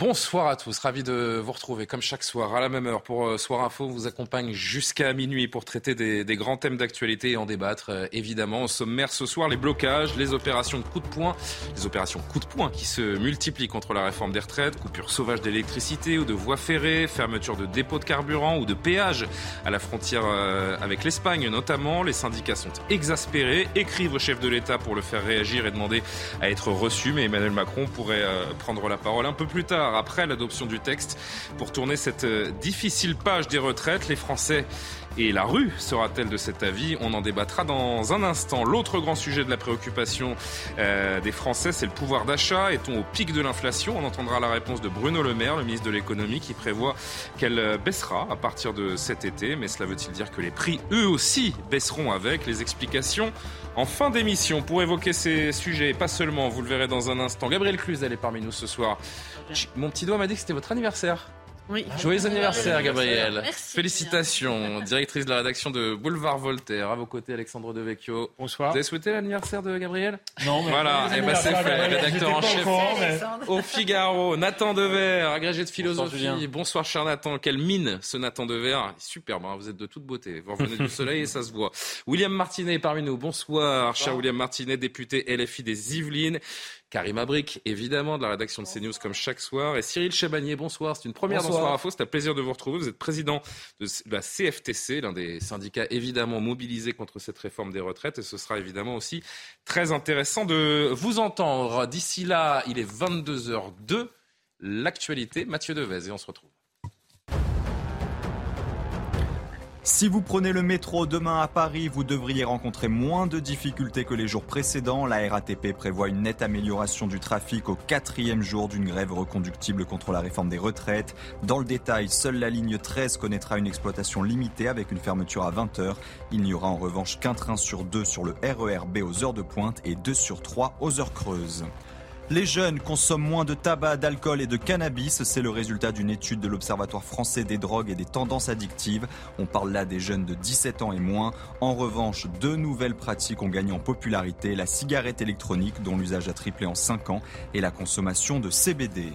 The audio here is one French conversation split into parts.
Bonsoir à tous, ravi de vous retrouver comme chaque soir à la même heure pour euh, Soir Info. On vous accompagne jusqu'à minuit pour traiter des, grands thèmes d'actualité et en débattre euh, évidemment. Au sommaire ce soir, les blocages, les opérations de coup de poing, les opérations coup de poing qui se multiplient contre la réforme des retraites, coupure sauvage d'électricité ou de voies ferrées, fermeture de dépôts de carburant ou de péages à la frontière euh, avec l'Espagne notamment. Les syndicats sont exaspérés, écrivent au chef de l'État pour le faire réagir et demander à être reçu. Mais Emmanuel Macron pourrait prendre la parole un peu plus tard après l'adoption du texte pour tourner cette euh, difficile page des retraites. Les Français et la rue sera-t-elle de cet avis? On en débattra dans un instant. L'autre grand sujet de la préoccupation euh, des Français, c'est le pouvoir d'achat. Est-on au pic de l'inflation? On entendra la réponse de Bruno Le Maire, le ministre de l'économie, qui prévoit qu'elle euh, baissera à partir de cet été. Mais cela veut-il dire que les prix, eux aussi, baisseront avec les explications en fin d'émission? Pour évoquer ces sujets, pas seulement, vous le verrez dans un instant. Gabriel Cluzel est parmi nous ce soir. Mon petit doigt m'a dit que c'était votre anniversaire. Oui. Joyeux anniversaire, Gabriel. Merci Félicitations. Directrice de la rédaction de Boulevard Voltaire. À vos côtés, Alexandre Devecchio. Bonsoir. Vous avez souhaité l'anniversaire de Gabriel? Non, mais Voilà, et ben c'est fait. Rédacteur en chef mais... au Figaro. Nathan Dever, agrégé de philosophie. Bonsoir, Bonsoir, cher Nathan. Quelle mine, ce Nathan Dever. Superbe, hein. vous êtes de toute beauté. Vous revenez du soleil et ça se voit. William Martinet est parmi nous. Bonsoir, cher William Martinet, député LFI des Yvelines. Karim Abric, évidemment, de la rédaction de CNews comme chaque soir. Et Cyril Chabagnier, bonsoir. C'est une première Bonsoir. dans Soir Info. C'est un plaisir de vous retrouver. Vous êtes président de la CFTC, l'un des syndicats évidemment mobilisés contre cette réforme des retraites. Et ce sera évidemment aussi très intéressant de vous entendre. D'ici là, il est 22h02. L'actualité, Mathieu Devez. Et on se retrouve. Si vous prenez le métro demain à Paris, vous devriez rencontrer moins de difficultés que les jours précédents. La RATP prévoit une nette amélioration du trafic au quatrième jour d'une grève reconductible contre la réforme des retraites. Dans le détail, seule la ligne 13 connaîtra une exploitation limitée avec une fermeture à 20h. Il n'y aura en revanche qu'un train sur deux sur le RERB aux heures de pointe et deux sur trois aux heures creuses. Les jeunes consomment moins de tabac, d'alcool et de cannabis. C'est le résultat d'une étude de l'Observatoire français des drogues et des tendances addictives. On parle là des jeunes de 17 ans et moins. En revanche, deux nouvelles pratiques ont gagné en popularité. La cigarette électronique, dont l'usage a triplé en 5 ans, et la consommation de CBD.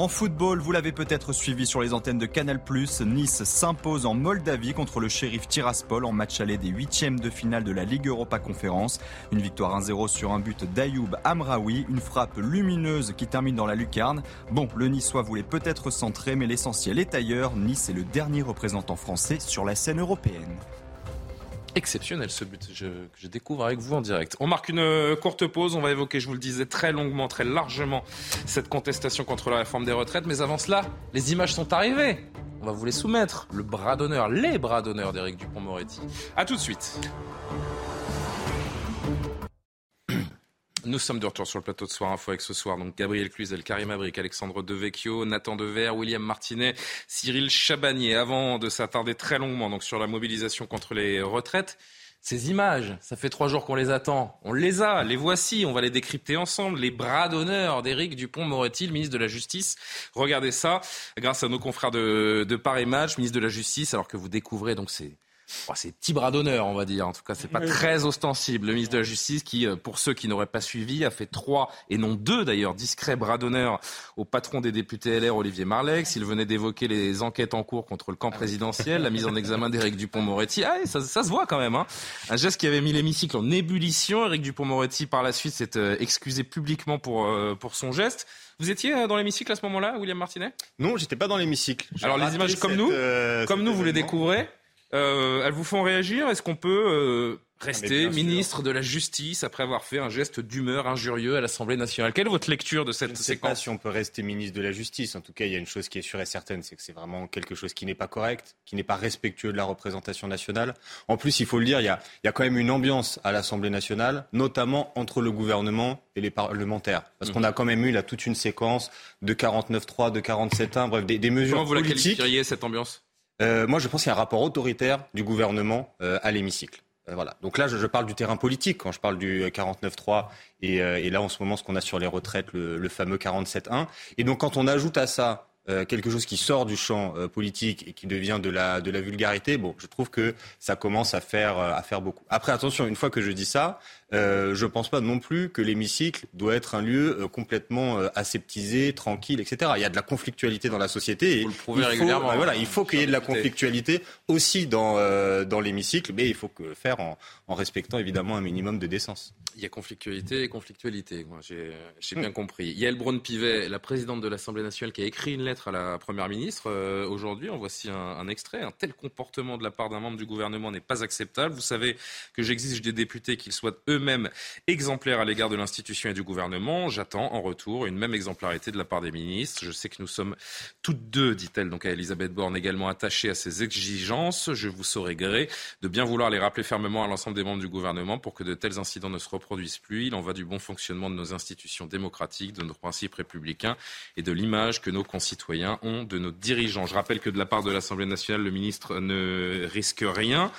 En football, vous l'avez peut-être suivi sur les antennes de Canal+, Nice s'impose en Moldavie contre le shérif Tiraspol en match aller des huitièmes de finale de la Ligue Europa Conférence. Une victoire 1-0 sur un but d'Ayoub Amraoui, une frappe lumineuse qui termine dans la lucarne. Bon, le Niçois voulait peut-être centrer, mais l'essentiel est ailleurs. Nice est le dernier représentant français sur la scène européenne exceptionnel ce but que je découvre avec vous en direct. On marque une euh, courte pause, on va évoquer, je vous le disais, très longuement, très largement cette contestation contre la réforme des retraites. Mais avant cela, les images sont arrivées. On va vous les soumettre. Le bras d'honneur, les bras d'honneur d'Éric Dupont-Moretti. A tout de suite. Nous sommes de retour sur le plateau de Soir Info avec ce soir donc Gabriel Cluzel, Karim Abric, Alexandre Devecchio, Nathan Dever, William Martinet, Cyril Chabagnier. Avant de s'attarder très longuement donc sur la mobilisation contre les retraites, ces images, ça fait trois jours qu'on les attend. On les a, les voici, on va les décrypter ensemble. Les bras d'honneur d'Éric Dupont-Moretti, ministre de la Justice. Regardez ça, grâce à nos confrères de, de Paris Match, ministre de la Justice, alors que vous découvrez donc ces Oh, c'est petit bras d'honneur, on va dire. En tout cas, c'est pas très ostensible. Le ministre de la Justice, qui, euh, pour ceux qui n'auraient pas suivi, a fait trois et non deux d'ailleurs discrets bras d'honneur au patron des députés LR, Olivier Marlex. Il venait d'évoquer les enquêtes en cours contre le camp présidentiel, la mise en examen d'Éric Dupont-Moretti. Ah, ça, ça, se voit quand même. Hein. Un geste qui avait mis l'hémicycle en ébullition. Éric Dupont-Moretti, par la suite, s'est euh, excusé publiquement pour, euh, pour son geste. Vous étiez dans l'hémicycle à ce moment-là, William Martinet? Non, j'étais pas dans l'hémicycle. Alors les images comme nous, euh, comme nous, vous les découvrez. Euh, elles vous font réagir? Est-ce qu'on peut euh, Rester ministre de la Justice après avoir fait un geste d'humeur injurieux à l'Assemblée nationale? Quelle est votre lecture de cette Je ne sais séquence? pas si on peut rester ministre de la Justice. En tout cas, il y a une chose qui est sûre et certaine, c'est que c'est vraiment quelque chose qui n'est pas correct, qui n'est pas respectueux de la représentation nationale. En plus, il faut le dire, il y a, il y a quand même une ambiance à l'Assemblée nationale, notamment entre le gouvernement et les parlementaires. Parce qu'on a quand même eu là toute une séquence de 49.3, de 47.1, bref, des, des mesures Comment vous la politiques. qualifieriez cette ambiance? Euh, moi, je pense qu'il y a un rapport autoritaire du gouvernement euh, à l'hémicycle. Euh, voilà. Donc là, je, je parle du terrain politique quand je parle du 49.3 et, euh, et là, en ce moment, ce qu'on a sur les retraites, le, le fameux 47.1. Et donc, quand on ajoute à ça euh, quelque chose qui sort du champ euh, politique et qui devient de la, de la vulgarité, bon, je trouve que ça commence à faire, euh, à faire beaucoup. Après, attention, une fois que je dis ça, euh, je pense pas non plus que l'hémicycle doit être un lieu euh, complètement euh, aseptisé, tranquille, etc. Il y a de la conflictualité dans la société et Vous le prouvez il faut, régulièrement, bah, voilà, hein, il faut qu'il y ait de la conflictualité aussi dans, euh, dans l'hémicycle, mais il faut que faire en, en respectant évidemment un minimum de décence. Il y a conflictualité et conflictualité. J'ai, j'ai bien compris. Yael Braun-Pivet, la présidente de l'Assemblée nationale, qui a écrit une lettre à la première ministre euh, aujourd'hui. En voici un, un extrait. Un tel comportement de la part d'un membre du gouvernement n'est pas acceptable. Vous savez que j'exige des députés qu'ils soient eux-mêmes exemplaires à l'égard de l'institution et du gouvernement. J'attends en retour une même exemplarité de la part des ministres. Je sais que nous sommes toutes deux, dit-elle donc à Elisabeth Borne, également attachées à ces exigences. Je vous saurai gré de bien vouloir les rappeler fermement à l'ensemble des membres du gouvernement pour que de tels incidents ne se reproduisent plus. Il en va du bon fonctionnement de nos institutions démocratiques, de nos principes républicains et de l'image que nos concitoyens ont de nos dirigeants. Je rappelle que de la part de l'Assemblée nationale, le ministre ne risque rien.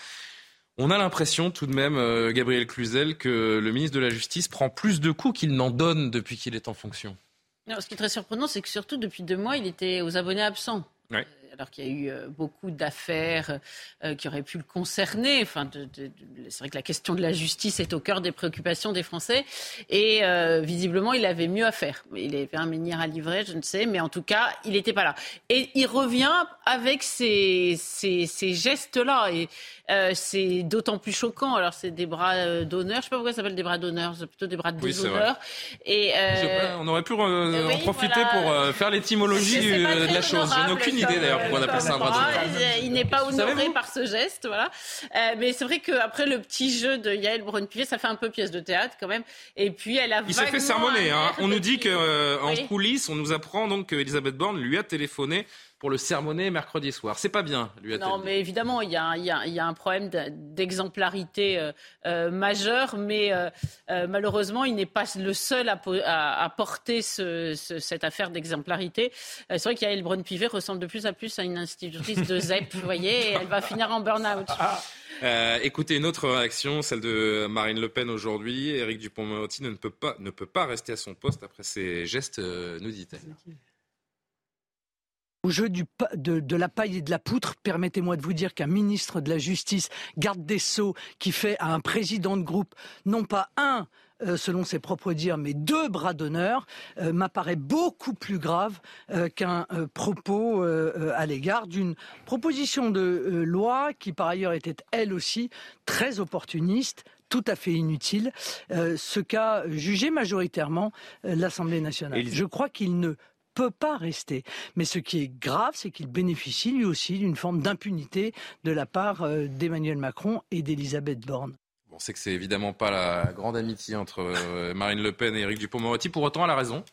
On a l'impression tout de même, euh, Gabriel Cluzel, que le ministre de la Justice prend plus de coups qu'il n'en donne depuis qu'il est en fonction. Non, ce qui est très surprenant, c'est que surtout depuis deux mois, il était aux abonnés absents. Ouais. Alors qu'il y a eu euh, beaucoup d'affaires euh, qui auraient pu le concerner. Enfin, de- de- de- c'est vrai que la question de la justice est au cœur des préoccupations des Français. Et euh, visiblement, il avait mieux à faire. Il avait un menhir à livrer, je ne sais, mais en tout cas, il n'était pas là. Et il revient avec ces, ces, ces gestes-là. Et euh, c'est d'autant plus choquant. Alors, c'est des bras d'honneur. Je ne sais pas pourquoi ça s'appelle des bras d'honneur. C'est plutôt des bras de Oui, déshonneur. Et, euh, on aurait pu oui, en profiter voilà. pour faire l'étymologie de la chose. Je n'ai aucune idée d'ailleurs pourquoi on euh, appelle ça un comme bras bras. d'honneur. Il- n'est pas honoré par ce geste, voilà. Euh, mais c'est vrai qu'après le petit jeu de Yael Braun-Pivet, ça fait un peu pièce de théâtre quand même. Et puis elle a Il s'est fait sermonner. Hein. On nous dit qu'en Oui. coulisses, on nous apprend donc qu'Elisabeth Borne lui a téléphoné pour le sermonner mercredi soir. C'est pas bien, lui a-t-elle Non, dit. mais évidemment, il y a, y y un problème de- d'exemplarité euh, euh, majeur, mais euh, euh, malheureusement, il n'est pas le seul à, po- à- à porter ce- ce- cette affaire d'exemplarité. Euh, c'est vrai qu'Yael Braun-Pivet ressemble de plus en plus à une institutrice de ZEP, vous voyez, et elle va finir en burn-out. Euh, écoutez, une autre réaction, celle de Marine Le Pen aujourd'hui. Éric Dupont-Moretti ne peut pas ne peut pas rester à son poste après ses gestes, nous dit-elle. Au jeu du de, de la paille et de la poutre, permettez-moi de vous dire qu'un ministre de la Justice, garde des Sceaux, qui fait à un président de groupe, non pas un, euh, selon ses propres dires, mais deux bras d'honneur, euh, m'apparaît beaucoup plus grave euh, qu'un propos à l'égard d'une proposition de loi qui, par ailleurs, était elle aussi très opportuniste, tout à fait inutile, ce qu'a jugé majoritairement l'Assemblée nationale. Je crois qu'il ne peut pas rester. Mais ce qui est grave, c'est qu'il bénéficie lui aussi d'une forme d'impunité de la part euh, d'Emmanuel Macron et d'Elisabeth Borne. On sait que c'est évidemment pas la grande amitié entre euh, Marine Le Pen et Éric Dupont-Moretti. Pour autant, elle a raison?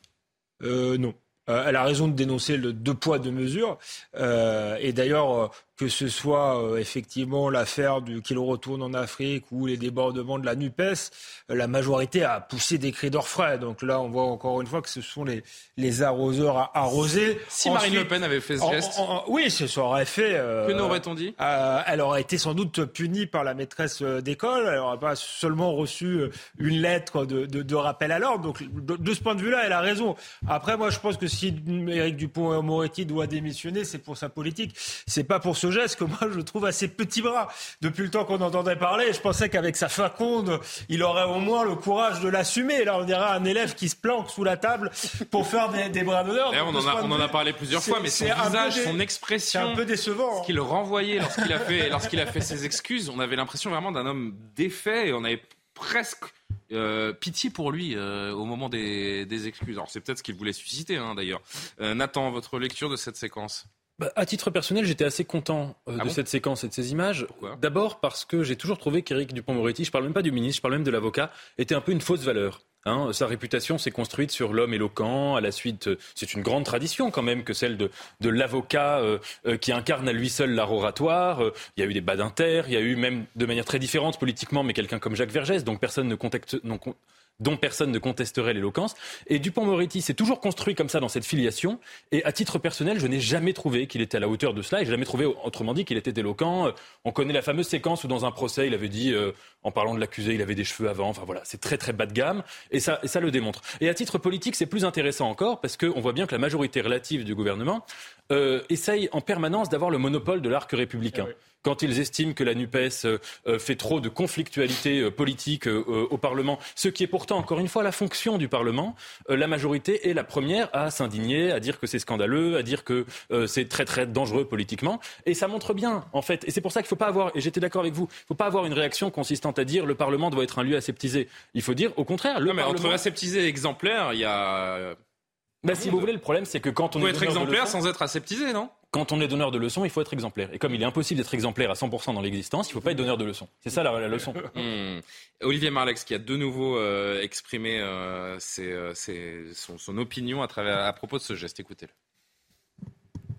Euh, non. Euh, elle a raison de dénoncer le deux poids, deux mesures. Euh, et d'ailleurs, que ce soit euh, effectivement l'affaire du qu'il retourne en Afrique ou les débordements de la NUPES, euh, la majorité a poussé des cris d'orfraie. Donc là, on voit encore une fois que ce sont les, les arroseurs à arroser. Si Marine Le Pen avait fait ce geste, en- en- oui, ce ça aurait fait. euh, que n'aurait-on dit? euh, elle aurait été sans doute punie par la maîtresse euh, d'école. Elle n'aurait pas seulement reçu une lettre de, de- de rappel à l'ordre. Donc, de, de ce point de vue-là, elle a raison. Après, moi, je pense que si Éric Dupont-Moretti doit démissionner, c'est pour sa politique. C'est pas pour ce geste que moi, je trouve assez petit bras. Depuis le temps qu'on entendait parler, je pensais qu'avec sa faconde, il aurait au moins le courage de l'assumer. Là, on dirait un élève qui se planque sous la table pour faire des, des bras d'honneur. On, en a, on en a parlé plusieurs fois, mais son visage, dé- son expression, un peu décevant. hein. ce qu'il renvoyait lorsqu'il a fait lorsqu'il a fait ses excuses, on avait l'impression vraiment d'un homme défait et on avait presque euh, pitié pour lui euh, au moment des, des excuses. Alors c'est peut-être ce qu'il voulait susciter hein, d'ailleurs. Euh, Nathan, votre lecture de cette séquence? Bah, à titre personnel, j'étais assez content euh, Ah de bon cette séquence et de ces images. D'abord parce que j'ai toujours trouvé qu'Éric Dupont-Moretti, je parle même pas du ministre, je parle même de l'avocat, était un peu une fausse valeur. Hein, sa réputation s'est construite sur l'homme éloquent. À la suite, euh, c'est une grande tradition quand même que celle de, de l'avocat euh, euh, qui incarne à lui seul l'art oratoire. Euh, il y a eu des badinter, il y a eu même de manière très différente politiquement, mais quelqu'un comme Jacques Vergès, donc personne ne contacte, non, dont personne ne contesterait l'éloquence. Et Dupont-Moretti s'est toujours construit comme ça dans cette filiation. Et à titre personnel, je n'ai jamais trouvé qu'il était à la hauteur de cela. Et j'ai jamais trouvé, autrement dit, qu'il était éloquent. On connaît la fameuse séquence où dans un procès, il avait dit, euh, en parlant de l'accusé, il avait des cheveux avant. Enfin voilà, c'est très très bas de gamme. Et ça, et ça le démontre. Et à titre politique, c'est plus intéressant encore parce qu'on voit bien que la majorité relative du gouvernement euh, essaye en permanence d'avoir le monopole de l'arc républicain. Quand ils estiment que la NUPES euh, euh, fait trop de conflictualité euh, politique au Parlement, ce qui est pourtant, encore une fois, la fonction du Parlement, la majorité est la première à s'indigner, à dire que c'est scandaleux, à dire que c'est très très dangereux politiquement. Et ça montre bien, en fait. Et c'est pour ça qu'il ne faut pas avoir, et j'étais d'accord avec vous, il ne faut pas avoir une réaction consistant à dire le Parlement doit être un lieu aseptisé. Il faut dire, au contraire, le Non, mais Parlement... entre aseptisé et exemplaire, il y a. Bah, si vous voulez, le problème, c'est que quand on peut est être exemplaire leçons- sans être aseptisé, non? Quand on est donneur de leçons, il faut être exemplaire. Et comme il est impossible d'être exemplaire à 100% dans l'existence, il ne faut pas être donneur de leçons. C'est ça la, la leçon. Hmm. Olivier Marlex qui a de nouveau euh, exprimé euh, ses, euh, ses- son, son opinion à, travers, à propos de ce geste. Écoutez-le.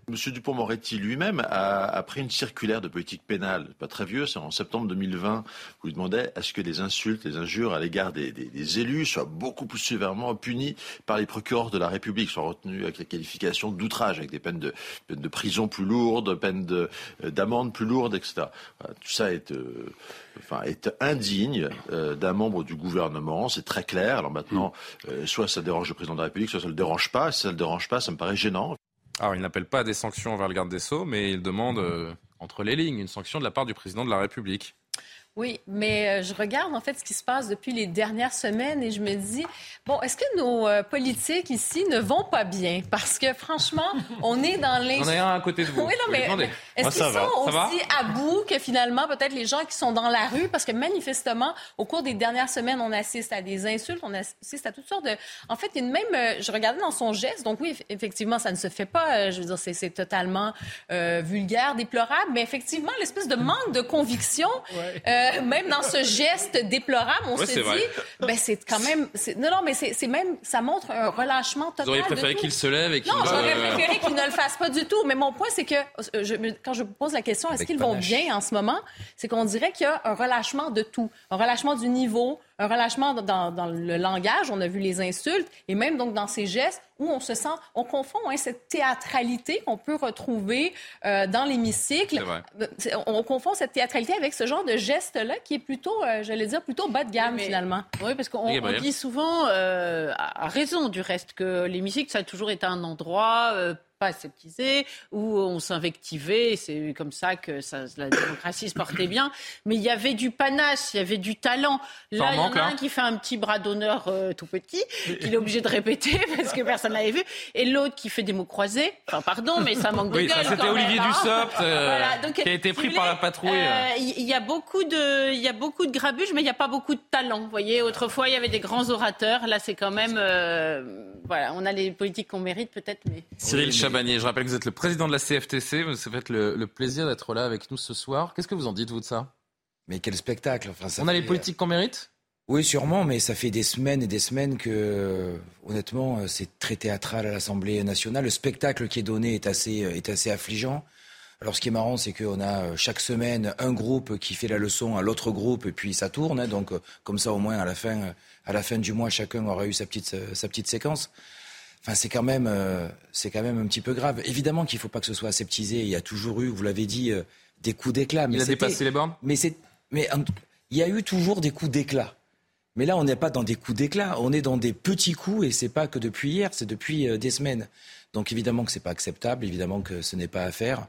Monsieur Dupont-Moretti lui-même a, a pris une circulaire de politique pénale, pas très vieux, c'est en septembre 2020, où il demandait à ce que les insultes, les injures à l'égard des, des- des élus soient beaucoup plus sévèrement punies par les procureurs de la République, soient retenus avec la qualification d'outrage, avec des peines de, peines de prison plus lourdes, peines de- euh, d'amende plus lourdes, etc. Voilà, tout ça est, euh, enfin, est indigne euh, d'un membre du gouvernement, c'est très clair. Alors maintenant, euh, soit ça dérange le président de la République, soit ça ne le dérange pas. Si ça ne le dérange pas, ça me paraît gênant. Alors, il n'appelle pas à des sanctions envers le garde des Sceaux, mais il demande, euh, entre les lignes, une sanction de la part du président de la République. Oui, mais euh, je regarde en fait ce qui se passe depuis les dernières semaines et je me dis, bon, est-ce que nos euh, politiques ici ne vont pas bien? Parce que franchement, on est dans On l'insulte. a un à côté de vous. Oui, non, Vous mais, est-ce qu'ils sont va? aussi à bout que finalement, peut-être les gens qui sont dans la rue? Parce que manifestement, au cours des dernières semaines, on assiste à des insultes, on assiste à toutes sortes de... En fait, il y a une même... euh, Je regardais dans son geste, donc oui, eff- effectivement, ça ne se fait pas. Je veux dire, c'est totalement euh, vulgaire, déplorable, mais effectivement, l'espèce de manque de conviction, euh, même dans ce geste déplorable, on se dit, ben c'est quand même... c'est- Non, non, mais c'est même... Ça montre un relâchement total Vous auriez préféré qu'il se lève et qu'il... Non, j'aurais euh, préféré qu'ils ne le fassent pas du tout. Mais mon point, c'est que euh, je quand je pose la question, est-ce qu'ils vont bien en ce moment, c'est qu'on dirait qu'il y a un relâchement de tout. Un relâchement du niveau, un relâchement dans, dans le langage. On a vu les insultes et même donc dans ces gestes où on se sent, on confond hein, cette théâtralité qu'on peut retrouver euh, dans l'hémicycle. C'est vrai. C'est- On confond cette théâtralité avec ce genre de geste-là qui est plutôt, euh, j'allais dire, plutôt bas de gamme Mais- finalement. Oui, parce qu'on dit souvent, euh, à à raison du reste, que l'hémicycle, ça a toujours été un endroit euh, pas aseptisé, où on s'invectivait, c'est comme ça que ça, la démocratie se portait bien. Mais il y avait du panache, il y avait du talent. Là, il y en a hein. un qui fait un petit bras d'honneur euh, tout petit, qu'il est obligé de répéter parce que personne l'avait vu, et l'autre qui fait des mots croisés. Enfin, pardon, mais ça manque de Oui, ça gueule c'était Olivier même, hein. Dussopt euh, Voilà, donc, qui a été pris par la patrouille. euh, Il y, a beaucoup de, il y a beaucoup de grabuge, mais il n'y a pas beaucoup de talent. Vous voyez, autrefois il y avait des grands orateurs. Là, c'est quand même, euh, voilà, on a les politiques qu'on mérite peut-être, mais Cyril Chabanier, je rappelle que vous êtes le président de la CFTC. Vous avez fait le, le plaisir d'être là avec nous ce soir. Qu'est-ce que vous en dites, vous, de ça? Mais quel spectacle. Enfin, ça On a les politiques qu'on mérite? Oui, sûrement, mais ça fait des semaines et des semaines que, euh, honnêtement, euh, c'est très théâtral à l'Assemblée nationale. Le spectacle qui est donné est assez, euh, est assez affligeant. Alors, ce qui est marrant, c'est qu'on a chaque semaine un groupe qui fait la leçon à l'autre groupe, et puis ça tourne. hein. donc, comme ça, au moins, à la fin, à la fin du mois, chacun aura eu sa petite, sa petite séquence. Enfin, c'est quand même, euh, c'est quand même un petit peu grave. Évidemment qu'il ne faut pas que ce soit aseptisé. Il y a toujours eu, vous l'avez dit, euh, des coups d'éclat. mais Il a dépassé les bornes? mais c'est, mais il y a eu toujours des coups d'éclat. Mais là, on n'est pas dans des coups d'éclat, on est dans des petits coups et c'est pas que depuis hier, c'est depuis euh, des semaines. Donc évidemment que c'est pas acceptable, évidemment que ce n'est pas à faire.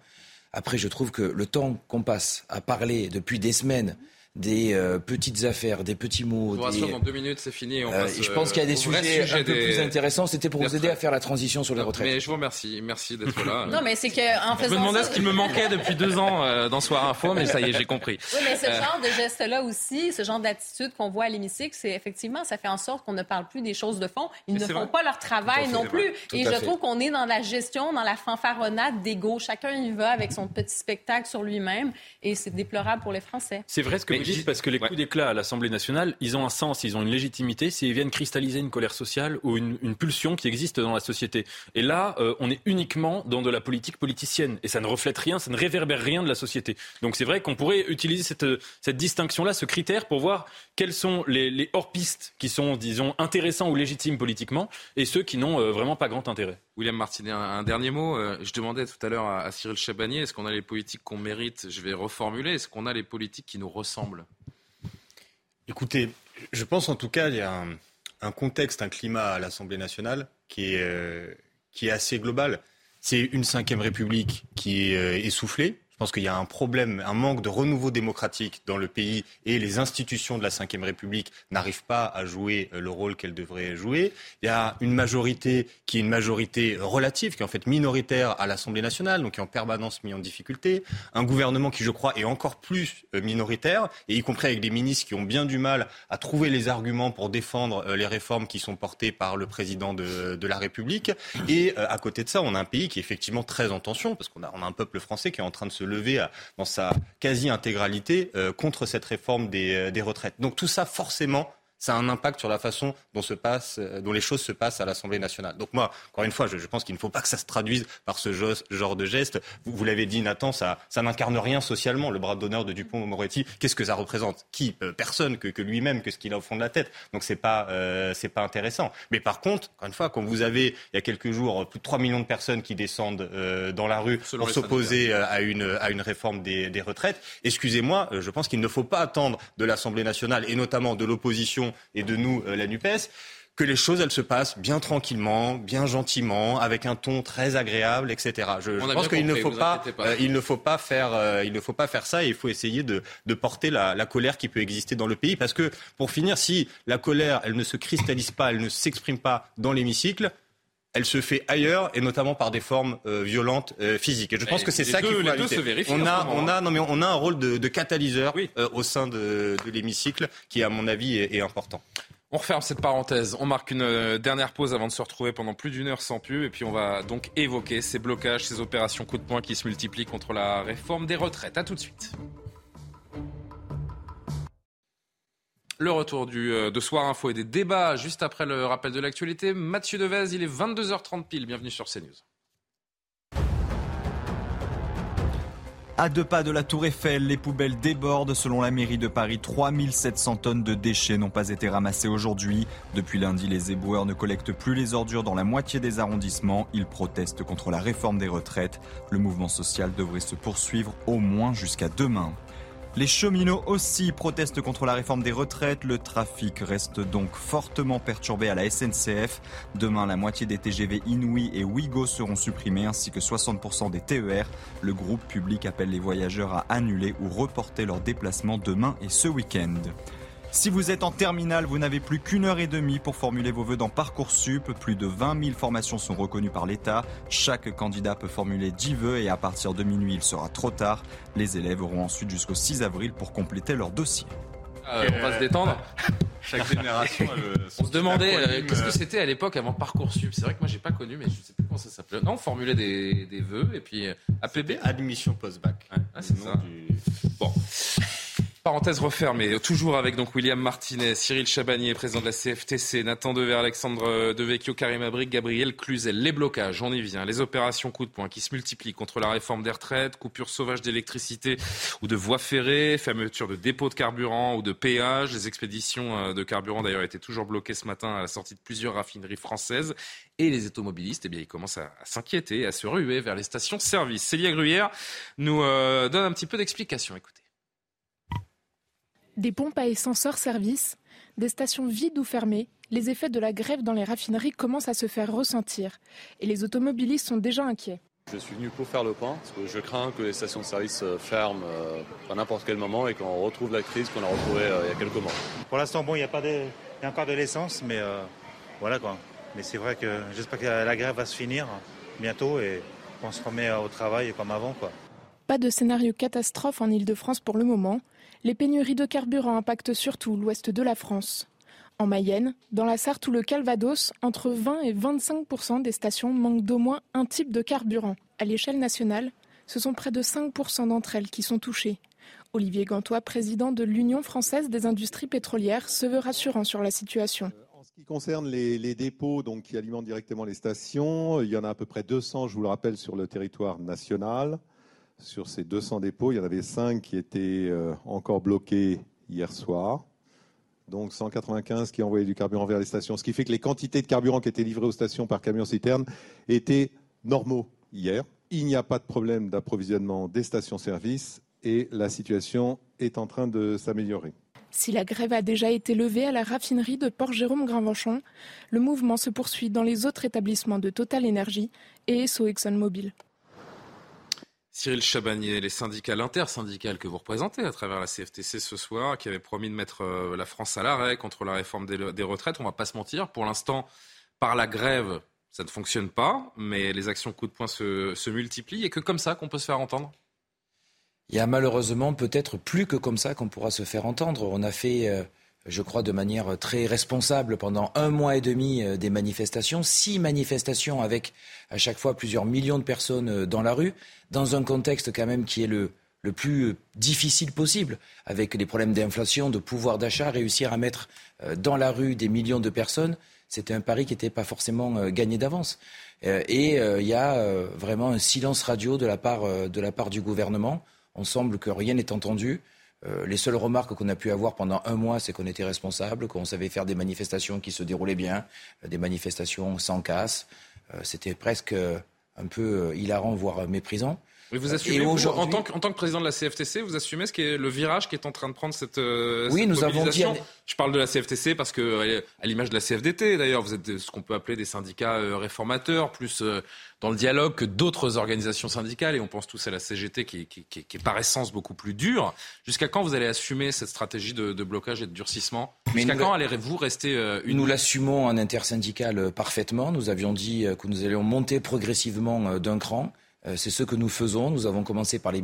Après, je trouve que le temps qu'on passe à parler depuis des semaines des euh, petites affaires, des petits mots. Des... dans deux minutes, c'est fini. On passe, je pense qu'il y a des sujets un peu plus intéressants. C'était pour vous aider à faire la transition sur les retraites. Mais je vous remercie. Merci d'être là. non, mais c'est qu'en faisant Je me demandais ce qu'il me manquait depuis deux ans dans Soir Info, mais ça y est, j'ai compris. Oui, mais ce genre de geste-là aussi, ce genre d'attitude qu'on voit à l'hémicycle, c'est effectivement, ça fait en sorte qu'on ne parle plus des choses de fond. Ils ne font pas leur travail non plus. Et je trouve qu'on est dans la gestion, dans la fanfaronnade d'ego. Chacun y va avec son petit spectacle sur lui-même et c'est déplorable pour les Français. C'est vrai ce que vous parce que les coups d'éclat à l'Assemblée nationale, ils ont un sens, ils ont une légitimité s'ils viennent cristalliser une colère sociale ou une, pulsion qui existe dans la société. Et là, euh, on est uniquement dans de la politique politicienne et ça ne reflète rien, ça ne réverbère rien de la société. Donc c'est vrai qu'on pourrait utiliser cette, cette distinction-là, ce critère pour voir quels sont les, les hors-pistes qui sont, disons, intéressants ou légitimes politiquement et ceux qui n'ont euh, vraiment pas grand intérêt. William Martinet, un, dernier mot. Euh, je demandais tout à l'heure à, Cyril Chabanier, est-ce qu'on a les politiques qu'on mérite Je vais reformuler. Est-ce qu'on a les politiques qui nous ressemblent? Écoutez, je pense en tout cas qu'il y a un, contexte, un climat à l'Assemblée nationale qui est, euh, assez global. C'est une cinquième république qui est euh, essoufflée, pense qu'il y a un problème, un manque de renouveau démocratique dans le pays et les institutions de la Ve République n'arrivent pas à jouer euh, le rôle qu'elles devraient jouer. Il y a une majorité qui est une majorité relative, qui est en fait minoritaire à l'Assemblée nationale, donc qui est en permanence mis en difficulté. Un gouvernement qui, je crois, est encore plus euh, minoritaire, et y compris avec des ministres qui ont bien du mal à trouver les arguments pour défendre euh, les réformes qui sont portées par le président de, la République. Et à côté de ça, on a un pays qui est effectivement très en tension, parce qu'on a, a un peuple français qui est en train de se levé dans sa quasi-intégralité euh, contre cette réforme des, euh, retraites. Donc tout ça, forcément, ça a un impact sur la façon dont, se passe, euh, dont les choses se passent à l'Assemblée nationale. Donc moi, encore une fois, je, pense qu'il ne faut pas que ça se traduise par ce genre de geste. Vous, l'avez dit, Nathan, ça, ça n'incarne rien socialement, le bras d'honneur de Dupont-Moretti. Qu'est-ce que ça représente? Qui Personne que, que lui-même, que ce qu'il a au fond de la tête. Donc c'est pas, c'est pas intéressant. Mais par contre, encore une fois, quand vous avez, il y a quelques jours, plus de 3 millions de personnes qui descendent dans la rue pour s'opposer à une, à une réforme des, des retraites, excusez-moi, je pense qu'il ne faut pas attendre de l'Assemblée nationale et notamment de l'opposition et de nous, euh, la NUPES, que les choses elles se passent bien tranquillement, bien gentiment, avec un ton très agréable, etc. Je, pense qu'il ne faut pas, euh, il ne faut pas faire, euh, il ne faut pas faire ça. Et il faut essayer de, de porter la, la, colère qui peut exister dans le pays, parce que pour finir, si la colère elle ne se cristallise pas, elle ne s'exprime pas dans l'hémicycle, elle se fait ailleurs et notamment par des formes euh, violentes euh, physiques. Et je pense que c'est ça qu'il faut éviter. On a, on a, non mais on a un rôle de, de catalyseur euh, au sein de, de l'hémicycle qui, à mon avis, est, est, important. On referme cette parenthèse. On marque une dernière pause avant de se retrouver pendant plus d'une heure sans pub. Et puis on va donc évoquer ces blocages, ces opérations coup de poing qui se multiplient contre la réforme des retraites. A tout de suite. Le retour du, euh, de Soir Info et des débats juste après le rappel de l'actualité. Mathieu Devez, il est 22h30 pile. Bienvenue sur CNews. À deux pas de la Tour Eiffel, les poubelles débordent. Selon la mairie de Paris, 3700 tonnes de déchets n'ont pas été ramassées aujourd'hui. Depuis lundi, les éboueurs ne collectent plus les ordures dans la moitié des arrondissements. Ils protestent contre la réforme des retraites. Le mouvement social devrait se poursuivre au moins jusqu'à demain. Les cheminots aussi protestent contre la réforme des retraites. Le trafic reste donc fortement perturbé à la SNCF. Demain, la moitié des TGV Inouï et Ouigo seront supprimés, ainsi que 60% des TER. Le groupe public appelle les voyageurs à annuler ou reporter leurs déplacements demain et ce week-end. Si vous êtes en terminale, vous n'avez plus qu'une heure et demie pour formuler vos vœux dans Parcoursup. Plus de 20 000 formations sont reconnues par l'État. Chaque candidat peut formuler 10 vœux et à partir de minuit, il sera trop tard. Les élèves auront ensuite jusqu'au 6 avril pour compléter leur dossier. Euh, on va se détendre. Chaque génération. on se demandait euh, qu'est-ce que c'était à l'époque avant Parcoursup? C'est vrai que moi j'ai pas connu, mais je sais plus comment ça s'appelait. Non, on formulait des, des vœux et puis euh, APB. Admission post-bac. Ah, c'est ça. Bon. Parenthèse refermée, toujours avec donc William Martinez, Cyril Chabanier, président de la CFTC, Nathan Dever, Alexandre Devecchio, Karim Abrik, Gabriel Cluzel. Les blocages, on y vient. Les opérations coup de poing qui se multiplient contre la réforme des retraites, coupure sauvage d'électricité ou de voies ferrées, fermeture de dépôts de carburant ou de péages. Les expéditions euh, de carburant d'ailleurs étaient toujours bloquées ce matin à la sortie de plusieurs raffineries françaises. Et les automobilistes, eh bien, ils commencent à, s'inquiéter, à se ruer vers les stations-service. Célia Gruyère nous euh, donne un petit peu d'explication. Écoutez. Des pompes à essence hors service, des stations vides ou fermées, les effets de la grève dans les raffineries commencent à se faire ressentir et les automobilistes sont déjà inquiets. Je suis venu pour faire le point, parce que je crains que les stations de service euh, ferment euh, à n'importe quel moment et qu'on retrouve la crise qu'on a retrouvée euh, il y a quelques mois. Pour l'instant, bon, il y a pas de, il y a encore de l'essence, mais voilà quoi. Mais c'est vrai que j'espère que la grève va se finir bientôt et qu'on se remet au travail comme avant quoi. Pas de scénario catastrophe en Ile-de-France pour le moment. Les pénuries de carburant impactent surtout l'ouest de la France. En Mayenne, dans la Sarthe ou le Calvados, entre 20 et 25% des stations manquent d'au moins un type de carburant. À l'échelle nationale, ce sont près de 5 d'entre elles qui sont touchées. Olivier Gantois, président de l'Union française des industries pétrolières, se veut rassurant sur la situation. En ce qui concerne les, dépôts donc, qui alimentent directement les stations, il y en a à peu près 200, je vous le rappelle, sur le territoire national. Sur ces 200 dépôts, il y en avait 5 qui étaient euh, encore bloqués hier soir donc 195 qui envoyaient du carburant vers les stations, ce qui fait que les quantités de carburant qui étaient livrées aux stations par camion-citerne étaient normaux hier. Il n'y a pas de problème d'approvisionnement des stations-service et la situation est en train de s'améliorer. Si la grève a déjà été levée à la raffinerie de Port-Jérôme-Grinvenchon, le mouvement se poursuit dans les autres établissements de Total Energy et ESSO ExxonMobil. Cyril Chabagnier, les syndicats, l'intersyndicale que vous représentez à travers la CFTC ce soir, qui avait promis de mettre euh, la France à l'arrêt contre la réforme des, retraites, on ne va pas se mentir, pour l'instant, par la grève, ça ne fonctionne pas, mais les actions coup de poing se, multiplient. Et que comme ça qu'on peut se faire entendre? Il y a malheureusement peut-être plus que comme ça qu'on pourra se faire entendre. On a fait euh, je crois, de manière très responsable pendant un mois et demi euh, des manifestations, six manifestations avec à chaque fois plusieurs millions de personnes euh, dans la rue, dans un contexte quand même qui est le, le plus euh, difficile possible, avec les problèmes d'inflation, de pouvoir d'achat, réussir à mettre dans la rue des millions de personnes, c'était un pari qui n'était pas forcément gagné d'avance. Et il y a vraiment un silence radio de la part, de la part du gouvernement. On semble que rien n'est entendu. Euh, les seules remarques qu'on a pu avoir pendant un mois, c'est qu'on était responsable, qu'on savait faire des manifestations qui se déroulaient bien, euh, des manifestations sans casse. Euh, c'était presque un peu hilarant, voire méprisant. Vous assumez, en, tant que, en, tant que, président de la CFTC, vous assumez ce qui est le virage qui est en train de prendre cette, oui, nous avons dit... Je parle de la CFTC parce que, à l'image de la CFDT, d'ailleurs, vous êtes ce qu'on peut appeler des syndicats réformateurs, plus dans le dialogue que d'autres organisations syndicales, et on pense tous à la CGT qui, qui, qui, qui est par essence beaucoup plus dure. Jusqu'à quand vous allez assumer cette stratégie de, de blocage et de durcissement? Jusqu'à quand allez-vous rester euh, une... Nous l'assumons en intersyndical euh, parfaitement. Nous avions dit euh, que nous allions monter progressivement d'un cran. C'est ce que nous faisons. Nous avons commencé par les,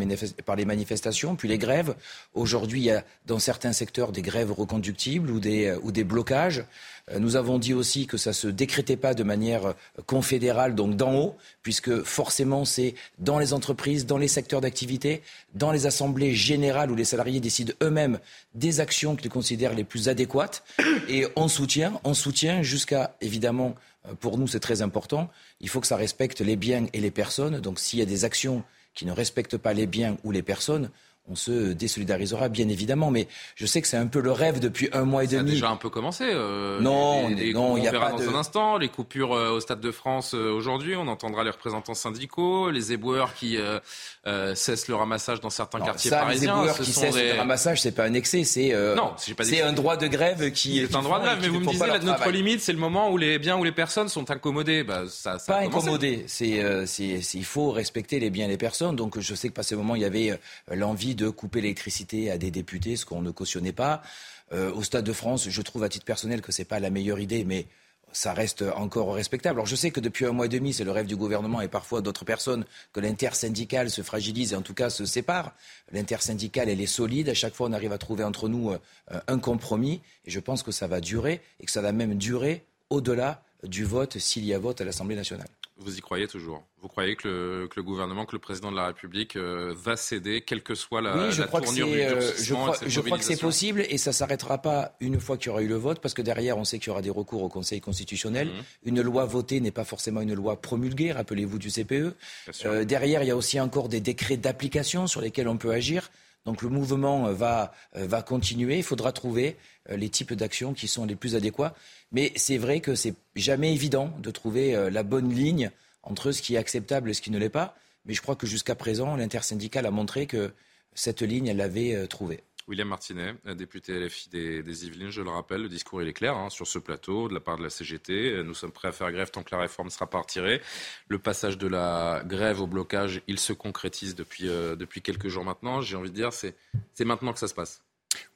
manifestations, puis les grèves. Aujourd'hui, il y a dans certains secteurs des grèves reconductibles ou des, ou des blocages. Euh, nous avons dit aussi que ça ne se décrétait pas de manière euh, confédérale, donc d'en haut, puisque forcément c'est dans les entreprises, dans les secteurs d'activité, dans les assemblées générales où les salariés décident eux-mêmes des actions qu'ils considèrent les plus adéquates. Et on soutient, on soutient jusqu'à, évidemment, euh, pour nous c'est très important, il faut que ça respecte les biens et les personnes. Donc s'il y a des actions qui ne respectent pas les biens ou les personnes, on se désolidarisera bien évidemment, mais je sais que c'est un peu le rêve depuis un mois et demi. Ça a déjà un peu commencé. Euh, non, non, il y a pas dans un instant les coupures euh, au Stade de France euh, aujourd'hui. On entendra les reprensantants syndicaux, les éboueurs qui cessent le ramassage dans certains quartiers ça, parisiens. Les éboueurs qui cessent le ramassage, c'est pas un excès, c'est non, c'est un droit de grève qui. C'est un droit de grève, mais vous me disiez notre limite, c'est le moment où les biens ou les personnes sont incommodés. Bah, ça, ça pas incommodés, c'est il faut respecter les biens et les personnes. Donc je sais que par ce moment il y avait l'envie de couper l'électricité à des députés, ce qu'on ne cautionnait pas. Euh, au Stade de France, je trouve à titre personnel que ce n'est pas la meilleure idée, mais ça reste encore respectable. Alors je sais que depuis un mois et demi, c'est le rêve du gouvernement et parfois d'autres personnes que l'intersyndicale se fragilise et en tout cas se sépare. L'intersyndicale, elle est solide. À chaque fois, on arrive à trouver entre nous euh, un compromis. Et je pense que ça va durer et que ça va même durer au-delà du vote s'il y a vote à l'Assemblée nationale. Vous y croyez toujours? Vous croyez que le, gouvernement, que le président de la République euh, va céder, quelle que soit la, oui, je crois que euh, je crois, je crois que c'est possible et ça ne s'arrêtera pas une fois qu'il y aura eu le vote, parce que derrière, on sait qu'il y aura des recours au Conseil constitutionnel. Mhm. Une loi votée n'est pas forcément une loi promulguée, rappelez-vous du CPE. Euh, derrière, il y a aussi encore des décrets d'application sur lesquels on peut agir. Donc le mouvement va, va continuer. Il faudra trouver les types d'actions qui sont les plus adéquats. Mais c'est vrai que c'est jamais évident de trouver euh, la bonne ligne entre ce qui est acceptable et ce qui ne l'est pas. Mais je crois que jusqu'à présent, l'intersyndicale a montré que cette ligne, elle l'avait euh, trouvée. William Martinet, député LFI des, des, Yvelines, je le rappelle, le discours il est clair hein, sur ce plateau de la part de la CGT. Nous sommes prêts à faire grève tant que la réforme ne sera pas retirée. Le passage de la grève au blocage, il se concrétise depuis, euh, depuis quelques jours maintenant. J'ai envie de dire, c'est maintenant que ça se passe.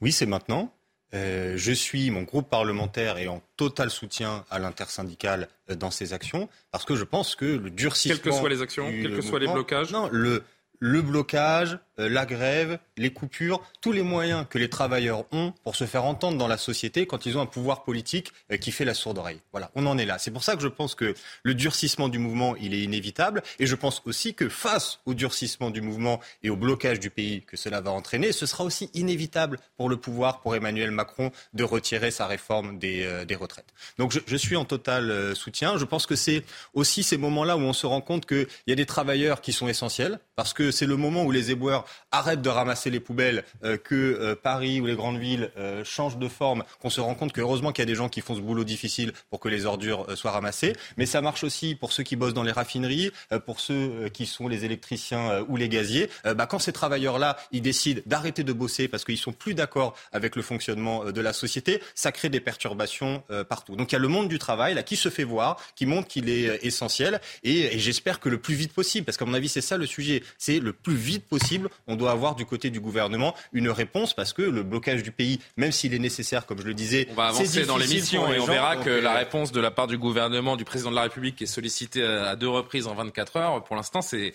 Oui, c'est maintenant. Euh, je suis, mon groupe parlementaire est en total soutien à l'intersyndicale euh, dans ses actions, parce que je pense que le durcissement... Quelles que soient les actions, quels que soient les blocages Non, le, le blocage, euh, la grève, les coupures, tous les moyens que les travailleurs ont pour se faire entendre dans la société quand ils ont un pouvoir politique euh, qui fait la sourde oreille. Voilà, on en est là. C'est pour ça que je pense que le durcissement du mouvement, il est inévitable. Et je pense aussi que face au durcissement du mouvement et au blocage du pays que cela va entraîner, ce sera aussi inévitable pour le pouvoir, pour Emmanuel Macron, de retirer sa réforme des, euh, des retraites. Donc je, je, suis en total soutien. Je pense que c'est aussi ces moments-là où on se rend compte qu'il y a des travailleurs qui sont essentiels, parce que c'est le moment où les éboueurs arrêtent de ramasser les poubelles, euh, que euh, Paris ou les grandes villes euh, changent de forme, qu'on se rend compte que heureusement qu'il y a des gens qui font ce boulot difficile pour que les ordures soient ramassées. Mais ça marche aussi pour ceux qui bossent dans les raffineries, pour ceux qui sont les électriciens ou les gaziers. Bah, quand ces travailleurs-là, ils décident d'arrêter de bosser parce qu'ils sont plus d'accord avec le fonctionnement de la société, ça crée des perturbations partout. Donc il y a le monde du travail là qui se fait voir, qui montre qu'il est essentiel, et j'espère que le plus vite possible, parce qu'à mon avis c'est ça le sujet, c'est le plus vite possible, on doit avoir du côté du gouvernement une réponse parce que le blocage du pays, même s'il est nécessaire, comme je le disais, on va avancer dans l'émission et on verra que la euh, réponse de la part du gouvernement, du président de la République, qui est sollicité à deux reprises en 24 heures, pour l'instant, c'est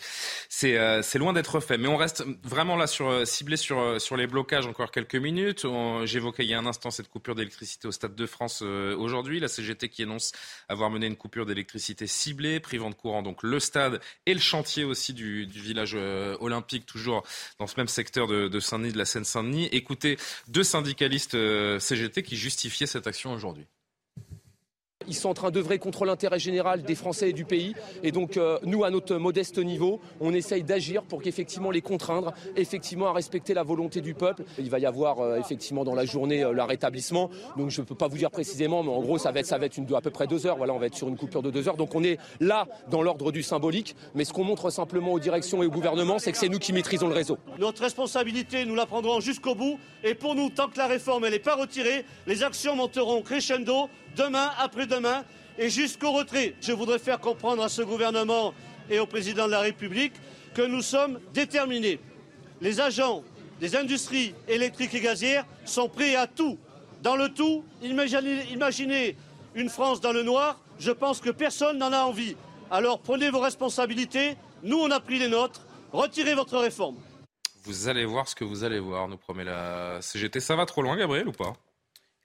euh, c'est loin d'être fait. Mais on reste vraiment là sur euh, ciblé sur sur les blocages encore quelques minutes. J'évoquais il y a un instant cette coupure d'électricité au Stade de France aujourd'hui, la CGT qui annonce avoir mené une coupure d'électricité ciblée, privant de courant donc le stade et le chantier aussi du, du village olympique, toujours dans ce même secteur de, Saint-Denis, de la Seine-Saint-Denis. Écoutez deux syndicalistes euh, CGT qui justifiaient cette action aujourd'hui. Ils sont en train d'œuvrer contre l'intérêt général des Français et du pays. Et donc, euh, nous, à notre modeste niveau, on essaye d'agir pour qu'effectivement les contraindre, effectivement à respecter la volonté du peuple. Il va y avoir euh, effectivement dans la journée euh, leur rétablissement. Donc, je ne peux pas vous dire précisément, mais en gros, ça va être, une, à peu près deux heures. Voilà, on va être sur une coupure de deux heures. Donc, on est là dans l'ordre du symbolique. Mais ce qu'on montre simplement aux directions et au gouvernement, c'est que c'est nous qui maîtrisons le réseau. Notre responsabilité, nous la prendrons jusqu'au bout. Et pour nous, tant que la réforme n'est pas retirée, les actions monteront crescendo demain, après-demain et jusqu'au retrait. Je voudrais faire comprendre à ce gouvernement et au président de la République que nous sommes déterminés. Les agents des industries électriques et gazières sont prêts à tout. Dans le tout, imaginez, une France dans le noir, je pense que personne n'en a envie. Alors prenez vos responsabilités, nous on a pris les nôtres, retirez votre réforme. Vous allez voir ce que vous allez voir, nous promet la CGT. Ça va trop loin, Gabriel, ou pas?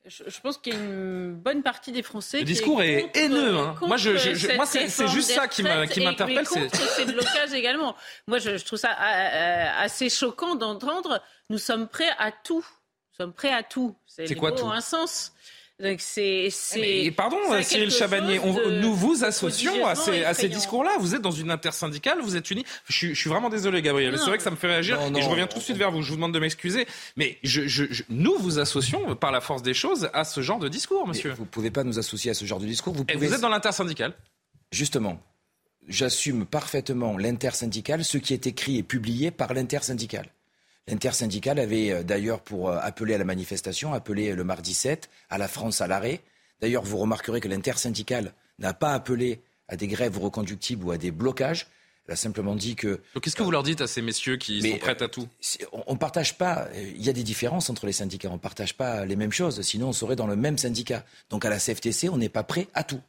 Je, pense qu'il y a une bonne partie des Français. Le discours est, haineux. Hein. Moi, je, moi c'est juste ça qui m'interpelle. C'est ces blocages également. Moi, je, trouve ça euh, assez choquant d'entendre. Nous sommes prêts à tout. Nous sommes prêts à tout. C'est quoi tout un sens. Donc c'est, pardon, Cyril Chabanier, nous vous associons à ces, à ces discours-là. Vous êtes dans une intersyndicale, vous êtes unis. Je, suis vraiment désolé, Gabriel. C'est vrai que ça me fait réagir et je reviens tout de suite vers vous. Je vous demande de m'excuser, mais je, nous vous associons par la force des choses à ce genre de discours, monsieur. vous pouvez pas nous associer à ce genre de discours. Vous, pouvez... vous êtes dans l'intersyndicale. Justement, j'assume parfaitement l'intersyndicale, ce qui est écrit et publié par l'intersyndicale. L'intersyndicale avait euh, d'ailleurs, pour euh, appeler à la manifestation, appelé le mardi 7 à la France à l'arrêt. D'ailleurs, vous remarquerez que l'intersyndicale n'a pas appelé à des grèves reconductibles ou à des blocages. Elle a simplement dit que. Qu'est-ce que vous leur dites à ces messieurs qui sont prêts à tout On ne partage pas. Il y a des différences entre les syndicats. On ne partage pas les mêmes choses. Sinon, on serait dans le même syndicat. Donc à la CFTC, on n'est pas prêt à tout.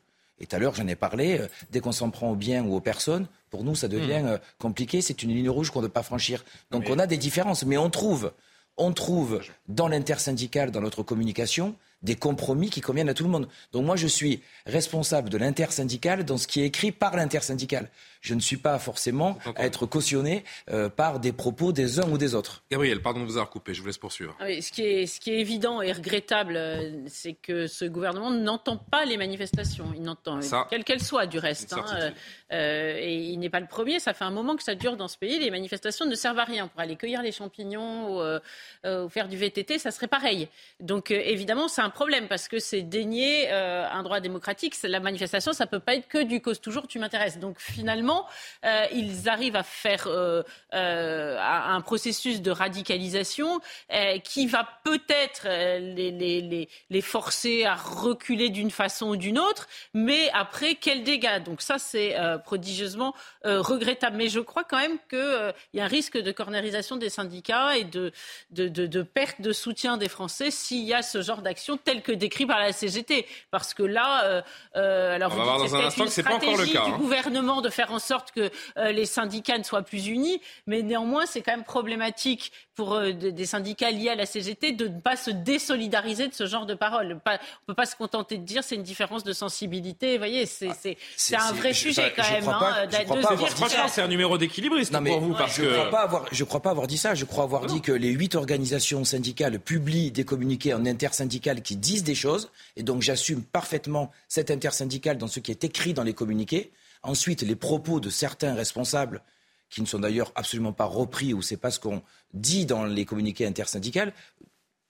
Et tout à l'heure, j'en ai parlé, euh, dès qu'on s'en prend aux biens ou aux personnes, pour nous, ça devient hmm. euh, compliqué. C'est une ligne rouge qu'on ne peut pas franchir. Donc on a des différences, mais on trouve, on trouve dans l'intersyndicale, dans notre communication, des compromis qui conviennent à tout le monde. Donc moi, je suis responsable de l'intersyndicale dans ce qui est écrit par l'intersyndicale je ne suis pas forcément à être cautionné euh, par des propos des uns ou des autres. Gabriel, pardon de vous avoir coupé, je vous laisse poursuivre. Ah ce, qui est, ce qui est évident et regrettable, euh, c'est que ce gouvernement n'entend pas les manifestations. Il n'entend, quelles qu'elles soient du reste. Hein, euh, et il n'est pas le premier, ça fait un moment que ça dure dans ce pays. Les manifestations ne servent à rien. Pour aller cueillir les champignons ou, faire du VTT, ça serait pareil. Donc évidemment, c'est un problème parce que c'est dénier un droit démocratique. La manifestation, ça ne peut pas être que du cause toujours, tu m'intéresses. Donc finalement, comment euh, ils arrivent à faire euh, euh, un processus de radicalisation qui va peut-être les, les, les, forcer à reculer d'une façon ou d'une autre, mais après, quels dégâts Donc ça, c'est prodigieusement regrettable. Mais je crois quand même qu'il y a un risque de cornérisation des syndicats et de, de, de, de perte de soutien des Français s'il y a ce genre d'action tel que décrit par la CGT. Parce que là, alors On va voir dans un instant que c'est pas encore le cas. du hein. gouvernement de faire en sorte que euh, les syndicats ne soient plus unis, mais néanmoins, c'est quand même problématique pour euh, des syndicats liés à la CGT de ne pas se désolidariser de ce genre de paroles. on ne peut pas se contenter de dire c'est une différence de sensibilité. Vous voyez, c'est ah, un vrai sujet quand même. Hein, franchement, c'est un numéro d'équilibriste pour vous. Parce je ne crois, pas avoir, crois pas avoir dit ça. Je crois avoir dit que les huit organisations syndicales publient des communiqués en intersyndical qui disent des choses. Et donc j'assume parfaitement cette intersyndical dans ce qui est écrit dans les communiqués. Ensuite, les propos de certains responsables, qui ne sont d'ailleurs absolument pas repris ou c'est pas ce qu'on dit dans les communiqués intersyndicales,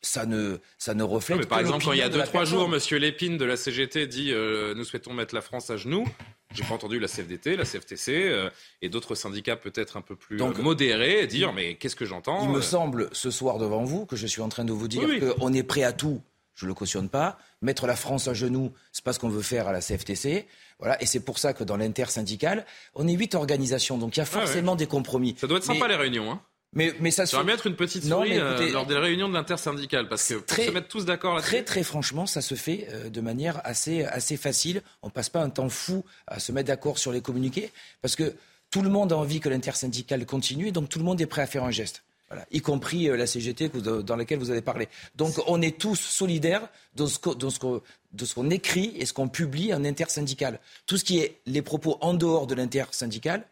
ça ne, ça ne reflète Par exemple, quand il y a deux, trois jours, M. Lépine de la CGT dit euh, Nous souhaitons mettre la France à genoux. J'ai pas entendu la CFDT, la CFTC euh, et d'autres syndicats peut-être un peu plus euh, modérés dire Mais qu'est-ce que j'entends Il me semble ce soir devant vous que je suis en train de vous dire qu'on est prêt à tout. Je ne le cautionne pas. Mettre la France à genoux, c'est pas ce qu'on veut faire à la CFTC. Voilà, et c'est pour ça que dans l'intersyndical, on est huit organisations, donc il y a forcément des compromis. Ça doit être sympa les réunions, hein mais, mais ça se. Mettre une petite souris euh, lors des réunions de l'intersyndicale parce que très, se mettre tous d'accord là-dessus. Très très franchement, ça se fait euh, de manière assez assez facile. On passe pas un temps fou à se mettre d'accord sur les communiqués parce que tout le monde a envie que l'intersyndicale continue, donc tout le monde est prêt à faire un geste y compris euh, la CGT dans laquelle vous avez parlé. Donc on est tous solidaires de ce qu'on écrit et ce qu'on publie en intersyndical. Tout ce qui est les propos en dehors de l'intersyndical,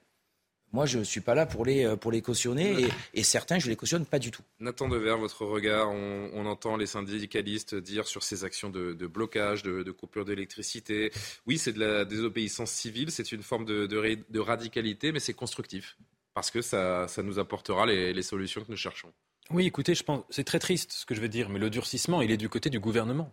moi, je ne suis pas là pour les, euh, pour les cautionner et, certains, je ne les cautionne pas du tout. Nathan Dever, votre regard, on, entend les syndicalistes dire sur ces actions de, blocage, de, coupure d'électricité. Oui, c'est de la désobéissance civile, c'est une forme de, de radicalité, mais c'est constructif parce que ça, nous apportera les, solutions que nous cherchons. Oui, écoutez, je pense c'est très triste ce que je veux dire, mais le durcissement, il est du côté du gouvernement.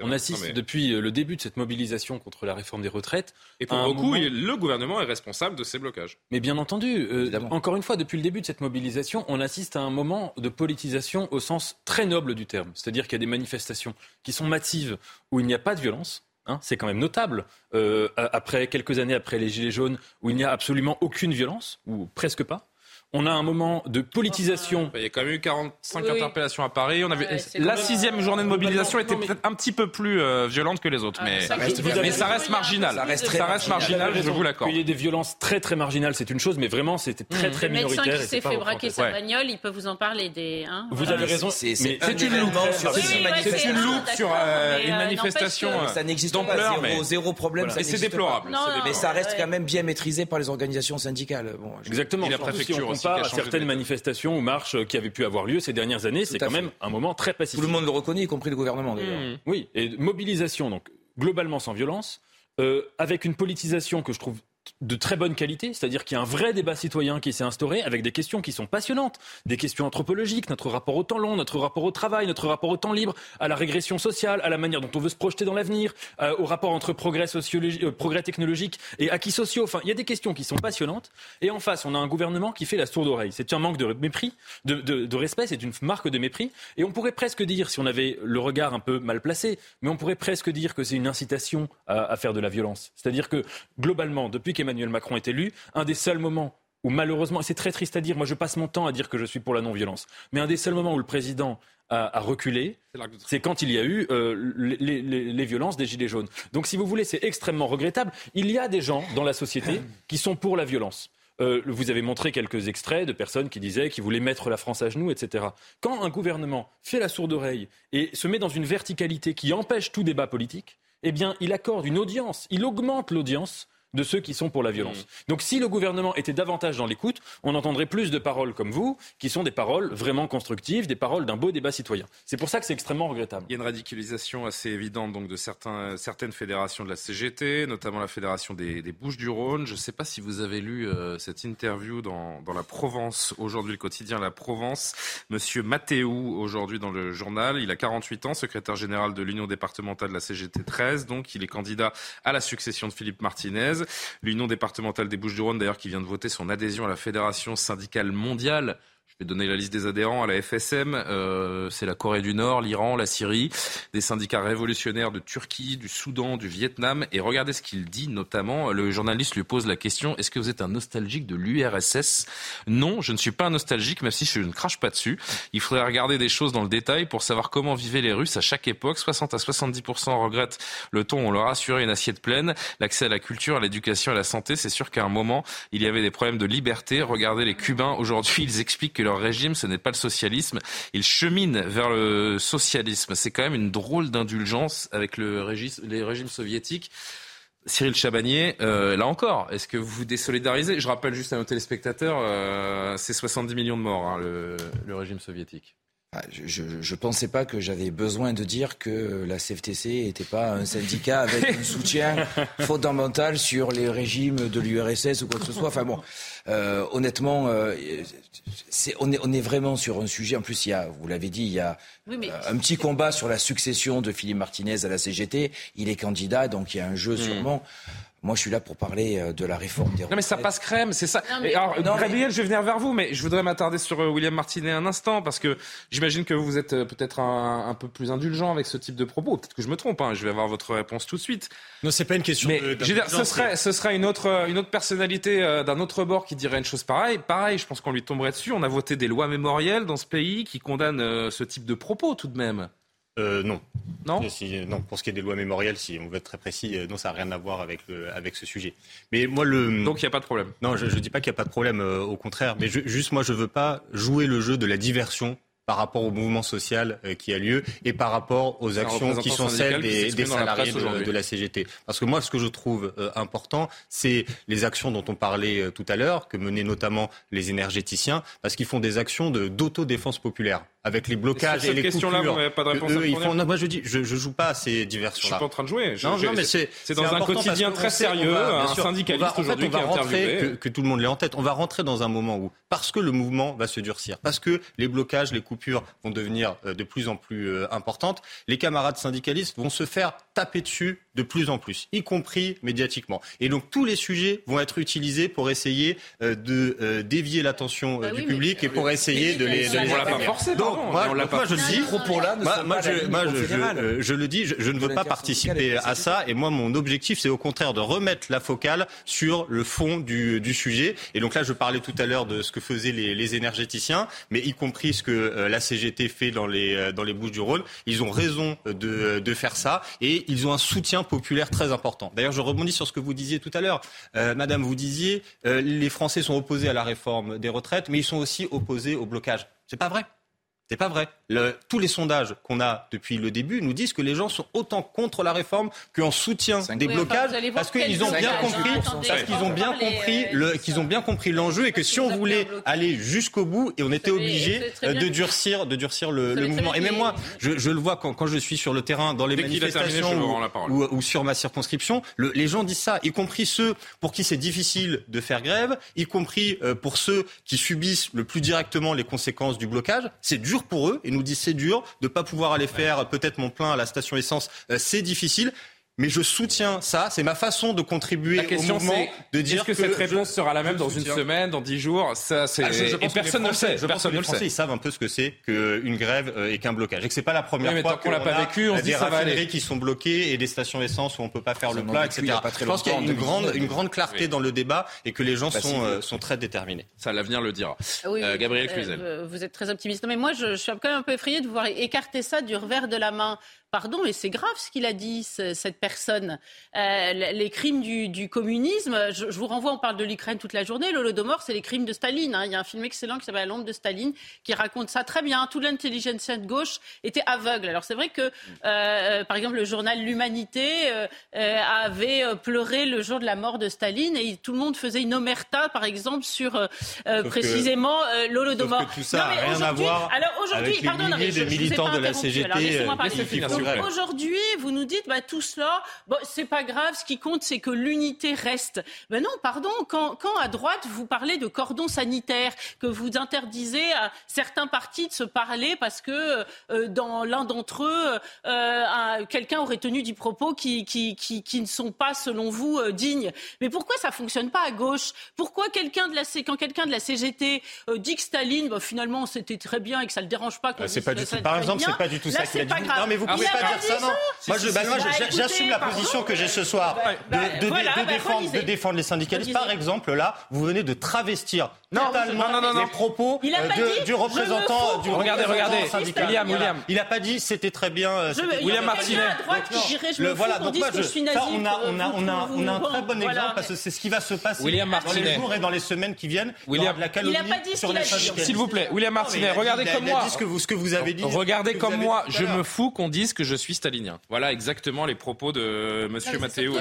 On assiste depuis euh, le début de cette mobilisation contre la réforme des retraites. Et pour beaucoup, le gouvernement est responsable de ces blocages. Mais bien entendu, euh, encore une fois, depuis le début de cette mobilisation, on assiste à un moment de politisation au sens très noble du terme. C'est-à-dire qu'il y a des manifestations qui sont massives où il n'y a pas de violence, Hein, c'est quand même notable. Euh, après quelques années après les Gilets jaunes, où il n'y a absolument aucune violence, ou presque pas, on a un moment de politisation. Il y a quand même eu 45 interpellations à Paris. On a la sixième journée de mobilisation était peut-être un petit peu plus euh, violente que les autres, mais, ça reste, marginal. Ça reste, marginal, je vous l'accorde. Il y a des violences très très marginales, c'est une chose, mais vraiment c'était très très minoritaire. Le médecin qui s'est fait braquer sa bagnole, il peut vous en parler des. Hein, vous avez raison. C'est une loupe. C'est une loupe sur euh, une euh, manifestation. Ça n'existe pas. Zéro problème. Et c'est déplorable. Mais ça reste quand même bien maîtrisé par les organisations syndicales. Exactement. La préfecture à certaines manifestations ou marches qui avaient pu avoir lieu ces dernières années, c'est quand même un moment très pacifique. Tout le monde le reconnaît, y compris le gouvernement d'ailleurs. Mmh. Oui, et mobilisation, donc globalement sans violence, euh, avec une politisation que je trouve de très bonne qualité, c'est-à-dire qu'il y a un vrai débat citoyen qui s'est instauré avec des questions qui sont passionnantes, des questions anthropologiques, notre rapport au temps long, notre rapport au travail, notre rapport au temps libre, à la régression sociale, à la manière dont on veut se projeter dans l'avenir, euh, au rapport entre progrès, euh, progrès technologique et acquis sociaux. Enfin, il y a des questions qui sont passionnantes. Et en face, on a un gouvernement qui fait la sourde oreille. C'est un manque de mépris, de, respect, c'est une marque de mépris. Et on pourrait presque dire, si on avait le regard un peu mal placé, mais on pourrait presque dire que c'est une incitation à, à faire de la violence. C'est-à-dire que globalement, depuis Emmanuel Macron est élu, un des seuls moments où malheureusement, c'est très triste à dire, moi je passe mon temps à dire que je suis pour la non-violence, mais un des seuls moments où le président a, reculé, c'est quand il y a eu euh, les, violences des Gilets jaunes. Donc si vous voulez, c'est extrêmement regrettable. Il y a des gens dans la société qui sont pour la violence. Euh, vous avez montré quelques extraits de personnes qui disaient qu'ils voulaient mettre la France à genoux, etc. Quand un gouvernement fait la sourde oreille et se met dans une verticalité qui empêche tout débat politique, eh bien, il accorde une audience, il augmente l'audience de ceux qui sont pour la violence. Mmh. Donc si le gouvernement était davantage dans l'écoute, on entendrait plus de paroles comme vous, qui sont des paroles vraiment constructives, des paroles d'un beau débat citoyen. C'est pour ça que c'est extrêmement regrettable. Il y a une radicalisation assez évidente donc, de certains, certaines fédérations de la CGT, notamment la fédération des, Bouches-du-Rhône. Je ne sais pas si vous avez lu euh, cette interview dans, dans la Provence, aujourd'hui le quotidien La Provence. Monsieur Mathéou, aujourd'hui dans le journal, il a 48 ans, secrétaire général de l'Union départementale de la CGT 13, donc il est candidat à la succession de Philippe Martinez. L'Union départementale des Bouches-du-Rhône, d'ailleurs, qui vient de voter son adhésion à la Fédération syndicale mondiale je vais donner la liste des adhérents à la FSM. Euh, c'est la Corée du Nord, l'Iran, la Syrie, des syndicats révolutionnaires de Turquie, du Soudan, du Vietnam. Et regardez ce qu'il dit notamment. Le journaliste lui pose la question Est-ce que vous êtes un nostalgique de l'URSS Non, je ne suis pas un nostalgique, même si je ne crache pas dessus. Il faudrait regarder des choses dans le détail pour savoir comment vivaient les Russes à chaque époque. 60 à 70% regrettent le ton. On leur a assuré une assiette pleine, l'accès à la culture, à l'éducation, à la santé. C'est sûr qu'à un moment, il y avait des problèmes de liberté. Regardez les Cubains. Aujourd'hui, ils expliquent que leur régime, ce n'est pas le socialisme. Ils cheminent vers le socialisme. C'est quand même une drôle d'indulgence avec le les régimes soviétiques. Cyril Chabagnier, euh, là encore, est-ce que vous vous désolidarisez? Je rappelle juste à nos téléspectateurs, euh, c'est 70 millions de morts, hein, le régime soviétique. Ah, je ne pensais pas que j'avais besoin de dire que la CFTC n'était pas un syndicat avec un soutien fondamental sur les régimes de l'URSS ou quoi que ce soit. Enfin bon, euh, honnêtement, euh, on, est, on est vraiment sur un sujet. En plus, il y a, vous l'avez dit, il y a euh, un petit combat sur la succession de Philippe Martinez à la CGT. Il est candidat, donc il y a un jeu hmm. sûrement. Moi, je suis là pour parler euh, de la réforme des retraites. Non, mais ça passe crème, c'est ça. alors, Gabriel, je vais venir vers vous, mais je voudrais m'attarder sur euh, William Martinet un instant, parce que j'imagine que vous êtes euh, peut-être un, peu plus indulgent avec ce type de propos. Peut-être que je me trompe, hein. je vais avoir votre réponse tout de suite. Non, c'est pas une question mais, je veux dire, ce serait, ce serait une autre, une autre personnalité d'un autre bord qui dirait une chose pareille. Pareil, je pense qu'on lui tomberait dessus. On a voté des lois mémorielles dans ce pays qui condamnent ce type de propos tout de même. Euh, non. Non Non, pour ce qui est des lois mémorielles, si on veut être très précis, euh, non, ça n'a rien à voir avec, le, avec ce sujet. Mais moi, le... Donc il n'y a pas de problème Non, je ne dis pas qu'il n'y a pas de problème, euh, au contraire. Mais juste, moi, je ne veux pas jouer le jeu de la diversion par rapport au mouvement social qui a lieu et par rapport aux actions qui sont celles des, salariés de, la CGT. Parce que moi, ce que je trouve important, c'est les actions dont on parlait tout à l'heure, que menaient notamment les énergéticiens, parce qu'ils font des actions d'autodéfense populaire avec les blocages et, les question-là, vous n'avez pas de réponse eux, ils font... non, moi je dis, je, je joue pas à ces diversions-là. Je suis pas en train de jouer. non, non, mais c'est dans un quotidien très sérieux, un syndicaliste aujourd'hui qui va rentrer, que, que, tout le monde l'ait en tête. On va rentrer dans un moment où, parce que le mouvement va se durcir, parce que les blocages, les coupures vont devenir euh, de plus en plus euh, importantes, les camarades syndicalistes vont se faire taper dessus de plus en plus, y compris médiatiquement. Et donc tous les sujets vont être utilisés pour essayer euh, de dévier l'attention bah du public et pour essayer de les, de les moi, je le dis. Moi, je, je, le dis, je, ne veux pas participer à ça. Et moi, mon objectif, c'est au contraire de remettre la focale sur le fond du, du sujet. Et donc là, je parlais tout à l'heure de ce que faisaient les, les, énergéticiens, mais y compris ce que euh, la CGT fait dans les, euh, dans les Bouches-du-Rhône. Ils ont raison de, de faire ça et ils ont un soutien populaire très important. D'ailleurs, je rebondis sur ce que vous disiez tout à l'heure. Euh, Madame, vous disiez, les Français sont opposés à la réforme des retraites, mais ils sont aussi opposés au blocage. C'est pas vrai. C'est pas vrai. Le, tous les sondages qu'on a depuis le début nous disent que les gens sont autant contre la réforme qu'en soutien des blocages parce qu'ils ont bien compris, parce qu'ils ont bien compris le, qu'ils ont bien compris l'enjeu et que si on voulait aller jusqu'au bout et on était obligé de durcir, de durcir le, le mouvement. Et même moi, je, je le vois quand, quand, je suis sur le terrain dans les manifestations ou, ou, sur ma circonscription, le, les gens disent ça, y compris ceux pour qui c'est difficile de faire grève, y compris euh, pour ceux qui subissent le plus directement les conséquences du blocage. C'est dur pour eux et nous dit c'est dur de ne pas pouvoir aller faire peut-être mon plein à la station essence, euh, c'est difficile mais je soutiens ça. C'est ma façon de contribuer la question, au mouvement, de dire est-ce que, cette réponse sera la même dans une semaine, dans dix jours? Ça, c'est ah, et personne ne le sait. Je pense que les Français, ils savent un peu ce que c'est qu'une grève euh, et qu'un blocage, et que c'est pas la première fois qu'on l'a pas vécu. On se dit des ça raffineries qui sont bloquées et des stations essence où on peut pas faire le plein, etc. Je pense qu'il y a une grande, une grande clarté dans le débat et que les gens bah, sont, euh, sont très déterminés. Ça, l'avenir le dira. Euh, Gabriel Cluzel. Vous êtes très optimiste. Non, mais moi, je suis quand même un peu effrayé de voir écarter ça du revers de la main. Pardon, et c'est grave ce qu'il a dit, cette personne. Euh, les crimes du, communisme, je, vous renvoie, on parle de l'Ukraine toute la journée, l'Holodomor, c'est les crimes de Staline. Hein. Il y a un film excellent qui s'appelle L'ombre de Staline, qui raconte ça très bien. Toute l'intelligence de gauche était aveugle. Alors c'est vrai que, euh, par exemple, le journal L'Humanité euh, avait pleuré le jour de la mort de Staline, et tout le monde faisait une omerta, par exemple, sur précisément l'Holodomor. Tout ça n'a rien à voir alors aujourd'hui, avec les milliers de militants de la CGT aujourd'hui, vous nous dites, bah, tout cela, bon, c'est pas grave, ce qui compte, c'est que l'unité reste. Ben non, pardon, quand, quand à droite, vous parlez de cordon sanitaire, que vous interdisez à certains partis de se parler parce que euh, dans l'un d'entre eux, euh, quelqu'un aurait tenu des propos qui, qui, qui, qui, ne sont pas, selon vous, euh, dignes. Mais pourquoi ça fonctionne pas à gauche? Pourquoi quelqu'un de la, quand quelqu'un de la CGT euh, dit que Staline, bah, finalement, c'était très bien et que ça le dérange pas c'est pas du tout, par exemple, c'est pas du tout ça qu'il a dit. Non, mais vous pouvez pas, dire ça, non. Moi, je, bah, j'assume la position que j'ai ce soir de, de défendre les syndicalistes. Par exemple, là, vous venez de travestir totalement les propos du représentant du Regardez, regardez, William, William. Il a pas dit c'était très bien. William Martinet. Voilà, donc moi, on a, on a, on a, on a un très bon exemple parce que c'est ce qui va se passer dans les jours et dans les semaines qui viennent. William, la calomnie sur les S'il vous plaît, William Martinet, regardez comme moi. Ce que vous avez dit. Regardez comme moi, je me fous qu'on dise que je suis stalinien. Voilà exactement les propos de Monsieur Matteo.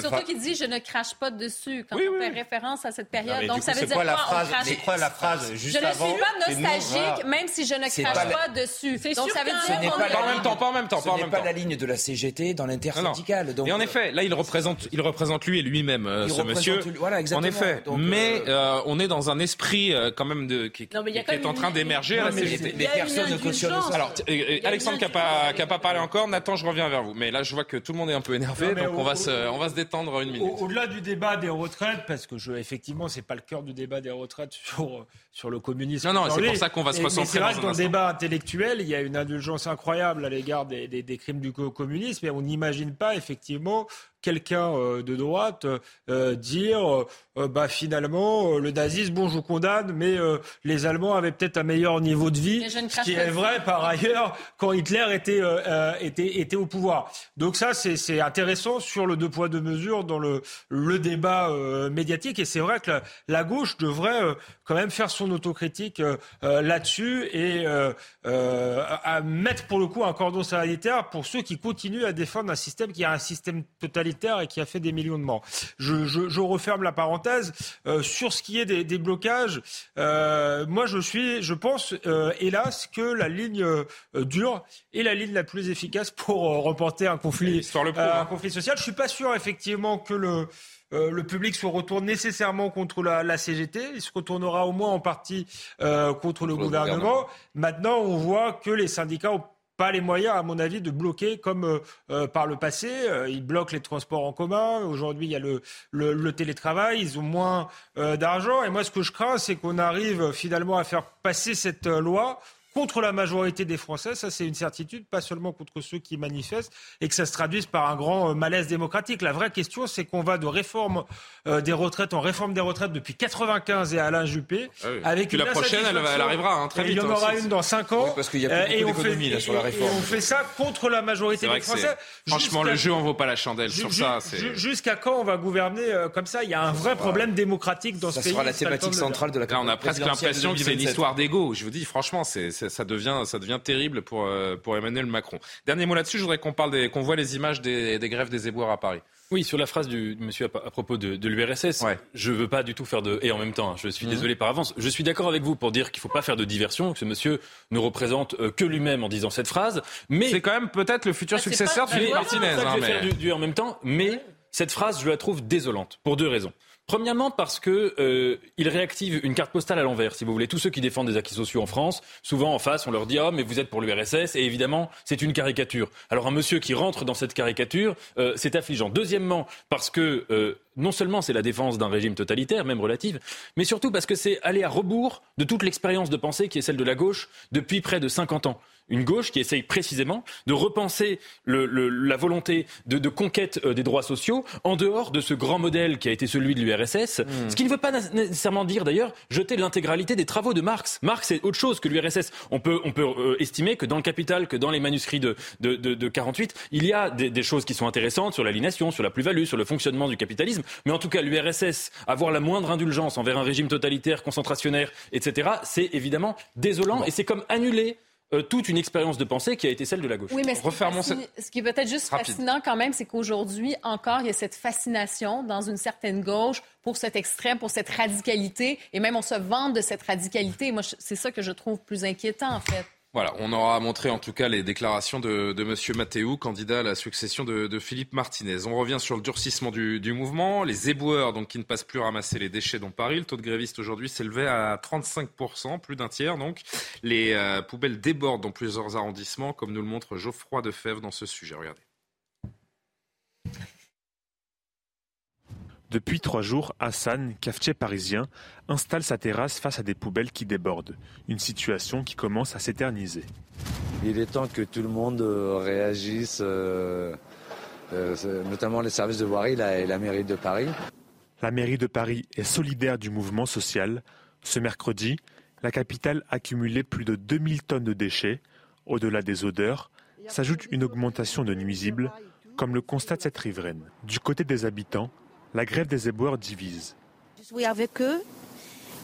Surtout qu'il dit je ne crache pas dessus quand on fait référence à cette période. Donc ça veut dire quoi C'est quoi la phrase juste avant Je ne suis pas nostalgique, même si je ne crache pas dessus. Donc ça veut dire pas en même temps, pas en même temps, pas en même temps. Ce n'est pas la ligne de la CGT dans l'intersyndical. Et en effet, là, il représente, il représente lui et lui-même, ce monsieur. Voilà, exactement. En effet, mais on est dans un esprit quand même de qui est en train d'émerger à la CGT. Mais personne ne cautionne ça. Alors, Alexandre qui n'a pas parlé encore. Nathan, je reviens vers vous. Mais là, je vois que tout le monde est un peu énervé, donc on va se, on va se détendre une minute. Au-delà du débat des retraites, parce que je, effectivement, c'est pas le cœur du débat des retraites sur sur le communisme. Non, non, c'est pour ça qu'on va se recentrer. C'est vrai que dans le débat intellectuel, il y a une indulgence incroyable à l'égard des, des, des crimes du communisme, et on n'imagine pas effectivement quelqu'un euh, de droite euh, dire euh, bah finalement le nazisme bon je condamne mais les Allemands avaient peut-être un meilleur niveau de vie ce qui est vrai par ailleurs quand Hitler était était était au pouvoir donc ça c'est intéressant sur le deux poids deux mesures dans le le débat médiatique et c'est vrai que la, gauche devrait quand même faire son autocritique là-dessus et à mettre pour le coup un cordon sanitaire pour ceux qui continuent à défendre un système qui a un système totalitaire et qui a fait des millions de morts. Je, je, je referme la parenthèse. Euh, sur ce qui est des, des blocages, euh, moi je suis, je pense, euh, hélas, que la ligne euh, dure est la ligne la plus efficace pour euh, reporter un conflit, un hein. conflit social. Je suis pas sûr effectivement que le le public se retourne nécessairement contre la, la, CGT. Il se retournera au moins en partie euh, contre le, gouvernement. gouvernement. Maintenant, on voit que les syndicats ont pas les moyens, à mon avis, de bloquer comme euh, euh, par le passé. Euh, ils bloquent les transports en commun. Aujourd'hui, il y a le, le, le télétravail. Ils ont moins d'argent. Et moi, ce que je crains, c'est qu'on arrive finalement à faire passer cette loi contre la majorité des Français, ça c'est une certitude, pas seulement contre ceux qui manifestent, et que ça se traduise par un grand euh, malaise démocratique. La vraie question, c'est qu'on va de réforme euh, des retraites en réforme des retraites depuis 95 et Alain Juppé. Ah Avec une la prochaine, elle, arrivera hein, très vite. il y en aura une dans 5 ans. parce qu'il y a plus euh, beaucoup d'économies là sur la réforme. Et on fait ça contre la majorité des Français. Franchement, le jeu en vaut pas la chandelle sur ça. Jusqu'à quand on va gouverner comme ça? Il y a un vrai problème démocratique dans ce pays. Ça sera la thématique centrale de la Là, on a presque l'impression que c'est une histoire d'ego. Je vous dis, franchement, ça devient devient terrible pour, euh, pour Emmanuel Macron. Dernier mot là-dessus, je voudrais qu'on parle qu'on voit les images des, des, grèves des éboueurs à Paris. Oui, sur la phrase du monsieur à, propos de, de l'URSS, je ne veux pas du tout faire de... Et en même temps, hein, je suis mhm. désolé par avance, je suis d'accord avec vous pour dire qu'il ne faut pas faire de diversion, que ce monsieur ne représente euh, que lui-même en disant cette phrase, mais... C'est quand même peut-être le futur bah, successeur de Philippe Martinez. Hein, mais... du, en même temps, mais cette phrase, je la trouve désolante, pour deux raisons. Premièrement parce que euh, réactive une carte postale à l'envers, si vous voulez. Tous ceux qui défendent des acquis sociaux en France, souvent en face, on leur dit ah mais vous êtes pour l'URSS et évidemment c'est une caricature. Alors un monsieur qui rentre dans cette caricature, euh, c'est affligeant. Deuxièmement parce que euh, non seulement c'est la défense d'un régime totalitaire, même relative, mais surtout parce que c'est aller à rebours de toute l'expérience de pensée qui est celle de la gauche depuis près de 50 ans une gauche qui essaye précisément de repenser le, le, la volonté de, de conquête euh, des droits sociaux en dehors de ce grand modèle qui a été celui de l'URSS, mmh. ce qui ne veut pas nécessairement dire d'ailleurs jeter l'intégralité des travaux de Marx. Marx c'est autre chose que l'URSS. On peut, on peut euh, estimer que dans le Capital, que dans les manuscrits de, de, de, de 48, il y a des, des, choses qui sont intéressantes sur l'aliénation, sur la plus-value, sur le fonctionnement du capitalisme, mais en tout cas l'URSS, avoir la moindre indulgence envers un régime totalitaire, concentrationnaire, etc., c'est évidemment désolant et c'est comme annuler euh, toute une expérience de pensée qui a été celle de la gauche. Oui, mais ce, qui, est peut-être juste fascinant quand même, c'est qu'aujourd'hui, encore, il y a cette fascination dans une certaine gauche pour cet extrême, pour cette radicalité, et même on se vante de cette radicalité. moi, c'est ça que je trouve plus inquiétant, en fait. Voilà, on aura montré en tout cas les déclarations de, de M. Mathéou, candidat à la succession de, Philippe Martinez. On revient sur le durcissement du, mouvement. Les éboueurs donc, qui ne passent plus ramasser les déchets dont Paris. Le taux de grévistes aujourd'hui s'élevait à 35%, plus d'un tiers donc. Les euh, poubelles débordent dans plusieurs arrondissements, comme nous le montre Geoffroy Defebvre dans ce sujet. Regardez. Depuis trois jours, Hassan, cafetier parisien, installe sa terrasse face à des poubelles qui débordent. Une situation qui commence à s'éterniser. Il est temps que tout le monde euh, réagisse, euh, euh, notamment les services de voirie et la mairie de Paris. La mairie de Paris est solidaire du mouvement social. Ce mercredi, la capitale a accumulé plus de 2000 tonnes de déchets. Au-delà des odeurs, s'ajoute une augmentation de nuisibles, comme le constate cette riveraine. Du côté des habitants, la grève des éboueurs divise. Je suis avec eux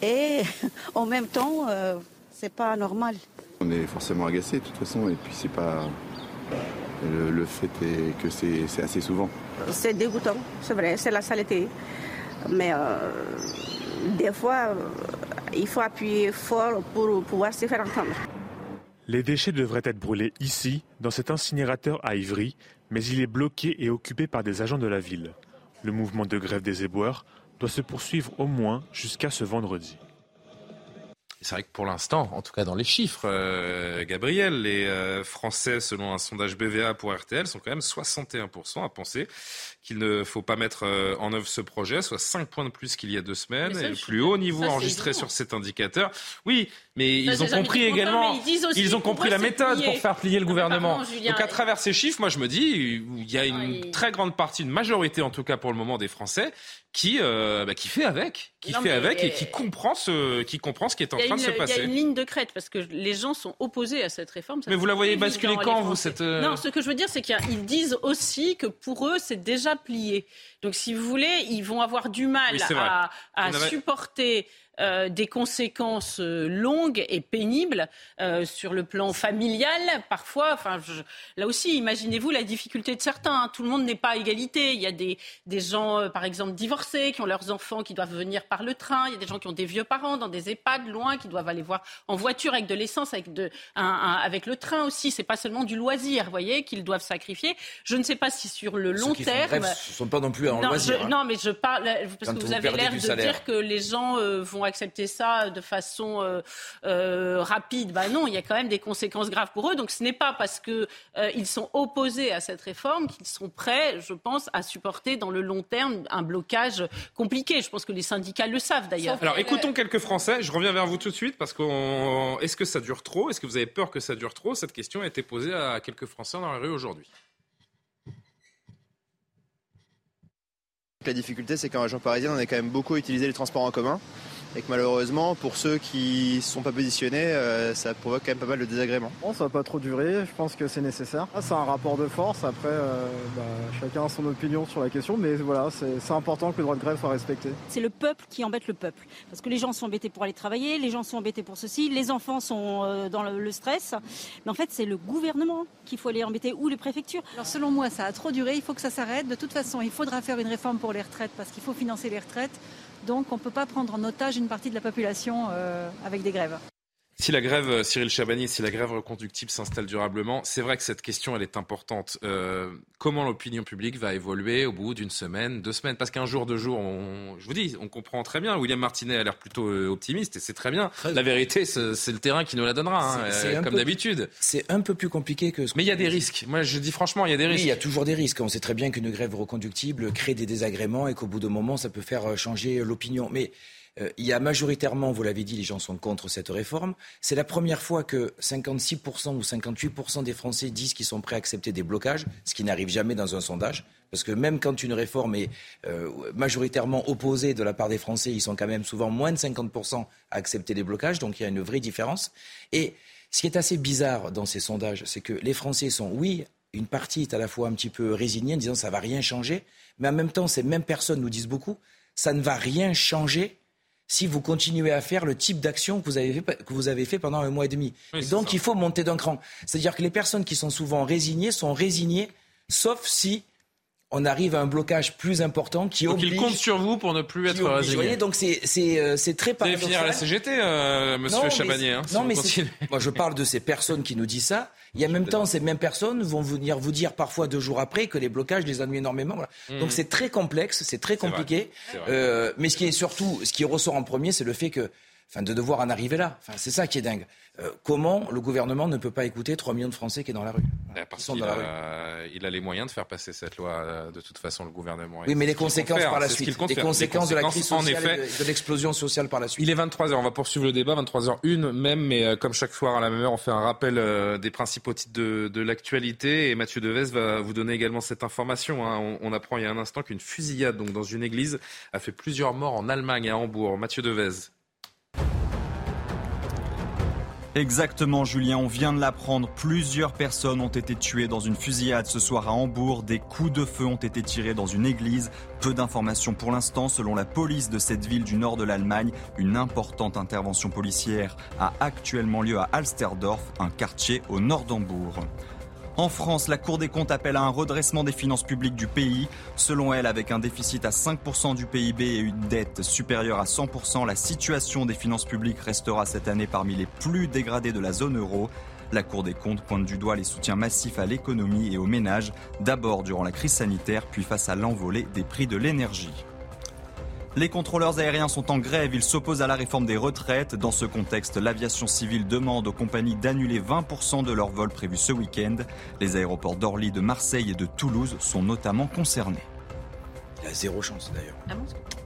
et en même temps, euh, c'est pas normal. On est forcément agacé de toute façon et puis c'est pas. Le, fait est que c'est assez souvent. C'est dégoûtant, c'est vrai, c'est la saleté. Mais euh, des fois, il faut appuyer fort pour pouvoir se faire entendre. Les déchets devraient être brûlés ici, dans cet incinérateur à Ivry, mais il est bloqué et occupé par des agents de la ville. Le mouvement de grève des éboueurs doit se poursuivre au moins jusqu'à ce vendredi. C'est vrai que pour l'instant, en tout cas dans les chiffres, euh, Gabriel, les euh, Français, selon un sondage BVA pour RTL, sont quand même 61% à penser qu'il ne faut pas mettre euh, en œuvre ce projet, soit 5 points de plus qu'il y a deux semaines, et le plus haut niveau enregistré sur cet indicateur. Oui, mais ils ont compris également, ils, ont compris la méthode pour faire plier le gouvernement. Donc à travers ces chiffres, moi je me dis, il y a une très grande partie, une majorité en tout cas pour le moment des Français, qui, euh, bah, qui fait avec, qui fait avec et qui comprend ce, qui comprend ce qui est en train de se passer. Il y a une ligne de crête parce que les gens sont opposés à cette réforme. Mais vous la voyez basculer quand vous cette euh, Non, ce que je veux dire, c'est qu'ils disent aussi que pour eux, c'est déjà plié. Donc, si vous voulez, ils vont avoir du mal à, à supporter euh, des conséquences euh, longues et pénibles euh, sur le plan familial, parfois. Enfin, là aussi, imaginez-vous la difficulté de certains. Hein. Tout le monde n'est pas à égalité. Il y a des, des gens, par exemple, divorcés, qui ont leurs enfants qui doivent venir par le train. Il y a des gens qui ont des vieux parents dans des EHPAD loin, qui doivent aller voir en voiture avec de l'essence, avec, de, avec le train aussi. C'est pas seulement du loisir, vous voyez, qu'ils doivent sacrifier. Je ne sais pas si sur le long terme. ne sont pas non plus en loisir. Hein. Non, mais je parle parce que vous, avez l'air de dire que les gens vont accepter ça de façon euh, euh, rapide. Ben non, il y a quand même des conséquences graves pour eux. Donc ce n'est pas parce qu'ils euh, sont opposés à cette réforme qu'ils sont prêts, je pense, à supporter dans le long terme un blocage compliqué. Je pense que les syndicats le savent d'ailleurs. Alors écoutons quelques Français. Je reviens vers vous tout de suite parce que est-ce que ça dure trop? Est-ce que vous avez peur que ça dure trop? Cette question a été posée à quelques Français dans la rue aujourd'hui. La difficulté, c'est qu'en région parisienne, on est quand même beaucoup utilisé les transports en commun et que malheureusement, pour ceux qui ne sont pas positionnés, euh, ça provoque quand même pas mal de désagréments. Bon, ça va pas trop durer, je pense que c'est nécessaire. Ah, c'est un rapport de force, après, euh, bah, chacun a son opinion sur la question, mais voilà, c'est important que le droit de grève soit respecté. C'est le peuple qui embête le peuple, parce que les gens sont embêtés pour aller travailler, les gens sont embêtés pour ceci, les enfants sont euh, dans le, stress, mais en fait, c'est le gouvernement qu'il faut aller embêter, ou les préfectures. Alors selon moi, ça a trop duré, il faut que ça s'arrête. De toute façon, il faudra faire une réforme pour les retraites, parce qu'il faut financer les retraites. Donc on ne peut pas prendre en otage une partie de la population euh, avec des grèves. Si la grève, euh, Cyril Chabani, si la grève reconductible s'installe durablement, c'est vrai que cette question, elle est importante. Euh, comment l'opinion publique va évoluer au bout d'une semaine, deux semaines? Parce qu'un jour, deux jours, on, je vous dis, on comprend très bien. William Martinet a l'air plutôt euh, optimiste et c'est très bien. la vérité, c'est le terrain qui nous la donnera, hein, comme d'habitude. C'est un peu plus compliqué que ce Mais il y a des risques. Moi, je dis franchement, il y a des risques. Oui, il y a toujours des risques. On sait très bien qu'une grève reconductible crée des désagréments et qu'au bout d'un moment, ça peut faire changer l'opinion. Mais euh, il y a majoritairement, vous l'avez dit, les gens sont contre cette réforme. C'est la première fois que 56% ou 58% des Français disent qu'ils sont prêts à accepter des blocages, ce qui n'arrive jamais dans un sondage. Parce que même quand une réforme est euh, majoritairement opposée de la part des Français, ils sont quand même souvent moins de 50% à accepter des blocages. Donc il y a une vraie différence. Et ce qui est assez bizarre dans ces sondages, c'est que les Français sont, oui, une partie est à la fois un petit peu résignée en disant ça ne va rien changer, mais en même temps, ces mêmes personnes nous disent beaucoup, ça ne va rien changer si vous continuez à faire le type d'action que vous avez fait, que vous avez fait pendant un mois et demi. donc il faut monter d'un cran. C'est-à-dire que les personnes qui sont souvent résignées sont résignées, sauf si on arrive à un blocage plus important qui Donc oblige. il compte sur vous pour ne plus être résigné. voyez, donc c'est c'est euh, c'est très Vous allez paradoxal. finir à la CGT, euh, monsieur Non, mais Chabanier. c'est- hein, si non, mais moi je parle de ces personnes qui nous disent ça. Et en même temps, ces mêmes personnes vont venir vous dire parfois deux jours après que les blocages les ennuient énormément. Voilà. Mhm. Donc c'est très complexe, c'est très compliqué. vrai. Euh, mais ce qui est surtout, ce qui ressort en premier, c'est le fait que, enfin, de devoir en arriver là. Enfin, c'est ça qui est dingue. Euh, comment le gouvernement ne peut pas écouter 3 millions de Français qui est dans la rue Parce sont dans la rue. a, il a les moyens de faire passer cette loi, euh, de toute façon, le gouvernement. Oui, mais les conséquences par la suite, les conséquences de la crise sociale en effet, et de, l'explosion sociale par la suite. Il est 23h, on va poursuivre le débat, 23h01 même, mais euh, comme chaque soir à la même heure, on fait un rappel euh, des principaux titres de, de l'actualité et Mathieu Devez va vous donner également cette information. hein. On, on apprend il y a un instant qu'une fusillade donc dans une église a fait plusieurs morts en Allemagne à Hambourg. Mathieu Devez. Exactement, Julien, on vient de l'apprendre. Plusieurs personnes ont été tuées dans une fusillade ce soir à Hambourg. Des coups de feu ont été tirés dans une église. Peu d'informations pour l'instant. Selon la police de cette ville du nord de l'Allemagne, une importante intervention policière a actuellement lieu à Alsterdorf, un quartier au nord d'Hambourg. En France, la Cour des comptes appelle à un redressement des finances publiques du pays. Selon elle, avec un déficit à 5% du PIB et une dette supérieure à 100%, la situation des finances publiques restera cette année parmi les plus dégradées de la zone euro. La Cour des comptes pointe du doigt les soutiens massifs à l'économie et aux ménages, d'abord durant la crise sanitaire, puis face à l'envolée des prix de l'énergie. Les contrôleurs aériens sont en grève, ils s'opposent à la réforme des retraites. Dans ce contexte, l'aviation civile demande aux compagnies d'annuler 20% de leurs vols prévus ce week-end. Les aéroports d'Orly, de Marseille et de Toulouse sont notamment concernés. Il a zéro chance d'ailleurs.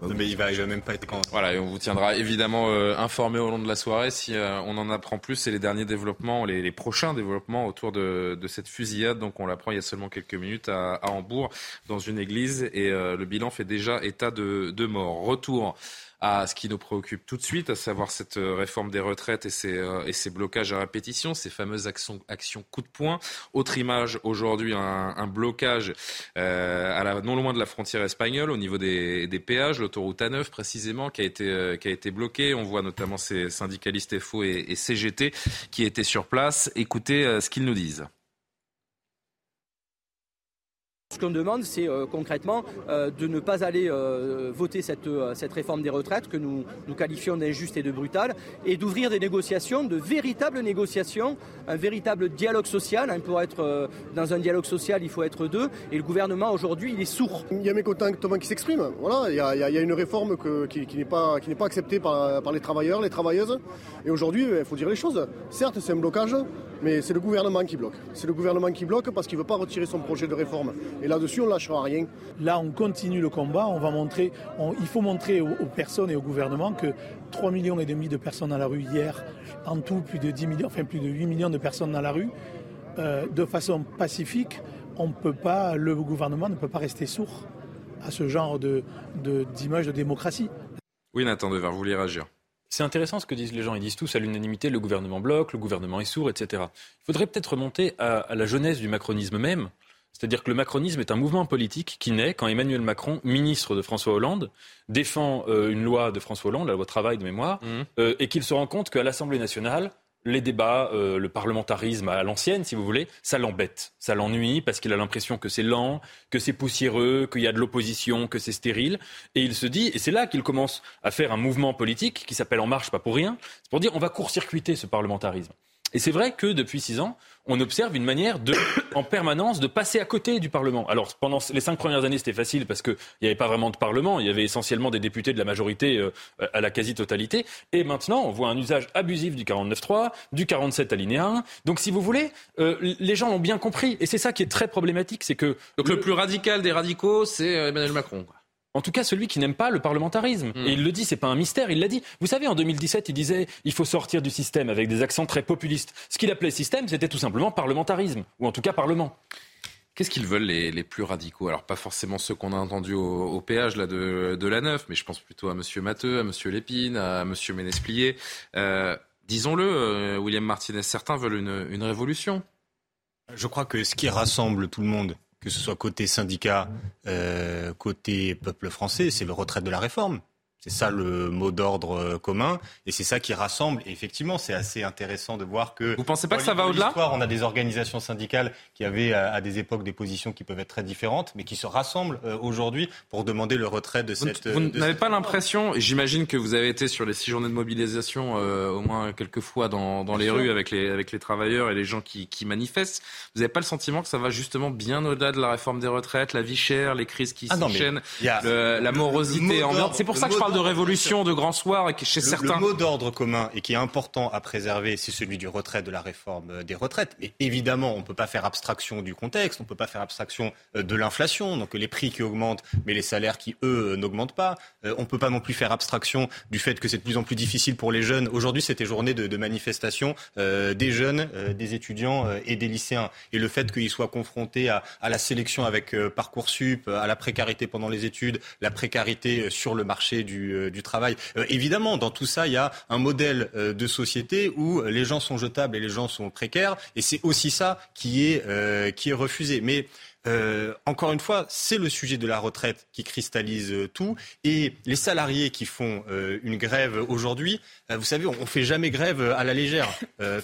Mais il va, il va même pas être quand. Voilà, et on vous tiendra évidemment euh, informé au long de la soirée si euh, on en apprend plus et les derniers développements, les, les prochains développements autour de, de cette fusillade. Donc on l'apprend il y a seulement quelques minutes à, à Hambourg dans une église et euh, le bilan fait déjà état de, de mort. Retour à ce qui nous préoccupe tout de suite, à savoir cette euh, réforme des retraites et ces, euh, et ces blocages à répétition, ces fameuses actions, actions coup de poing. Autre image aujourd'hui, un, blocage euh, à la, non loin de la frontière espagnole au niveau des, péages, l'autoroute A9 précisément, qui a été, euh, bloquée. On voit notamment ces syndicalistes FO et, et CGT qui étaient sur place. Écoutez ce qu'ils nous disent. Ce qu'on demande, c'est euh, concrètement euh, de ne pas aller euh, voter cette, réforme des retraites que nous, qualifions d'injuste et de brutale, et d'ouvrir des négociations, de véritables négociations, un véritable dialogue social. hein. pour être dans un dialogue social, il faut être deux, et le gouvernement aujourd'hui, il est sourd. Il y a mécontentement qui s'expriment. Voilà, il y, a, il y a- une réforme que- qui, qui n'est pas, qui n'est pas acceptée par, par les travailleurs, les travailleuses. Et aujourd'hui, il faut dire les choses. Certes, c'est un blocage, mais c'est le gouvernement qui bloque. C'est le gouvernement qui bloque parce qu'il ne veut pas retirer son projet de réforme. Et là-dessus, on ne lâchera rien. Là, on continue le combat. On va montrer, on- il faut montrer aux, aux personnes et au gouvernement que 3 millions et demi de personnes dans la rue hier, en tout plus de 10 millions, enfin plus de 8 millions de personnes dans la rue, euh, de façon pacifique. On peut pas, le gouvernement ne peut pas rester sourd à ce genre de, de- d'image de démocratie. Oui, Nathan Dever, vous voulez réagir? C'est intéressant ce que disent les gens. Ils disent tous à l'unanimité le gouvernement bloque, le gouvernement est sourd, etc. Il faudrait peut-être remonter à, à la jeunesse du macronisme même. C'est-à-dire que le macronisme est un mouvement politique qui naît quand Emmanuel Macron, ministre de François Hollande, défend euh, une loi de François Hollande, la loi travail de mémoire, euh, et qu'il se rend compte qu'à l'Assemblée nationale, les débats, euh, le parlementarisme à l'ancienne, si vous voulez, ça l'embête, ça l'ennuie parce qu'il a l'impression que c'est lent, que c'est poussiéreux, qu'il y a de l'opposition, que c'est stérile. Et il se dit, et c'est là qu'il commence à faire un mouvement politique qui s'appelle En Marche, pas pour rien, c'est pour dire on va court-circuiter ce parlementarisme. Et c'est vrai que depuis six ans, on observe une manière de, en permanence de passer à côté du Parlement. Alors pendant les cinq premières années, c'était facile parce qu'il n'y avait pas vraiment de Parlement. Il y avait essentiellement des députés de la majorité euh, à la quasi-totalité. Et maintenant, on voit un usage abusif du 49.3, du 47 alinéa 1. Donc si vous voulez, euh, les gens l'ont bien compris. Et c'est ça qui est très problématique, c'est que Donc le plus radical des radicaux, c'est euh, Emmanuel Macron. quoi. En tout cas, celui qui n'aime pas le parlementarisme. Et il le dit, c'est pas un mystère, il l'a dit. Vous savez, en 2017, il disait il faut sortir du système avec des accents très populistes. Ce qu'il appelait système, c'était tout simplement parlementarisme, ou en tout cas parlement. Qu'est-ce qu'ils veulent les, les plus radicaux? Alors pas forcément ceux qu'on a entendus au, au péage là de, de la Neuf, mais je pense plutôt à Monsieur Matteux, à Monsieur Lépine, à Monsieur Ménesplier. Euh, Disons-le, euh, William Martinez, certains veulent une, une révolution. Je crois que ce qui rassemble tout le monde, que ce soit côté syndicat, euh, côté peuple français, c'est le retrait de la réforme. C'est ça le mot d'ordre euh, commun et c'est ça qui rassemble. Et effectivement, c'est assez intéressant de voir que. Vous pensez pas que ça va au-delà? On a des organisations syndicales qui avaient à, des époques des positions qui peuvent être très différentes, mais qui se rassemblent euh, aujourd'hui pour demander le retrait de cette. Vous, n'avez pas l'impression, j'imagine que vous avez été sur les six journées de mobilisation euh, au moins quelques fois dans, dans les rues avec les, avec les travailleurs et les gens qui, qui manifestent. Vous n'avez pas le sentiment que ça va justement bien au-delà de la réforme des retraites, la vie chère, les crises qui ah s'enchaînent, la morosité ambiante? C'est pour ça que je parle de révolution, de grand soir, et chez certains. Le mot d'ordre commun et qui est important à préserver, c'est celui du retrait de la réforme euh, des retraites. Mais évidemment, on ne peut pas faire abstraction du contexte, on ne peut pas faire abstraction euh, de l'inflation, donc les prix qui augmentent, mais les salaires qui, eux, euh, n'augmentent pas. On ne peut pas non plus faire abstraction du fait que c'est de plus en plus difficile pour les jeunes. Aujourd'hui, c'était journée de, de manifestation des jeunes, des étudiants et des lycéens. Et le fait qu'ils soient confrontés à, à, la sélection avec Parcoursup, à la précarité pendant les études, la précarité sur le marché du euh, du, travail. Euh, évidemment, dans tout ça, il y a un modèle euh, de société où les gens sont jetables et les gens sont précaires, et c'est aussi ça qui est, qui est refusé. Mais euh, encore une fois, c'est le sujet de la retraite qui cristallise euh, tout. Et les salariés qui font euh, une grève aujourd'hui, vous savez, on, ne fait jamais grève à la légère.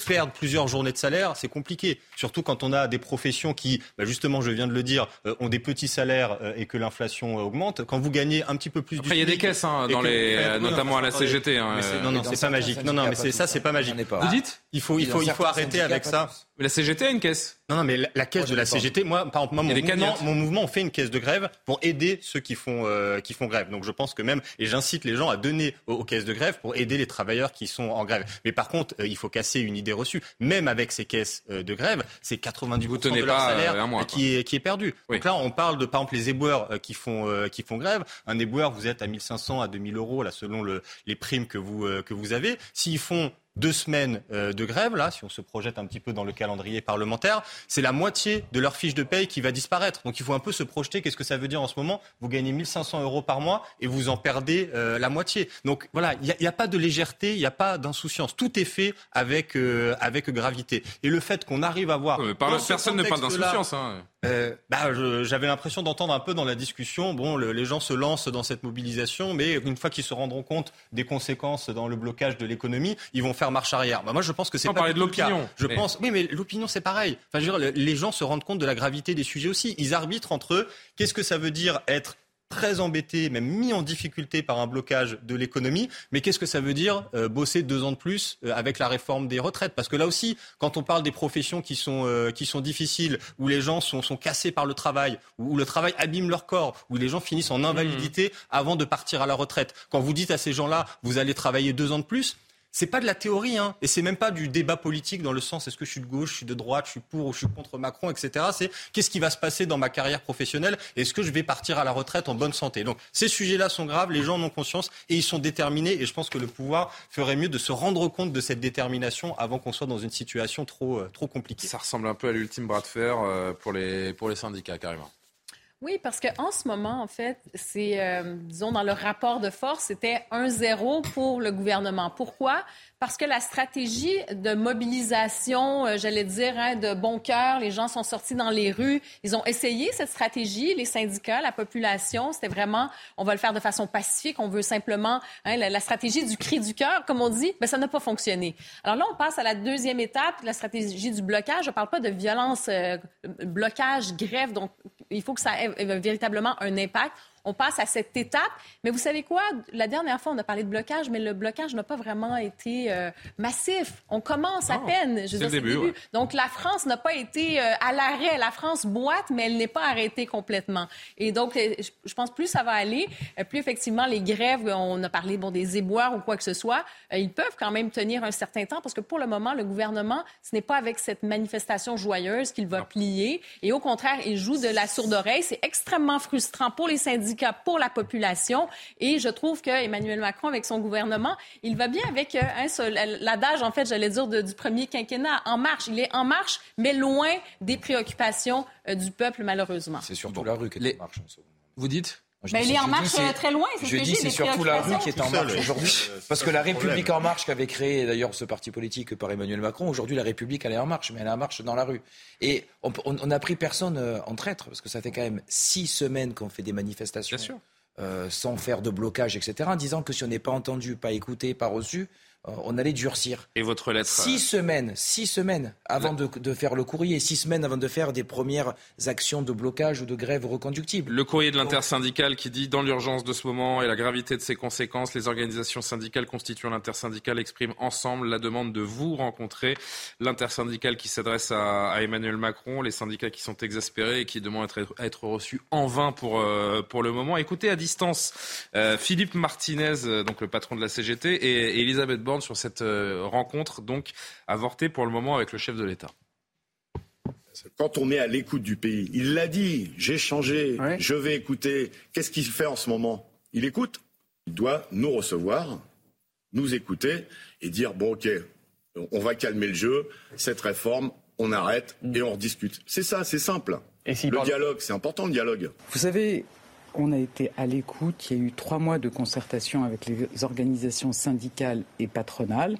perdre plusieurs journées de salaire, c'est compliqué. Surtout quand on a des professions qui, bah, justement, je viens de le dire, ont des petits salaires et que l'inflation augmente. Quand vous gagnez un petit peu plus Après, il y a des caisses, hein, dans les, notamment à la CGT. Hein, non, non, c'est pas magique. Non, non, mais c'est ça, c'est pas magique. Vous dites Il faut, il faut, il faut arrêter avec ça. Mais la CGT a une caisse. Non, non, mais la, caisse de la CGT, moi, par exemple, mon mouvement, mon mouvement, on fait une caisse de grève pour aider ceux qui font, euh, qui font grève. Donc je pense que même, et j'incite les gens à donner aux, caisses de grève pour aider les travailleurs qui sont en grève. Mais par contre, euh, il faut casser une idée reçue. Même avec ces caisses euh, de grève, c'est 90% de leur salaire qui, est, qui est perdu. Donc là, on parle de, par exemple, les éboueurs qui font, qui font grève. Un éboueur, vous êtes à 1500 à 2000 euros, là, selon le, les primes que vous, que vous avez. S'ils font deux semaines euh, de grève, là, si on se projette un petit peu dans le calendrier parlementaire, c'est la moitié de leur fiche de paye qui va disparaître. Donc il faut un peu se projeter. Qu'est-ce que ça veut dire en ce moment? Vous gagnez 1500 euros par mois et vous en perdez euh, la moitié. Donc voilà, il n'y a, pas de légèreté, il n'y a pas d'insouciance. Tout est fait avec, euh, avec gravité. Et le fait qu'on arrive à voir... personne ne parle d'insouciance. Hein. Bah, J'avais l'impression d'entendre un peu dans la discussion, bon, les gens se lancent dans cette mobilisation, mais une fois qu'ils se rendront compte des conséquences dans le blocage de l'économie, ils vont faire marche arrière. Bah, moi, je pense que c'est pas parler de l'opinion. Je pense, oui, mais l'opinion, c'est pareil. Enfin, je veux dire, les gens se rendent compte de la gravité des sujets aussi. Ils arbitrent entre eux. Qu'est-ce que ça veut dire être très embêté, même mis en difficulté par un blocage de l'économie. Mais qu'est-ce que ça veut dire euh, bosser deux ans de plus euh, avec la réforme des retraites? Parce que là aussi, quand on parle des professions qui sont, euh, qui sont difficiles, où les gens sont, sont cassés par le travail, où, le travail abîme leur corps, où les gens finissent en invalidité mmh. avant de partir à la retraite, quand vous dites à ces gens-là, vous allez travailler deux ans de plus, c'est pas de la théorie, hein, et c'est même pas du débat politique dans le sens est-ce que je suis de gauche, je suis de droite, je suis pour ou je suis contre Macron, etc. C'est qu'est-ce qui va se passer dans ma carrière professionnelle? Est-ce que je vais partir à la retraite en bonne santé? Donc ces sujets-là sont graves, les gens en ont conscience et ils sont déterminés. Et je pense que le pouvoir ferait mieux de se rendre compte de cette détermination avant qu'on soit dans une situation trop euh, trop compliquée. Ça ressemble un peu à l'ultime bras de fer euh, pour les pour les syndicats carrément. Oui, parce qu'en ce moment, en fait, c'est, euh, disons, dans le rapport de force, c'était un zéro pour le gouvernement. Pourquoi? Parce que la stratégie de mobilisation, euh, j'allais dire, hein, de bon cœur, les gens sont sortis dans les rues, ils ont essayé cette stratégie, les syndicats, la population, c'était vraiment, on va le faire de façon pacifique, on veut simplement, hein, la, stratégie du cri du cœur, comme on dit, mais ça n'a pas fonctionné. Alors là, on passe à la deuxième étape, la stratégie du blocage. Je ne parle pas de violence, euh, blocage, grève, donc il faut que ça ait véritablement un impact on passe à cette étape. Mais vous savez quoi? La dernière fois, on a parlé de blocage, mais le blocage n'a pas vraiment été euh, massif. On commence à peine. Je le début, Donc, la France n'a pas été euh, à l'arrêt. La France boite, mais elle n'est pas arrêtée complètement. Et donc, euh, je pense plus ça va aller, plus effectivement les grèves, on a parlé bon, des éboueurs ou quoi que ce soit, ils peuvent quand même tenir un certain temps parce que pour le moment, le gouvernement, ce n'est pas avec cette manifestation joyeuse qu'il va plier. Et au contraire, il joue de la sourde oreille. C'est extrêmement frustrant pour les syndicats pour la population. Et je trouve que Emmanuel Macron, avec son gouvernement, il va bien avec euh, l'adage, en fait, j'allais dire, du premier quinquennat, en marche. Il est en marche, mais loin des préoccupations euh, du peuple, malheureusement. C'est surtout la rue qui est en marche. Vous dites mais il est en marche euh, très loin. Je dis c'est surtout la rue qui est en marche aujourd'hui. Parce que la République en marche qu'avait créé d'ailleurs ce parti politique par Emmanuel Macron, aujourd'hui la République elle est en marche, mais elle est en marche dans la rue. Et on n'a pris personne en traître, parce que ça fait quand même six semaines qu'on fait des manifestations sans faire de blocage, etc., en disant que si on n'est pas entendu, pas écouté, pas reçu, euh, on allait durcir. Et votre lettre Six euh, semaines, six semaines avant de, faire le courrier, six semaines avant de faire des premières actions de blocage ou de grève reconductible. Le courrier de l'intersyndicale qui dit dans l'urgence de ce moment et la gravité de ses conséquences, les organisations syndicales constituant l'intersyndicale expriment ensemble la demande de vous rencontrer. L'intersyndicale qui s'adresse à, Emmanuel Macron, les syndicats qui sont exaspérés et qui demandent à être, reçus en vain pour, euh, pour le moment. Écoutez à distance Philippe Martinez, donc le patron de la CGT, et, et Elisabeth sur cette euh, rencontre, donc avortée pour le moment avec le chef de l'État. Quand on est à l'écoute du pays, il l'a dit, j'ai changé, je vais écouter. Qu'est-ce qu'il fait en ce moment? Il écoute. Il doit nous recevoir, nous écouter et dire bon ok, on va calmer le jeu, cette réforme, on arrête et on rediscute. C'est ça, c'est simple. le dialogue, c'est important le dialogue. Vous savez, on a été à l'écoute. Il y a eu trois mois de concertation avec les organisations syndicales et patronales.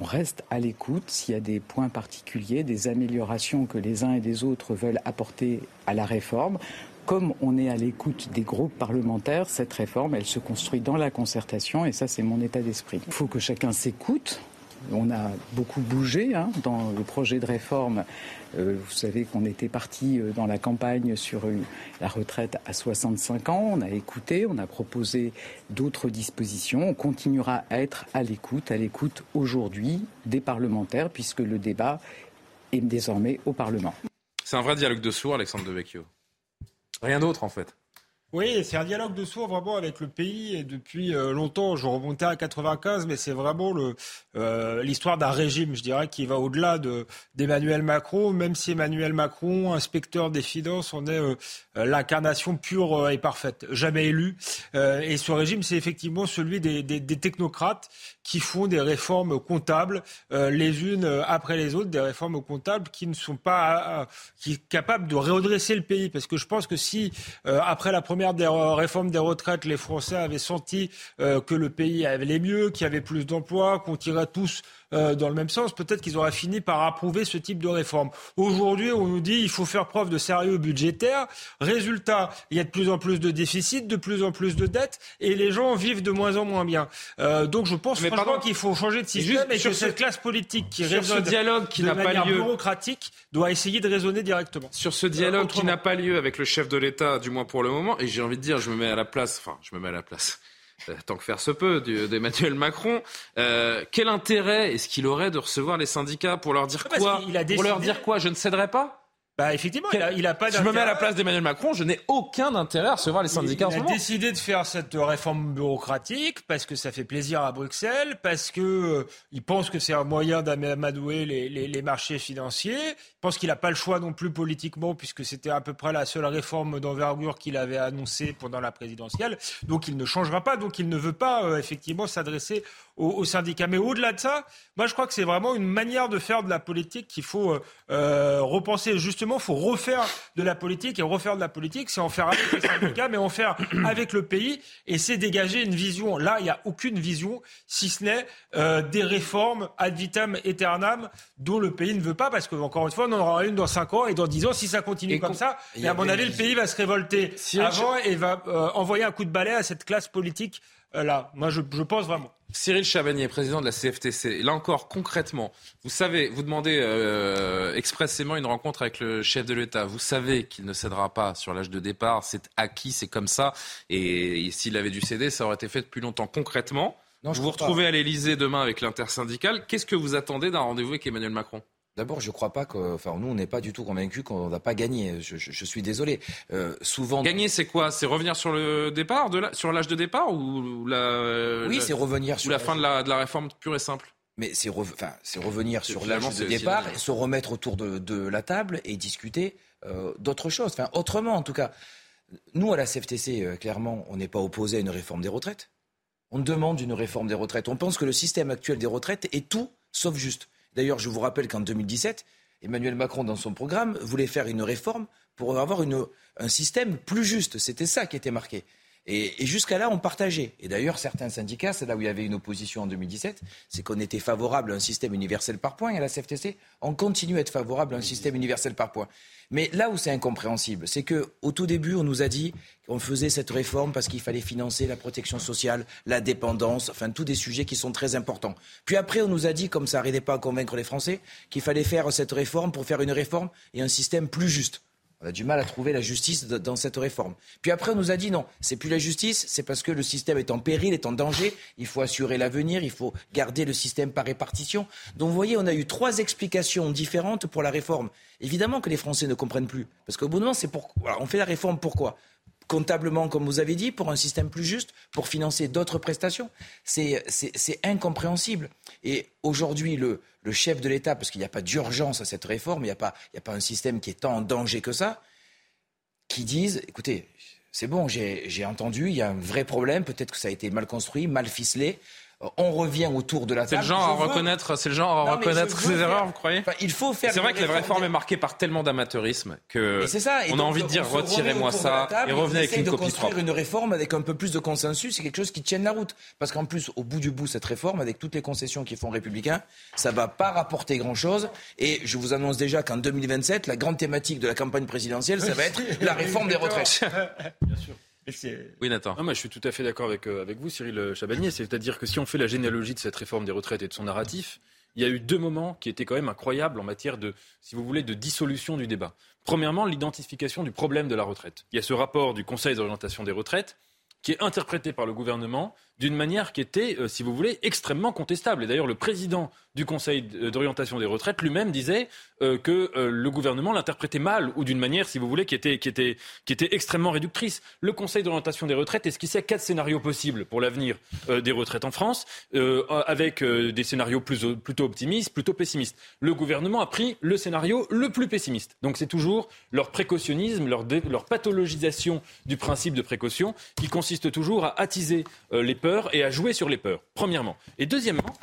On reste à l'écoute s'il y a des points particuliers, des améliorations que les uns et les autres veulent apporter à la réforme. Comme on est à l'écoute des groupes parlementaires, cette réforme, elle se construit dans la concertation et ça, c'est mon état d'esprit. Il faut que chacun s'écoute. On a beaucoup bougé hein, dans le projet de réforme euh, vous savez qu'on était parti euh, dans la campagne sur la retraite à 65 ans. On a écouté, on a proposé d'autres dispositions. On continuera à être à l'écoute, à l'écoute aujourd'hui des parlementaires, puisque le débat est désormais au Parlement. C'est un vrai dialogue de sourds, Alexandre Devecchio. Rien d'autre, en fait. Oui, c'est un dialogue de sourds vraiment avec le pays et depuis euh, longtemps. Je remontais à 95, mais c'est vraiment euh, l'histoire d'un régime, je dirais, qui va au-delà de, d'Emmanuel Macron. Même si Emmanuel Macron, inspecteur des finances, en est euh, l'incarnation pure et parfaite, jamais élu. et ce régime, c'est effectivement celui des, technocrates qui font des réformes comptables les unes après les autres, des réformes comptables qui ne sont pas qui capables de redresser le pays. Parce que je pense que si après la première des réformes des retraites, les Français avaient senti euh, que le pays allait mieux, qu'il y avait plus d'emplois, qu'on tirait tous euh, dans le même sens, peut-être qu'ils auraient fini par approuver ce type de réforme. Aujourd'hui, on nous dit qu'il faut faire preuve de sérieux budgétaire. Résultat, il y a de plus en plus de déficits, de plus en plus de dettes, et les gens vivent de moins en moins bien. Euh, donc je pense franchement qu'il faut changer de système et que cette classe politique qui raisonne ce dialogue qui n'a pas lieu bureaucratique doit essayer de raisonner directement. Sur ce dialogue qui n'a pas lieu avec le chef de l'État, du moins pour le moment, et j'ai envie de dire, je me mets à la place, enfin, je me mets à la place tant que faire se peut, d'Emmanuel Macron. Euh, quel intérêt est-ce qu'il aurait de recevoir les syndicats pour leur dire quoi Pour leur dire quoi Je ne céderai pas bah effectivement, il a, pas Je me mets à la place d'Emmanuel Macron, je n'ai aucun intérêt à recevoir les syndicats il, ce a décidé de faire cette réforme bureaucratique parce que ça fait plaisir à Bruxelles, parce que euh, il pense que c'est un moyen d'amadouer les, les, les, marchés financiers. Il pense qu'il n'a pas le choix non plus politiquement puisque c'était à peu près la seule réforme d'envergure qu'il avait annoncée pendant la présidentielle. Donc il ne changera pas, donc il ne veut pas euh, effectivement s'adresser aux, syndicats. Mais au-delà de ça, moi je crois que c'est vraiment une manière de faire de la politique qu'il faut euh, euh repenser. Justement, il faut refaire de la politique et refaire de la politique, c'est en faire avec les syndicats, mais en faire avec le pays. Et c'est dégager une vision. Là, il n'y a aucune vision, si ce n'est des réformes ad vitam aeternam dont le pays ne veut pas, parce qu'encore une fois, en aura une dans 5 ans et dans 10 ans, si ça continue comme ça. Et à mon avis, le pays va se révolter avant et va euh, envoyer un coup de balai à cette classe politique euh, là. Moi, je, je pense vraiment. Cyril Chabagnier, président de la CFTC. Là encore, concrètement, vous savez, vous demandez euh, expressément une rencontre avec le chef de l'État. Vous savez qu'il ne cédera pas sur l'âge de départ. C'est acquis, c'est comme ça. Et, s'il avait dû céder, ça aurait été fait depuis longtemps. Concrètement, vous vous retrouvez à l'Elysée demain avec l'intersyndicale. Qu'est-ce que vous attendez d'un rendez-vous avec Emmanuel Macron? D'abord, je ne crois pas que. Enfin, nous, on n'est pas du tout convaincus qu'on va pas gagner. Je, suis désolé. Euh, souvent. Gagner, c'est quoi? C'est revenir sur le départ, de sur l'âge de départ ou la. Oui, c'est revenir sur. la fin de la, de la réforme pure et simple? Mais c'est enfin, revenir sur l'âge de départ, et se remettre autour de, de, la table et discuter euh, d'autres choses. Enfin, autrement, en tout cas. Nous, à la CFTC, euh, clairement, on n'est pas opposé à une réforme des retraites. On demande une réforme des retraites. On pense que le système actuel des retraites est tout sauf juste. D'ailleurs, je vous rappelle qu'en 2017, Emmanuel Macron, dans son programme, voulait faire une réforme pour avoir un système plus juste. C'était ça qui était marqué. Et, jusqu'à là, on partageait. Et d'ailleurs, certains syndicats, c'est là où il y avait une opposition en 2017, c'est qu'on était favorable à un système universel par points. Et à la CFTC, on continue à être favorable à un système universel par points. Mais là où c'est incompréhensible, c'est qu'au tout début, on nous a dit qu'on faisait cette réforme parce qu'il fallait financer la protection sociale, la dépendance, enfin tous des sujets qui sont très importants. Puis après, on nous a dit, comme ça n'arrivait pas à convaincre les Français, qu'il fallait faire cette réforme pour faire une réforme et un système plus juste. On a du mal à trouver la justice dans cette réforme. Puis après, on nous a dit non, c'est plus la justice, c'est parce que le système est en péril, est en danger. Il faut assurer l'avenir, il faut garder le système par répartition. Donc vous voyez, on a eu trois explications différentes pour la réforme. Évidemment que les Français ne comprennent plus, parce qu'au bout d'un moment, c'est pour. on fait la réforme pourquoi? Comptablement, comme vous avez dit, pour un système plus juste, pour financer d'autres prestations. C'est incompréhensible. Et aujourd'hui, le, chef de l'État, parce qu'il n'y a pas d'urgence à cette réforme, il n'y a, pas, a pas un système qui est tant en danger que ça, qui disent, écoutez, c'est bon, j'ai entendu, il y a un vrai problème, peut-être que ça a été mal construit, mal ficelé, on revient autour de la table. C'est le genre à reconnaître, c'est le genre à reconnaître ses erreurs, vous croyez Il faut faire. C'est vrai que la réforme est marquée par tellement d'amateurisme que on a envie de dire retirez-moi ça et revenez avec une de copie construire une réforme avec un peu plus de consensus, c'est quelque chose qui tienne la route. Parce qu'en plus, au bout du bout, cette réforme, avec toutes les concessions qui font républicains, ça va pas rapporter grand-chose. Et je vous annonce déjà qu'en 2027, la grande thématique de la campagne présidentielle, ça va être la réforme des retraites. Bien sûr. Oui, Nathan. moi, je suis tout à fait d'accord avec, euh, avec vous, Cyril Chabagnier. C'est-à-dire que si on fait la généalogie de cette réforme des retraites et de son narratif, il y a eu deux moments qui étaient quand même incroyables en matière de, si vous voulez, de dissolution du débat. Premièrement, l'identification du problème de la retraite. Il y a ce rapport du Conseil d'orientation des retraites qui est interprété par le gouvernement d'une manière qui était, euh, si vous voulez, extrêmement contestable. Et d'ailleurs, le président du Conseil d'orientation des retraites lui-même disait euh, que euh, le gouvernement l'interprétait mal ou d'une manière, si vous voulez, qui était, qui, était, qui était extrêmement réductrice. Le Conseil d'orientation des retraites esquissait quatre scénarios possibles pour l'avenir des retraites en France, avec des scénarios plus, plutôt optimistes, plutôt pessimistes. Le gouvernement a pris le scénario le plus pessimiste. Donc c'est toujours leur précautionnisme, leur, leur pathologisation du principe de précaution qui consiste toujours à attiser les et à jouer sur les peurs, premièrement. Et deuxièmement,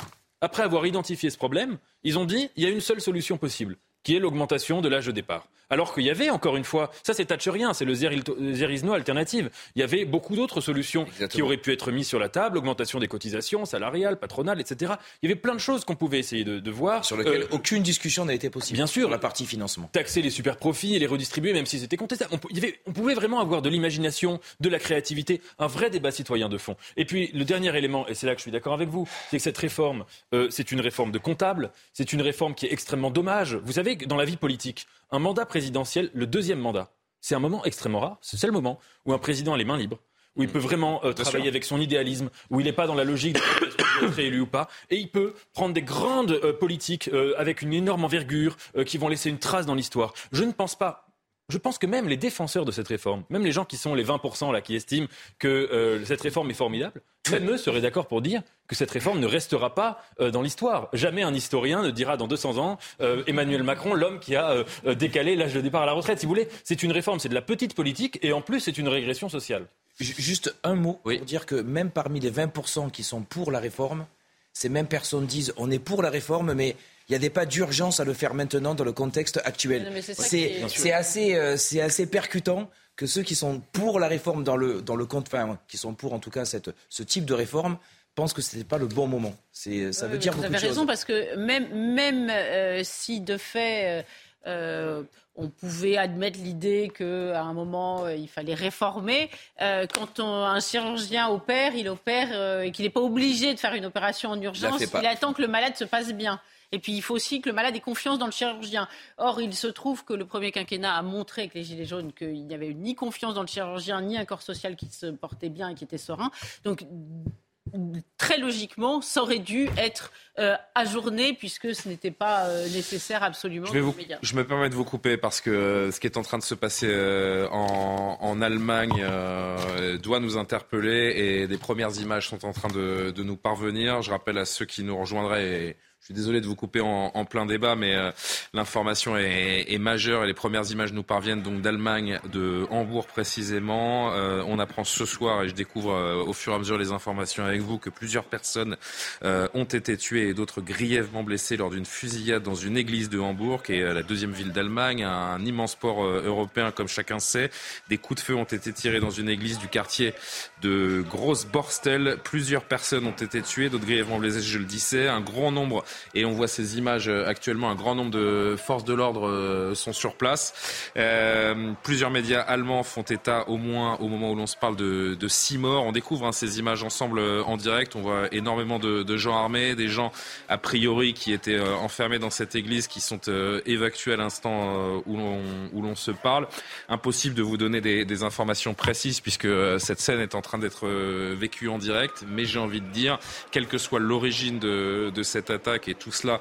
après avoir identifié ce problème, ils ont dit il y a une seule solution possible, qui est l'augmentation de l'âge de départ. Alors qu'il y avait, encore une fois, ça c'est Thatcherien, c'est le Zerisno alternative. Il y avait beaucoup d'autres solutions qui auraient pu être mises sur la table, augmentation des cotisations salariales, patronales, etc. Il y avait plein de choses qu'on pouvait essayer de, voir. Sur lesquelles euh, aucune discussion n'a été possible. Bien sûr. la partie financement. Taxer les super profits et les redistribuer, même si c'était contestable. On, on pouvait vraiment avoir de l'imagination, de la créativité, un vrai débat citoyen de fond. Et puis le dernier élément, et c'est là que je suis d'accord avec vous, c'est que cette réforme, euh, c'est une réforme de comptable, c'est une réforme qui est extrêmement dommage. Vous savez dans la vie politique, un mandat présidentiel, le deuxième mandat, c'est un moment extrêmement rare. C'est le moment où un président a les mains libres, où il peut vraiment euh, travailler avec son idéalisme, où il n'est pas dans la logique de être élu ou pas, et il peut prendre des grandes euh, politiques euh, avec une énorme envergure qui vont laisser une trace dans l'histoire. Je ne pense pas je pense que même les défenseurs de cette réforme, même les gens qui sont les 20% là, qui estiment que euh, cette réforme est formidable, même eux seraient d'accord pour dire que cette réforme ne restera pas euh, dans l'histoire. Jamais un historien ne dira dans 200 ans euh, Emmanuel Macron, l'homme qui a décalé l'âge de départ à la retraite. Si vous voulez, c'est une réforme, c'est de la petite politique et en plus c'est une régression sociale. Juste un mot pour dire que même parmi les 20% qui sont pour la réforme, ces mêmes personnes disent on est pour la réforme, mais il n'y avait pas d'urgence à le faire maintenant dans le contexte actuel. C'est assez, euh, assez percutant que ceux qui sont pour la réforme dans le, dans le compte, enfin, qui sont pour en tout cas cette, ce type de réforme, pensent que ce n'était pas le bon moment. C'est, ça veut dire vous avez raison parce que même, même euh, si de fait euh, on pouvait admettre l'idée qu'à un moment il fallait réformer, quand un chirurgien opère, il opère et qu'il n'est pas obligé de faire une opération en urgence, il attend que le malade se passe bien. Et puis, il faut aussi que le malade ait confiance dans le chirurgien. Or, il se trouve que le premier quinquennat a montré avec les Gilets jaunes qu'il n'y avait ni confiance dans le chirurgien, ni un corps social qui se portait bien et qui était serein. Donc, très logiquement, ça aurait dû être euh, ajourné puisque ce n'était pas euh, nécessaire absolument. Je, vous, je, me permets de vous couper parce que euh, ce qui est en train de se passer en, en, Allemagne doit nous interpeller et des premières images sont en train de, de nous parvenir. Je rappelle à ceux qui nous rejoindraient. Et, je suis désolé de vous couper en, plein débat, mais euh, l'information est, majeure et les premières images nous parviennent donc d'Allemagne, de Hambourg précisément. Euh, on apprend ce soir, et je découvre euh, au fur et à mesure les informations avec vous, que plusieurs personnes ont été tuées et d'autres grièvement blessées lors d'une fusillade dans une église de Hambourg, qui est la deuxième ville d'Allemagne, un immense port européen comme chacun sait. Des coups de feu ont été tirés dans une église du quartier de Grosse Borstel. Plusieurs personnes ont été tuées, d'autres grièvement blessées, je le disais. Un grand nombre, et on voit ces images actuellement, un grand nombre de forces de l'ordre sont sur place. Euh, plusieurs médias allemands font état, au moins au moment où l'on se parle, de, de six morts. On découvre hein, ces images ensemble euh, en direct. On voit énormément de, de, gens armés, des gens a priori qui étaient euh, enfermés dans cette église, qui sont euh, évacués à l'instant euh, où l'on où l'on se parle. Impossible de vous donner des, des informations précises puisque cette scène est en train d'être vécue en direct. Mais j'ai envie de dire, quelle que soit l'origine de, cette attaque et tout cela,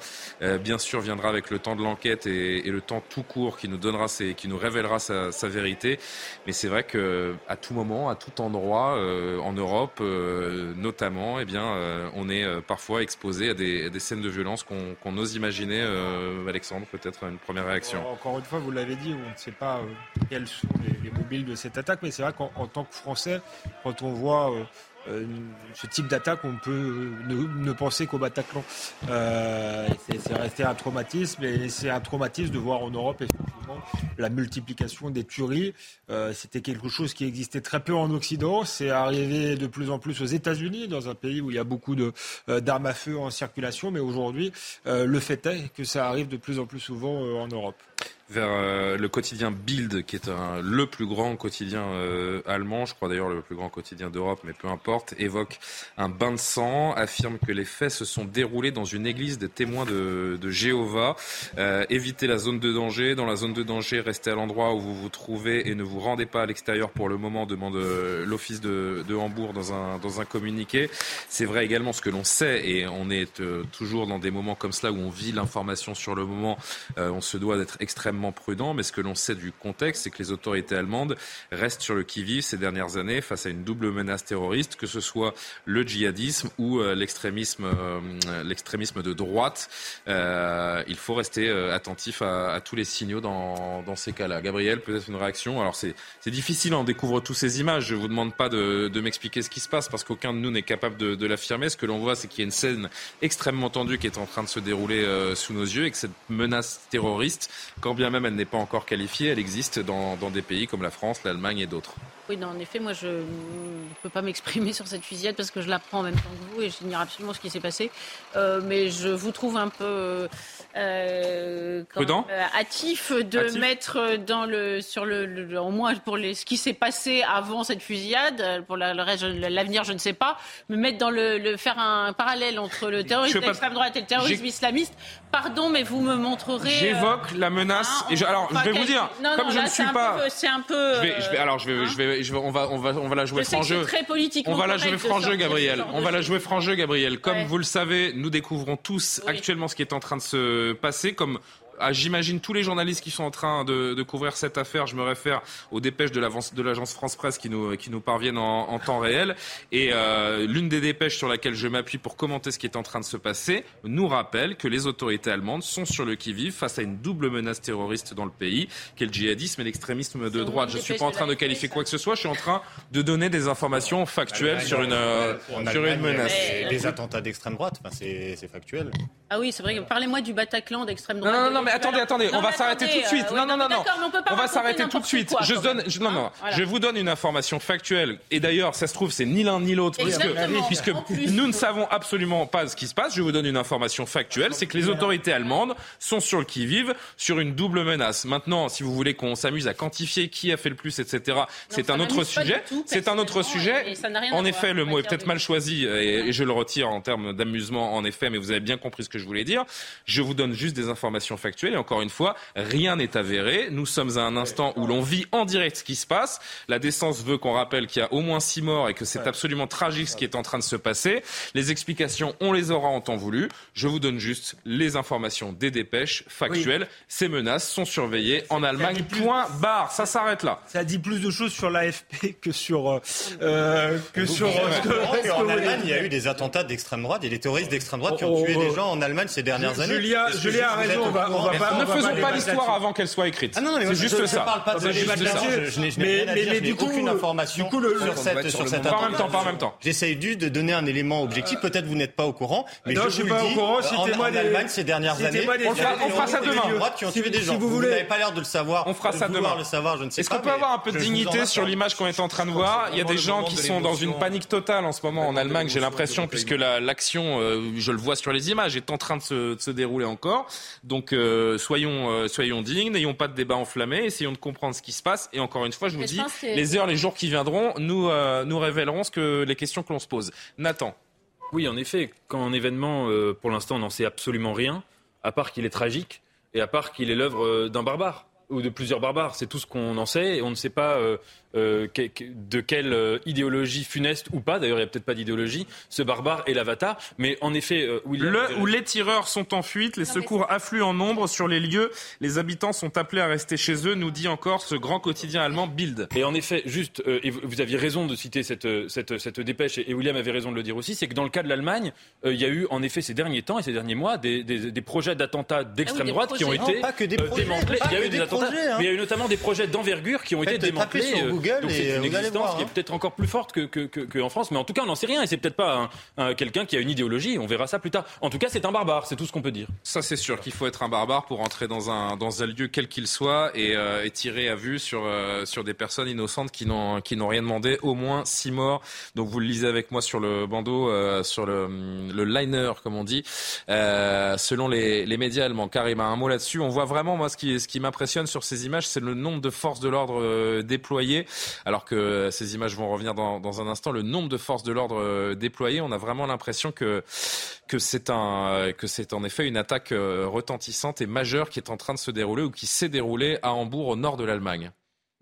bien sûr, viendra avec le temps de l'enquête et, le temps tout court qui nous donnera, ses, qui nous révélera sa, vérité. Mais c'est vrai que à tout moment, à tout endroit, euh, en Europe euh, notamment, eh bien, euh, on est parfois exposé à des, scènes de violence qu'on qu ose imaginer. Alexandre, peut-être une première réaction. Encore une fois, vous l'avez dit, on ne sait pas quels sont les, les mobiles de cette attaque, mais c'est vrai qu'en tant que Français, quand on voit euh, ce type d'attaque, on peut ne, penser qu'au Bataclan. Euh, c'est resté un traumatisme et c'est un traumatisme de voir en Europe effectivement la multiplication des tueries. Euh, C'était quelque chose qui existait très peu en Occident. C'est arrivé de plus en plus aux États-Unis, dans un pays où il y a beaucoup euh, d'armes à feu en circulation. Mais aujourd'hui, euh, le fait est que ça arrive de plus en plus souvent euh, en Europe vers euh, le quotidien Bild, qui est un, le plus grand quotidien euh, allemand, je crois d'ailleurs le plus grand quotidien d'Europe, mais peu importe, évoque un bain de sang, affirme que les faits se sont déroulés dans une église de témoins de, Jéhovah. Euh, évitez la zone de danger. Dans la zone de danger, restez à l'endroit où vous vous trouvez et ne vous rendez pas à l'extérieur pour le moment, demande euh, l'office de, de, Hambourg dans un, dans un communiqué. C'est vrai également ce que l'on sait, et on est toujours dans des moments comme cela où on vit l'information sur le moment, on se doit d'être extrêmement prudent, mais ce que l'on sait du contexte, c'est que les autorités allemandes restent sur le qui-vive ces dernières années face à une double menace terroriste, que ce soit le djihadisme ou euh, l'extrémisme, euh, l'extrémisme de droite. Euh, il faut rester attentif à, tous les signaux dans, ces cas-là. Gabriel, peut-être une réaction? Alors c'est, difficile, on découvre toutes ces images. Je vous demande pas de, m'expliquer ce qui se passe parce qu'aucun de nous n'est capable de, de l'affirmer. Ce que l'on voit, c'est qu'il y a une scène extrêmement tendue qui est en train de se dérouler sous nos yeux et que cette menace terroriste, quand bien même elle n'est pas encore qualifiée, elle existe dans, des pays comme la France, l'Allemagne et d'autres. Oui, en effet, moi, je ne peux pas m'exprimer sur cette fusillade parce que je l'apprends en même temps que vous et j'ignore absolument ce qui s'est passé. Euh, mais je vous trouve un peu euh, Prudent euh, hâtif de hâtif. mettre dans le, sur le, le, au moins pour les, ce qui s'est passé avant cette fusillade, pour la, le reste, l'avenir, je ne sais pas, mais mettre dans le, le faire un parallèle entre le terrorisme d'extrême droite et le terrorisme islamiste. Pardon, mais vous me montrerez. J'évoque la menace. Hein, et je, alors, je vais vous dire, non, comme non, je là, ne suis pas. C'est un peu. Je vais, je vais, alors, je vais, hein je vais, je vais, on va, on va, on va la jouer franc jeu. Très politiquement on va la jouer franc jeu, Gabriel. On va la jouer franc jeu, Gabriel. Comme vous le savez, nous découvrons tous actuellement ce qui est en train de se passer, comme ah, j'imagine tous les journalistes qui sont en train de, de, couvrir cette affaire. Je me réfère aux dépêches de l'agence France Presse qui nous, qui nous parviennent en, en temps réel. Et euh, l'une des dépêches sur laquelle je m'appuie pour commenter ce qui est en train de se passer nous rappelle que les autorités allemandes sont sur le qui-vive face à une double menace terroriste dans le pays, qu'est le djihadisme et l'extrémisme de droite. Je ne suis pas en train de qualifier quoi que ce soit. Je suis en train de donner des informations factuelles sur une, euh, sur une menace. Des, des attentats d'extrême droite, enfin, c'est factuel. Ah oui, c'est vrai. Parlez-moi du Bataclan d'extrême droite. Non, non, non, mais attendez, attendez, non, on va s'arrêter tout de suite. Euh, non, non, non, non. On, on va s'arrêter tout de suite. Quoi, je donne, je, non, non. Voilà. Je vous donne une information factuelle. Et d'ailleurs, ça se trouve, c'est ni l'un ni l'autre, puisque, puisque nous ne savons absolument pas ce qui se passe. Je vous donne une information factuelle, c'est que les autorités allemandes sont sur le qui-vive sur une double menace. Maintenant, si vous voulez qu'on s'amuse à quantifier qui a fait le plus, etc., c'est un autre sujet. C'est un autre sujet. En effet, le mot est peut-être mal choisi et je le retire en termes d'amusement, en effet, mais vous avez bien compris ce que je voulais dire. Je vous donne juste des informations factuelles et encore une fois, rien n'est avéré. Nous sommes à un instant où l'on vit en direct ce qui se passe. La décence veut qu'on rappelle qu'il y a au moins six morts et que c'est absolument tragique ce qui est en train de se passer. Les explications, on les aura en temps voulu. Je vous donne juste les informations des dépêches factuelles. Oui. Ces menaces sont surveillées en Allemagne. Point barre. Ça s'arrête là. Ça dit plus de choses sur l'AFP que sur euh, que sur. Euh, que, en Allemagne, il y a eu des attentats d'extrême droite et des terroristes d'extrême droite qui ont tué des gens en Allemagne ces dernières années. Julia, Julia a raison. On va, on va pas. Ne faisons pas l'histoire avant qu'elle soit écrite. Ah non, non, mais c'est juste je, ça. Je parle pas de ça. là-dessus. Mais- du coup, aucune information du coup, le- sur cette, sur cette Pas en même temps, pas en même temps. J'essaye juste de donner un élément objectif. Peut-être vous n'êtes pas au courant, mais Non, je je suis vous pas au courant. en, Citez-moi en des- Allemagne ces dernières années, On fera ça de demain. droite qui ont Si- tué des si gens. vous voulez- n'avez pas l'air de le savoir. On fera ça demain. le savoir, je ne sais Est-ce qu'on peut avoir un peu de vous dignité sur l'image qu'on est en train de voir? Il y a des gens qui sont dans une panique totale en ce moment en Allemagne, j'ai l'impression, puisque la- l'action, euh, je le vois sur les images, est en train de se, de se dérouler encore. Donc euh, soyons, euh, soyons dignes, n'ayons pas de débat enflammé, essayons de comprendre ce qui se passe. Et encore une fois, je vous Mais dis, que- les heures, les jours qui viendront, nous, euh, nous révélerons ce que, les questions que l'on se pose. Nathan. Oui, en effet, quand un événement, euh, pour l'instant, on n'en sait absolument rien, à part qu'il est tragique et à part qu'il est l'œuvre euh, d'un barbare ou de plusieurs barbares. C'est tout ce qu'on en sait et on ne sait pas euh, euh, que- que- de quelle euh, idéologie funeste ou pas, d'ailleurs il n'y a peut-être pas d'idéologie, ce barbare est l'avatar. Mais en effet, euh, William... Le où les tireurs sont en fuite, les secours affluent en nombre sur les lieux. Les habitants sont appelés à rester chez eux, nous dit encore ce grand quotidien allemand Bild. Et en effet, juste, euh, et vous, vous aviez raison de citer cette, euh, cette, cette dépêche, et William avait raison de le dire aussi, c'est que dans le cas de l'Allemagne, euh, il y a eu en effet ces derniers temps et ces derniers mois des, des, des projets d'attentats d'extrême Ah oui, droite qui ont été démantelés. Il y a eu des, des attentats, projets, hein. mais il y a eu notamment des projets d'envergure qui ont Faites été démantelés. Euh, Google donc et, euh, une allez existence voir, qui est hein. peut-être encore plus forte que, que, que, que en France, mais en tout cas on n'en sait rien et c'est peut-être pas un- un- quelqu'un qui a une idéologie. On verra ça plus tard. En tout cas, c'est un barbare, c'est tout ce qu'on peut dire. Ça, c'est sûr qu'il faut être un barbare pour entrer dans un, dans un lieu quel qu'il soit et, euh, et tirer à vue sur, euh, sur des personnes innocentes qui n'ont, qui n'ont rien demandé. Au moins six morts. Donc, vous le lisez avec moi sur le bandeau, euh, sur le, le liner, comme on dit, euh, selon les, les médias allemands. Karim a un mot là-dessus. On voit vraiment, moi, ce qui, ce qui m'impressionne sur ces images, c'est le nombre de forces de l'ordre euh, déployées. Alors que ces images vont revenir dans, un instant. Le nombre de forces de l'ordre euh, déployées, on a vraiment l'impression que, que c'est un, que c'est en effet une attaque euh, retentissante et majeure qui est en train de se dérouler ou qui s'est déroulée à Hambourg, au nord de l'Allemagne.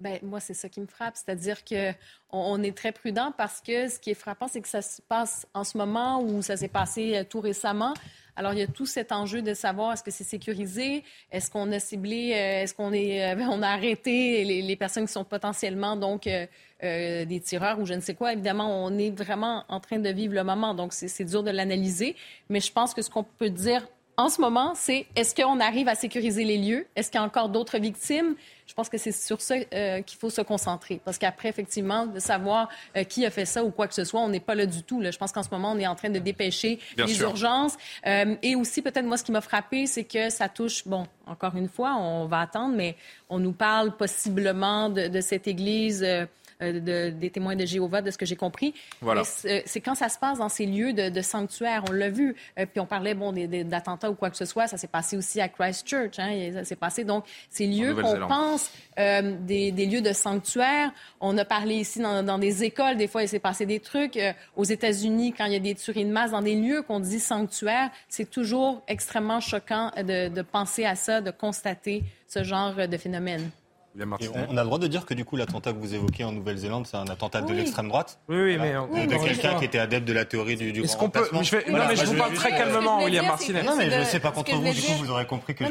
Ben, moi, c'est ça qui me frappe. C'est-à-dire que on, est très prudent parce que ce qui est frappant, c'est que ça se passe en ce moment ou ça s'est passé euh, tout récemment. Alors, il y a tout cet enjeu de savoir est-ce que c'est sécurisé, est-ce qu'on a ciblé, euh, est-ce qu'on est, euh, on a arrêté les, personnes qui sont potentiellement donc euh, des tireurs ou je ne sais quoi. Évidemment, on est vraiment en train de vivre le moment, donc c'est dur de l'analyser. Mais je pense que ce qu'on peut dire en ce moment, c'est est-ce qu'on arrive à sécuriser les lieux? Est-ce qu'il y a encore d'autres victimes? Je pense que c'est sur ça euh, qu'il faut se concentrer. Parce qu'après, effectivement, de savoir euh, qui a fait ça ou quoi que ce soit, on n'est pas là du tout. Là. Je pense qu'en ce moment, on est en train de dépêcher Bien les sûr. urgences. Euh, et aussi, peut-être, moi, ce qui m'a frappé, c'est que ça touche, bon, encore une fois, on va attendre, mais on nous parle possiblement de, de cette église. Euh, euh, de- des témoins de Jéhovah, de ce que j'ai compris. Voilà. Mais c'est quand ça se passe dans ces lieux de, de sanctuaire, on l'a vu. Euh, puis on parlait bon d'attentats ou quoi que ce soit, ça s'est passé aussi à Christchurch. Hein, ça s'est passé donc ces lieux qu'on pense euh, des, des lieux de sanctuaire. On a parlé ici dans, dans des écoles, des fois il s'est passé des trucs euh, aux États-Unis quand il y a des tueries de masse dans des lieux qu'on dit sanctuaire. C'est toujours extrêmement choquant de, de penser à ça, de constater ce genre de phénomène. On on a le droit de dire que du coup l'attentat que vous évoquez en Nouvelle-Zélande, c'est un attentat de l'extrême droite Oui, oui, mais Voilà. Oui, de quelqu'un qui était adepte de la théorie du, du Est-ce grand qu'on peut- remplacement. je vais- non, mais je vous parle très calmement, William Martinet. Non, mais je ne sais pas ce que contre vous, du coup, vous aurez compris que j'ai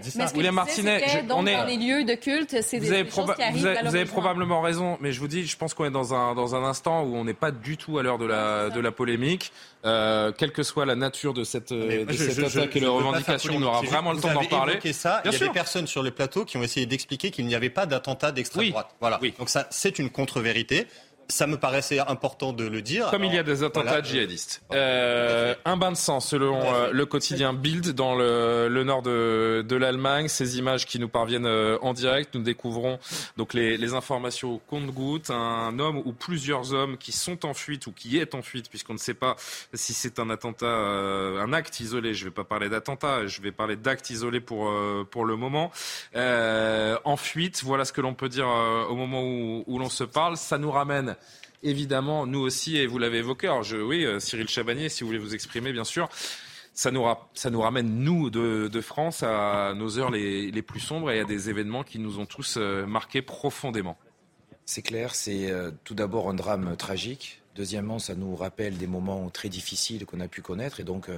dit Mais ça. William Martinet, on est- dans les lieux de culte, c'est des, Vous avez, choses qui arrivent vous probablement raison, mais je vous dis, je pense qu'on est dans un, dans un instant où on n'est pas du tout à l'heure de la, de la polémique. Euh, quelle que soit la nature de cette, de Moi, je- cette je- attaque et je faire revendications, on aura vraiment le temps d'en parler. évoqué ça. Bien Il y a sûr. des personnes sur le plateau qui ont essayé d'expliquer qu'il n'y avait pas d'attentat d'extrême droite. Voilà. Donc ça, c'est une contre-vérité. Ça me paraissait important de le dire. Comme il y a des attentats voilà. djihadistes. Euh, un bain de sang, selon euh, le quotidien Bild, dans le, le nord de, de l'Allemagne. Ces images qui nous parviennent euh, en direct, nous découvrons donc les, les informations au compte-gouttes. Un homme ou plusieurs hommes qui sont en fuite ou qui est en fuite, puisqu'on ne sait pas si c'est un attentat, un acte isolé. Je ne vais pas parler d'attentat, je vais parler d'acte isolé pour, pour le moment. En fuite, voilà ce que l'on peut dire au moment où, où l'on se parle. Ça nous ramène évidemment, nous aussi, et vous l'avez évoqué. Alors, oui, euh, Cyril Chabanier, si vous voulez vous exprimer, bien sûr. Ça nous, ramène, nous, de, France, à nos heures les, plus sombres et à des événements qui nous ont tous euh, marqués profondément. C'est clair, c'est euh, tout d'abord un drame tragique. Deuxièmement, ça nous rappelle des moments très difficiles qu'on a pu connaître. Et donc,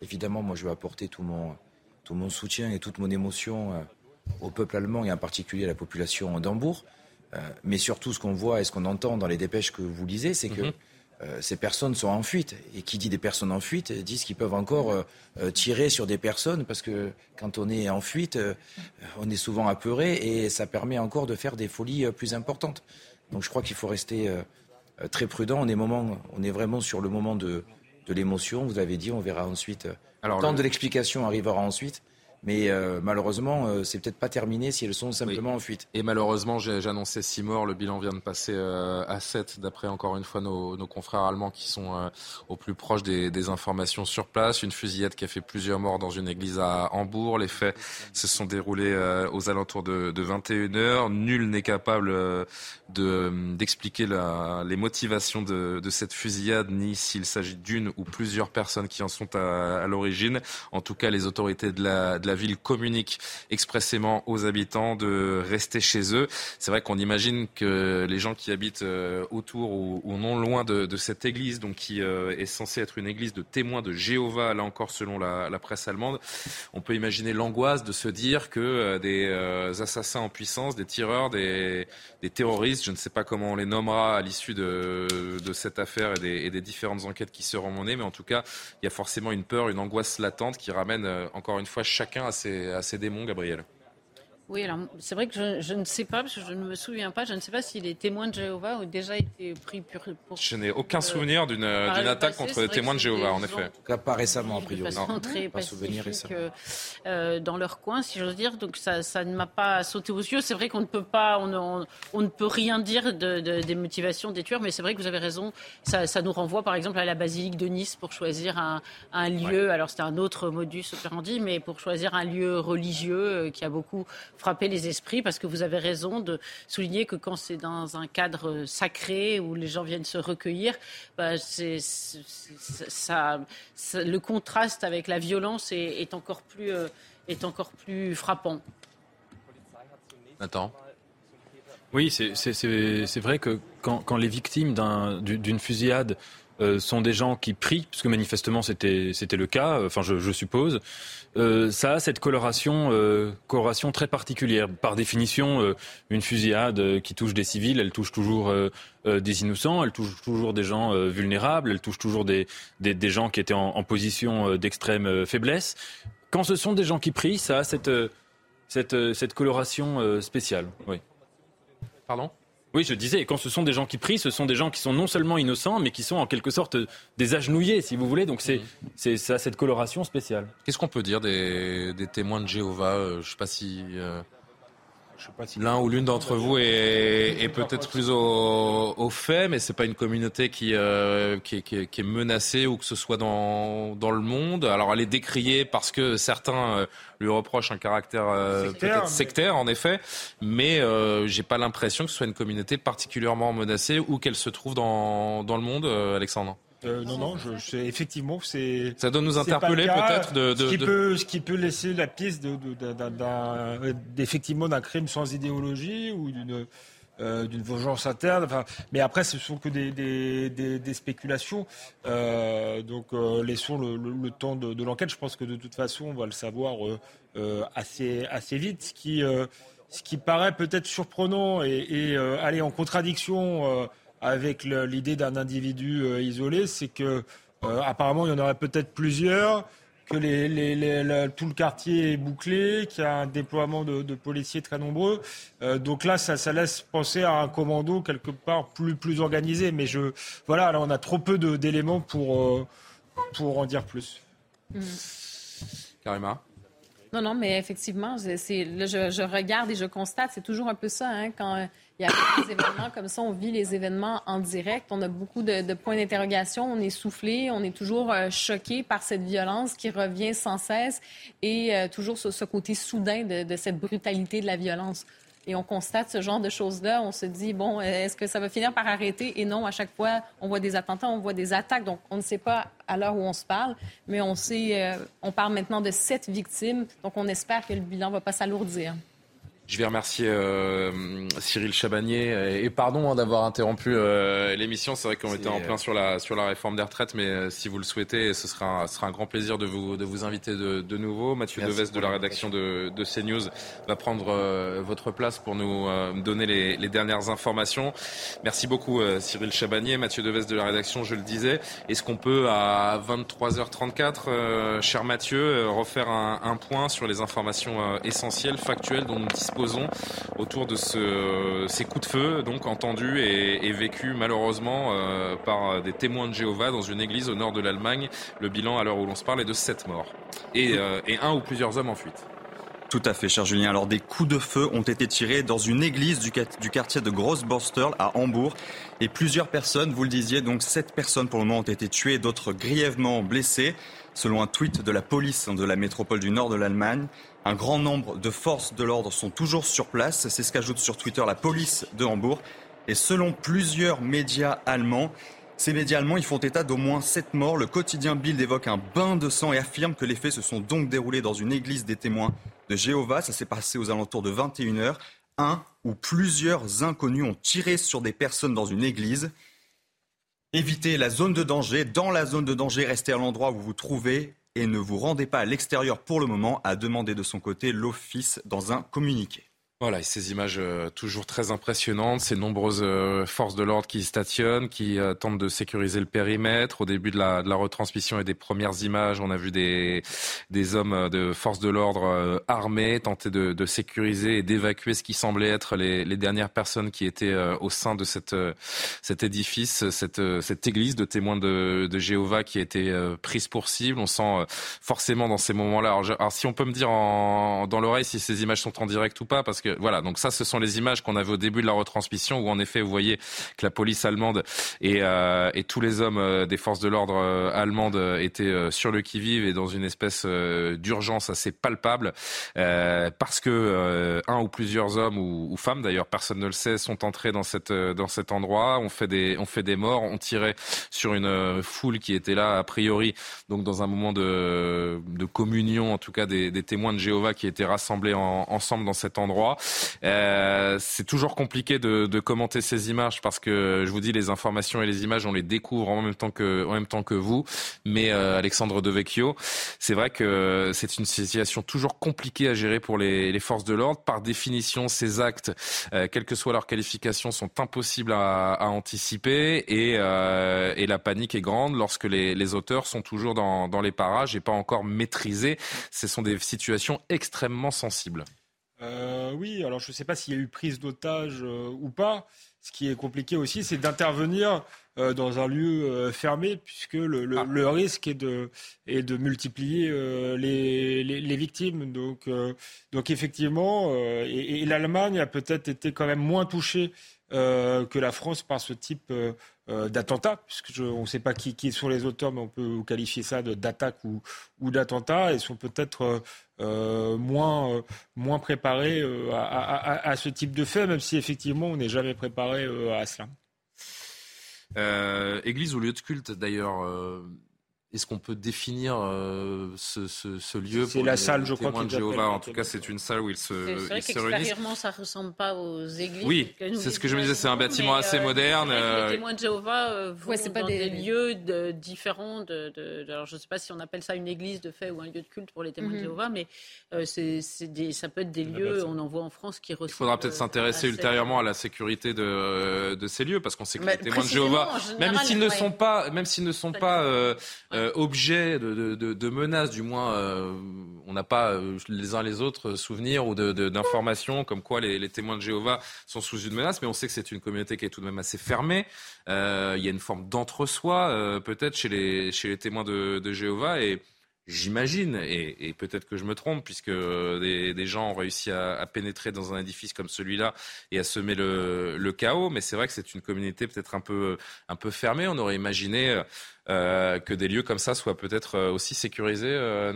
évidemment, moi, je vais apporter tout mon, tout mon soutien et toute mon émotion au peuple allemand et en particulier à la population d'Hambourg. Euh, mais surtout, ce qu'on voit et ce qu'on entend dans les dépêches que vous lisez, c'est que Mhm. ces personnes sont en fuite. Et qui dit des personnes en fuite disent qu'ils peuvent encore tirer sur des personnes parce que quand on est en fuite, on est souvent apeuré et ça permet encore de faire des folies plus importantes. Donc je crois qu'il faut rester très prudent. On est, moment, on est vraiment sur le moment de, de l'émotion. Vous avez dit, on verra ensuite. Alors, le temps de l'explication arrivera ensuite. Mais euh, malheureusement, euh, c'est peut-être pas terminé si elles sont simplement en fuite. Et malheureusement, j'ai annoncé 6 morts. Le bilan vient de passer euh, à 7, d'après encore une fois nos, nos, confrères allemands qui sont au plus proche des, des, informations sur place. Une fusillade qui a fait plusieurs morts dans une église à Hambourg. Les faits se sont déroulés aux alentours de, de 21h. Nul n'est capable d'expliquer les motivations de, de, cette fusillade, ni s'il s'agit d'une ou plusieurs personnes qui en sont à, à l'origine. En tout cas, les autorités de la, de la la ville communique expressément aux habitants de rester chez eux. C'est vrai qu'on imagine que les gens qui habitent euh, autour ou, non loin de, cette église, donc qui euh, est censée être une église de témoins de Jéhovah, là encore selon la, presse allemande, on peut imaginer l'angoisse de se dire que euh, des assassins en puissance, des tireurs, des, terroristes, je ne sais pas comment on les nommera à l'issue de, cette affaire et des, différentes enquêtes qui seront menées, mais en tout cas, il y a forcément une peur, une angoisse latente qui ramène encore une fois chacun à ses, démons, Gabriel oui, alors c'est vrai que je, ne sais pas, parce que je ne me souviens pas, je ne sais pas si les témoins de Jéhovah ont déjà été pris pour. je n'ai aucun souvenir d'une attaque contre les témoins de Jéhovah, en effet. Pas récemment, a priori. Non, très pas souvenir euh, dans leur coin, si j'ose dire. Donc ça, ça ne m'a pas sauté aux yeux. C'est vrai qu'on ne peut pas, on, on, ne peut rien dire de, des motivations des tueurs, mais c'est vrai que vous avez raison. Ça, ça, nous renvoie, par exemple, à la basilique de Nice pour choisir un, un lieu. Alors c'était un autre modus operandi, mais pour choisir un lieu religieux euh, qui a beaucoup frapper les esprits parce que vous avez raison de souligner que quand c'est dans un cadre sacré où les gens viennent se recueillir, bah, c'est, ça, le contraste avec la violence est, encore, plus, euh, est encore plus frappant. Attends. Oui, c'est vrai que quand, quand les victimes d'une fusillade euh, sont des gens qui prient, puisque manifestement c'était le cas, enfin je, je suppose. Euh, ça a cette coloration, euh, coloration très particulière. Par définition, euh, une fusillade qui touche des civils, elle touche toujours des innocents, elle touche toujours des gens vulnérables, elle touche toujours des, gens qui étaient en, en position d'extrême faiblesse. Quand ce sont des gens qui prient, ça a cette, cette, cette coloration spéciale. Oui. Pardon? Oui, je disais, quand ce sont des gens qui prient, ce sont des gens qui sont non seulement innocents, mais qui sont en quelque sorte des agenouillés, si vous voulez. Donc c'est mhm. ça cette coloration spéciale. Qu'est-ce qu'on peut dire des, témoins de Jéhovah euh, Je ne sais pas si. Euh, L'un ou l'une d'entre vous est, peut-être plus au, fait, mais c'est pas une communauté euh, qui, qui, est menacée ou que ce soit dans, dans le monde. Alors elle est décriée parce que certains euh, lui reprochent un caractère euh, peut-être sectaire, en effet, mais j'ai pas l'impression que ce soit une communauté particulièrement menacée ou qu'elle se trouve dans, dans le monde, Alexandre. Euh, non, non, je, effectivement, c'est. Ça doit nous interpeller peut-être de, ce, qui Peut, ce qui peut laisser la piste d'effectivement d'un crime sans idéologie ou d'une. Euh, d'une vengeance interne. Enfin, mais après, ce sont que des, des, des, spéculations. Euh, donc, laissons le, temps de, l'enquête. Je pense que de toute façon, on va le savoir assez, assez vite. Ce qui, ce qui paraît peut-être surprenant et, et aller en contradiction avec l'idée d'un individu euh, isolé, c'est que euh, apparemment il y en aurait peut-être plusieurs, que les, tout le quartier est bouclé, qu'il y a un déploiement de, policiers très nombreux. Euh, donc là, ça, laisse penser à un commando quelque part plus, plus organisé. Mais je, voilà, là, on a trop peu d'éléments pour, pour en dire plus. Mmh. Karima? Non, non, mais effectivement, je, regarde et je constate, c'est toujours un peu ça, hein, quand il y a des événements comme ça, on vit les événements en direct, on a beaucoup de, points d'interrogation, on est soufflé, on est toujours euh, choqué par cette violence qui revient sans cesse et euh, toujours ce, ce, côté soudain de cette brutalité de la violence et on constate ce genre de choses-là, on se dit, bon, est-ce que ça va finir par arrêter? Et non, à chaque fois, on voit des attentats, on voit des attaques. Donc, on ne sait pas à l'heure où on se parle, mais on sait, euh, on parle maintenant de sept victimes. Donc, on espère que le bilan ne va pas s'alourdir. Je vais remercier euh, Cyril Chabagnier et, pardon hein, d'avoir interrompu euh, l'émission. C'est vrai qu'on était en plein sur la sur la réforme des retraites, mais euh, si vous le souhaitez, ce sera un, ce sera un grand plaisir de vous de vous inviter de, de nouveau. Mathieu Deves de la rédaction de, de CNews va prendre votre place pour nous donner les, les, dernières informations. Merci beaucoup Cyril Chabagnier, Mathieu Deves de la rédaction. Je le disais. Est-ce qu'on peut à 23h34, cher Mathieu, refaire un, un, point sur les informations essentielles, factuelles dont nous disposons autour de ce, ces coups de feu donc entendus et, vécus malheureusement euh, par des témoins de Jéhovah dans une église au nord de l'Allemagne. Le bilan à l'heure où l'on se parle est de 7 morts et, euh, et un ou plusieurs hommes en fuite. Tout à fait, cher Julien. Alors, des coups de feu ont été tirés dans une église du, du quartier de Grossborstel à Hambourg. Et plusieurs personnes, vous le disiez, donc sept personnes pour le moment ont été tuées, d'autres grièvement blessées. Selon un tweet de la police de la métropole du nord de l'Allemagne, un grand nombre de forces de l'ordre sont toujours sur place. C'est ce qu'ajoute sur Twitter la police de Hambourg. Et selon plusieurs médias allemands, ces médias allemands ils font état d'au moins sept morts. Le quotidien Bild évoque un bain de sang et affirme que les faits se sont donc déroulés dans une église des témoins de Jéhovah. Ça s'est passé aux alentours de 21h. Un ou plusieurs inconnus ont tiré sur des personnes dans une église. Évitez la zone de danger. Dans la zone de danger, restez à l'endroit où vous vous trouvez et ne vous rendez pas à l'extérieur pour le moment, a demandé de son côté l'Office dans un communiqué. Voilà, et ces images euh, toujours très impressionnantes, ces nombreuses euh, forces de l'ordre qui stationnent, qui euh, tentent de sécuriser le périmètre. Au début de la, de la, retransmission et des premières images, on a vu des, des hommes de forces de l'ordre armés tenter de, de, sécuriser et d'évacuer ce qui semblait être les, les, dernières personnes qui étaient au sein de cette, cet édifice, cette, cette église de témoins de, de Jéhovah qui a été prise pour cible. On sent forcément dans ces moments-là. Alors, alors, si on peut me dire en, dans l'oreille si ces images sont en direct ou pas, parce que voilà, donc ça, ce sont les images qu'on avait au début de la retransmission, où en effet, vous voyez que la police allemande et, euh, et tous les hommes euh, des forces de l'ordre euh, allemandes étaient sur le qui-vive et dans une espèce d'urgence assez palpable, parce que un ou plusieurs hommes ou, femmes, d'ailleurs, personne ne le sait, sont entrés dans cette cet endroit, on fait des morts, on tirait sur une foule qui était là a priori, donc dans un moment de communion, en tout cas des, témoins de Jéhovah qui étaient rassemblés en, ensemble dans cet endroit. Euh, c'est toujours compliqué de, de, commenter ces images parce que je vous dis les informations et les images on les découvre en même temps que en même temps que vous. Mais euh, Alexandre Devecchio, c'est vrai que c'est une situation toujours compliquée à gérer pour les, les forces de l'ordre. Par définition, ces actes, euh, quelle que soit leur qualification, sont impossibles à, à anticiper et, euh, et, la panique est grande lorsque les, les auteurs sont toujours dans, dans les parages et pas encore maîtrisés. Ce sont des situations extrêmement sensibles. Euh, oui, alors je ne sais pas s'il y a eu prise d'otage euh, ou pas. Ce qui est compliqué aussi, c'est d'intervenir euh, dans un lieu fermé, puisque le, le, ah. risque est de, est de multiplier les, les, les, victimes. Donc, donc effectivement, et, et l'Allemagne a peut-être été quand même moins touchée que la France par ce type euh, d'attentats, puisque on ne sait pas qui, qui, sont les auteurs, mais on peut qualifier ça d'attaque ou, ou d'attentat, et sont peut-être euh, euh moins, euh, moins préparés à, à, à, ce type de fait, même si effectivement on n'est jamais préparé à cela. église ou lieu de culte, d'ailleurs, est-ce qu'on peut définir euh, ce, ce, ce, lieu C'est la salle, je crois. De Jéhovah. En tout cas, c'est une salle où ils se, c'est vrai qu'extérieurement, ça ressemble pas aux églises. Oui, c'est ce que je me disais. C'est un bâtiment assez euh, moderne. Les euh, témoins de Jéhovah euh, vont ouais, pas dans des, lieux de, différents. De, de, alors, je ne sais pas si on appelle ça une église de fait ou un lieu de culte pour les témoins de mhm. Jéhovah, mais euh, c'est, ça peut être des lieux. On en voit en France qui ressemblent. Il faudra peut-être s'intéresser ultérieurement à la sécurité de, de ces lieux, parce qu'on sait que les témoins de Jéhovah, même s'ils ne sont pas, même s'ils ne sont pas objets de, de, menaces, du moins, euh, on n'a pas euh, les uns les autres souvenir ou d'informations comme quoi les, témoins de Jéhovah sont sous une menace, mais on sait que c'est une communauté qui est tout de même assez fermée. Euh, il y a une forme d'entre-soi, euh, peut-être, chez les, témoins de, Jéhovah. Et J'imagine, et, peut-être que je me trompe, puisque des, gens ont réussi à, pénétrer dans un édifice comme celui-là et à semer le, chaos. Mais c'est vrai que c'est une communauté peut-être un peu, fermée. On aurait imaginé euh, que des lieux comme ça soient peut-être aussi sécurisés, euh,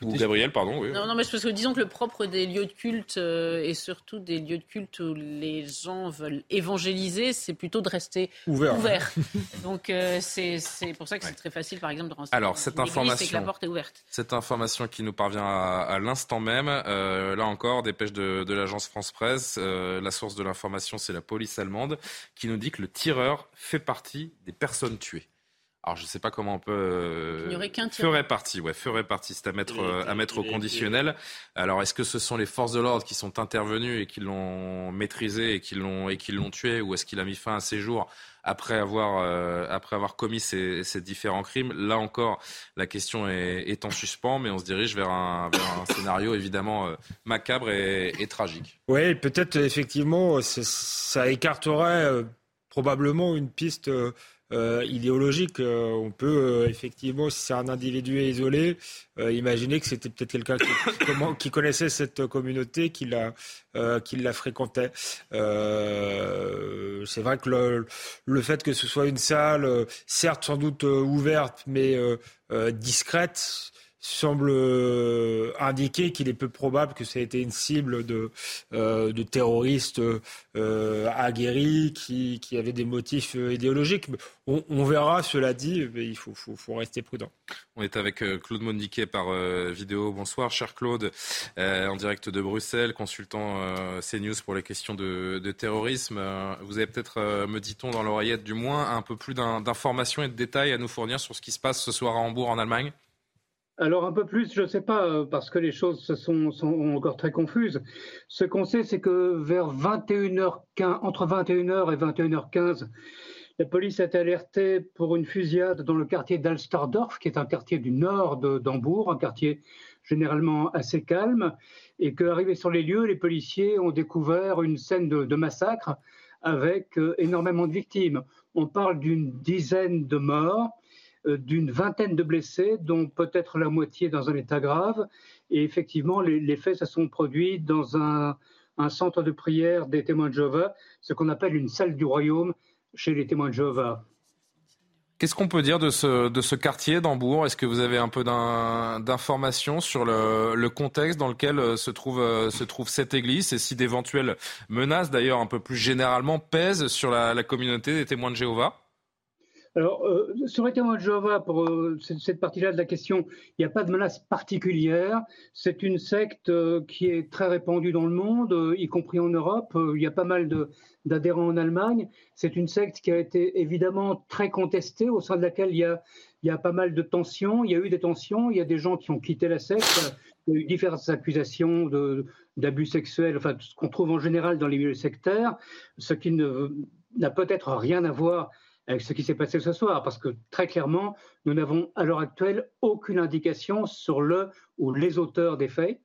Ou Gabriel, pardon. Oui. Non, non, mais je pense que disons que le propre des lieux de culte euh, et surtout des lieux de culte où les gens veulent évangéliser, c'est plutôt de rester Ouvert. ouvert. Donc euh, c'est c'est pour ça que c'est très facile, par exemple, de rentrer Alors, cette église, information, que la porte est ouverte. cette information qui nous parvient à, à l'instant même, euh, là encore, dépêche de, de l'agence France Presse. euh, la source de l'information, c'est la police allemande, qui nous dit que le tireur fait partie des personnes tuées. Alors, je ne sais pas comment on peut. euh, Il n'y aurait qu'un. Ferait partie, ouais, ferait partie. C'est à mettre, euh, à mettre au conditionnel. Alors, est-ce que ce sont les forces de l'ordre qui sont intervenues et qui l'ont maîtrisé et qui l'ont et qui l'ont tué, ou est-ce qu'il a mis fin à ses jours après avoir euh, après avoir commis ces, ces différents crimes? Là encore, la question est, est en suspens, mais on se dirige vers un, vers un scénario évidemment euh, macabre et, et tragique. Oui, peut-être effectivement, ça écarterait euh, probablement une piste euh, idéologique. Euh, on peut euh, effectivement, si c'est un individu isolé, euh, imaginer que c'était peut-être quelqu'un qui, qui connaissait cette communauté, qui la, euh, qui la fréquentait. Euh, c'est vrai que le, le fait que ce soit une salle, certes sans doute ouverte, mais discrète, semble euh, indiquer qu'il est peu probable que ça ait été une cible de, euh, de terroristes euh, aguerris qui, qui avaient des motifs idéologiques. On, verra, cela dit, mais il faut, faut, rester prudent. On est avec Claude Moniquet par vidéo. Bonsoir, cher Claude, en direct de Bruxelles, consultant CNews pour les questions de, de terrorisme. Vous avez peut-être, me dit-on dans l'oreillette du moins, un peu plus d'informations et de détails à nous fournir sur ce qui se passe ce soir à Hambourg, en Allemagne? Alors un peu plus, je ne sais pas, euh, parce que les choses se sont, encore très confuses. Ce qu'on sait, c'est que vers 21h15, entre 21h et 21h15, la police a été alertée pour une fusillade dans le quartier d'Alsterdorf, qui est un quartier du nord d'Hambourg, un quartier généralement assez calme, et qu'arrivés sur les lieux, les policiers ont découvert une scène de, massacre avec euh, énormément de victimes. On parle d'une dizaine de morts d'une vingtaine de blessés, dont peut-être la moitié dans un état grave. Et effectivement, les, faits se sont produits dans un, centre de prière des témoins de Jéhovah, ce qu'on appelle une salle du royaume chez les témoins de Jéhovah. Qu'est-ce qu'on peut dire de ce, quartier d'Hambourg? Est-ce que vous avez un peu d'in- d'informations sur le, contexte dans lequel euh, se trouve, euh, se trouve cette église et si d'éventuelles menaces, d'ailleurs un peu plus généralement, pèsent sur la communauté des témoins de Jéhovah? Alors, sur les témoins de pour euh, cette, partie-là de la question, il n'y a pas de menace particulière. C'est une secte euh, qui est très répandue dans le monde, euh, y compris en Europe. Il y a pas mal d'adhérents en Allemagne. C'est une secte qui a été évidemment très contestée, au sein de laquelle il y a, y a pas mal de tensions. Il y a eu des tensions, il y a des gens qui ont quitté la secte. Il y a eu diverses accusations d'abus sexuels, enfin, ce qu'on trouve en général dans les milieux sectaires, ce qui n'a peut-être rien à voir avec ce qui s'est passé ce soir, parce que très clairement, nous n'avons à l'heure actuelle aucune indication sur le ou les auteurs des faits.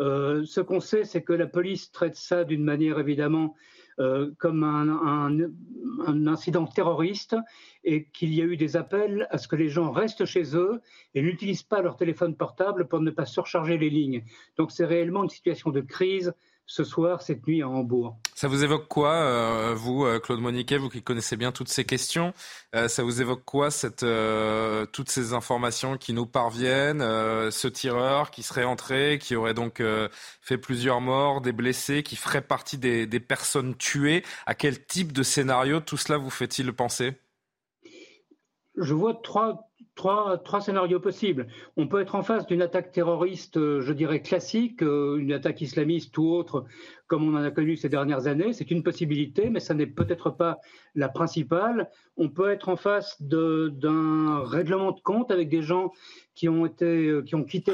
Euh, ce qu'on sait, c'est que la police traite ça d'une manière évidemment euh, comme un, un- un incident terroriste et qu'il y a eu des appels à ce que les gens restent chez eux et n'utilisent pas leur téléphone portable pour ne pas surcharger les lignes. Donc c'est réellement une situation de crise ce soir, cette nuit à Hambourg. Ça vous évoque quoi, euh, vous, euh, Claude Moniquet, vous qui connaissez bien toutes ces questions euh, Ça vous évoque quoi, cette, euh, toutes ces informations qui nous parviennent Ce tireur qui serait entré, qui aurait donc fait plusieurs morts, des blessés, qui ferait partie des, des personnes tuées? À quel type de scénario tout cela vous fait-il penser? Je vois trois, trois, scénarios possibles. On peut être en face d'une attaque terroriste, euh, je dirais classique, euh, une attaque islamiste ou autre, comme on en a connu ces dernières années. C'est une possibilité, mais ça n'est peut-être pas la principale. On peut être en face d'un règlement de compte avec des gens qui ont euh, quitté,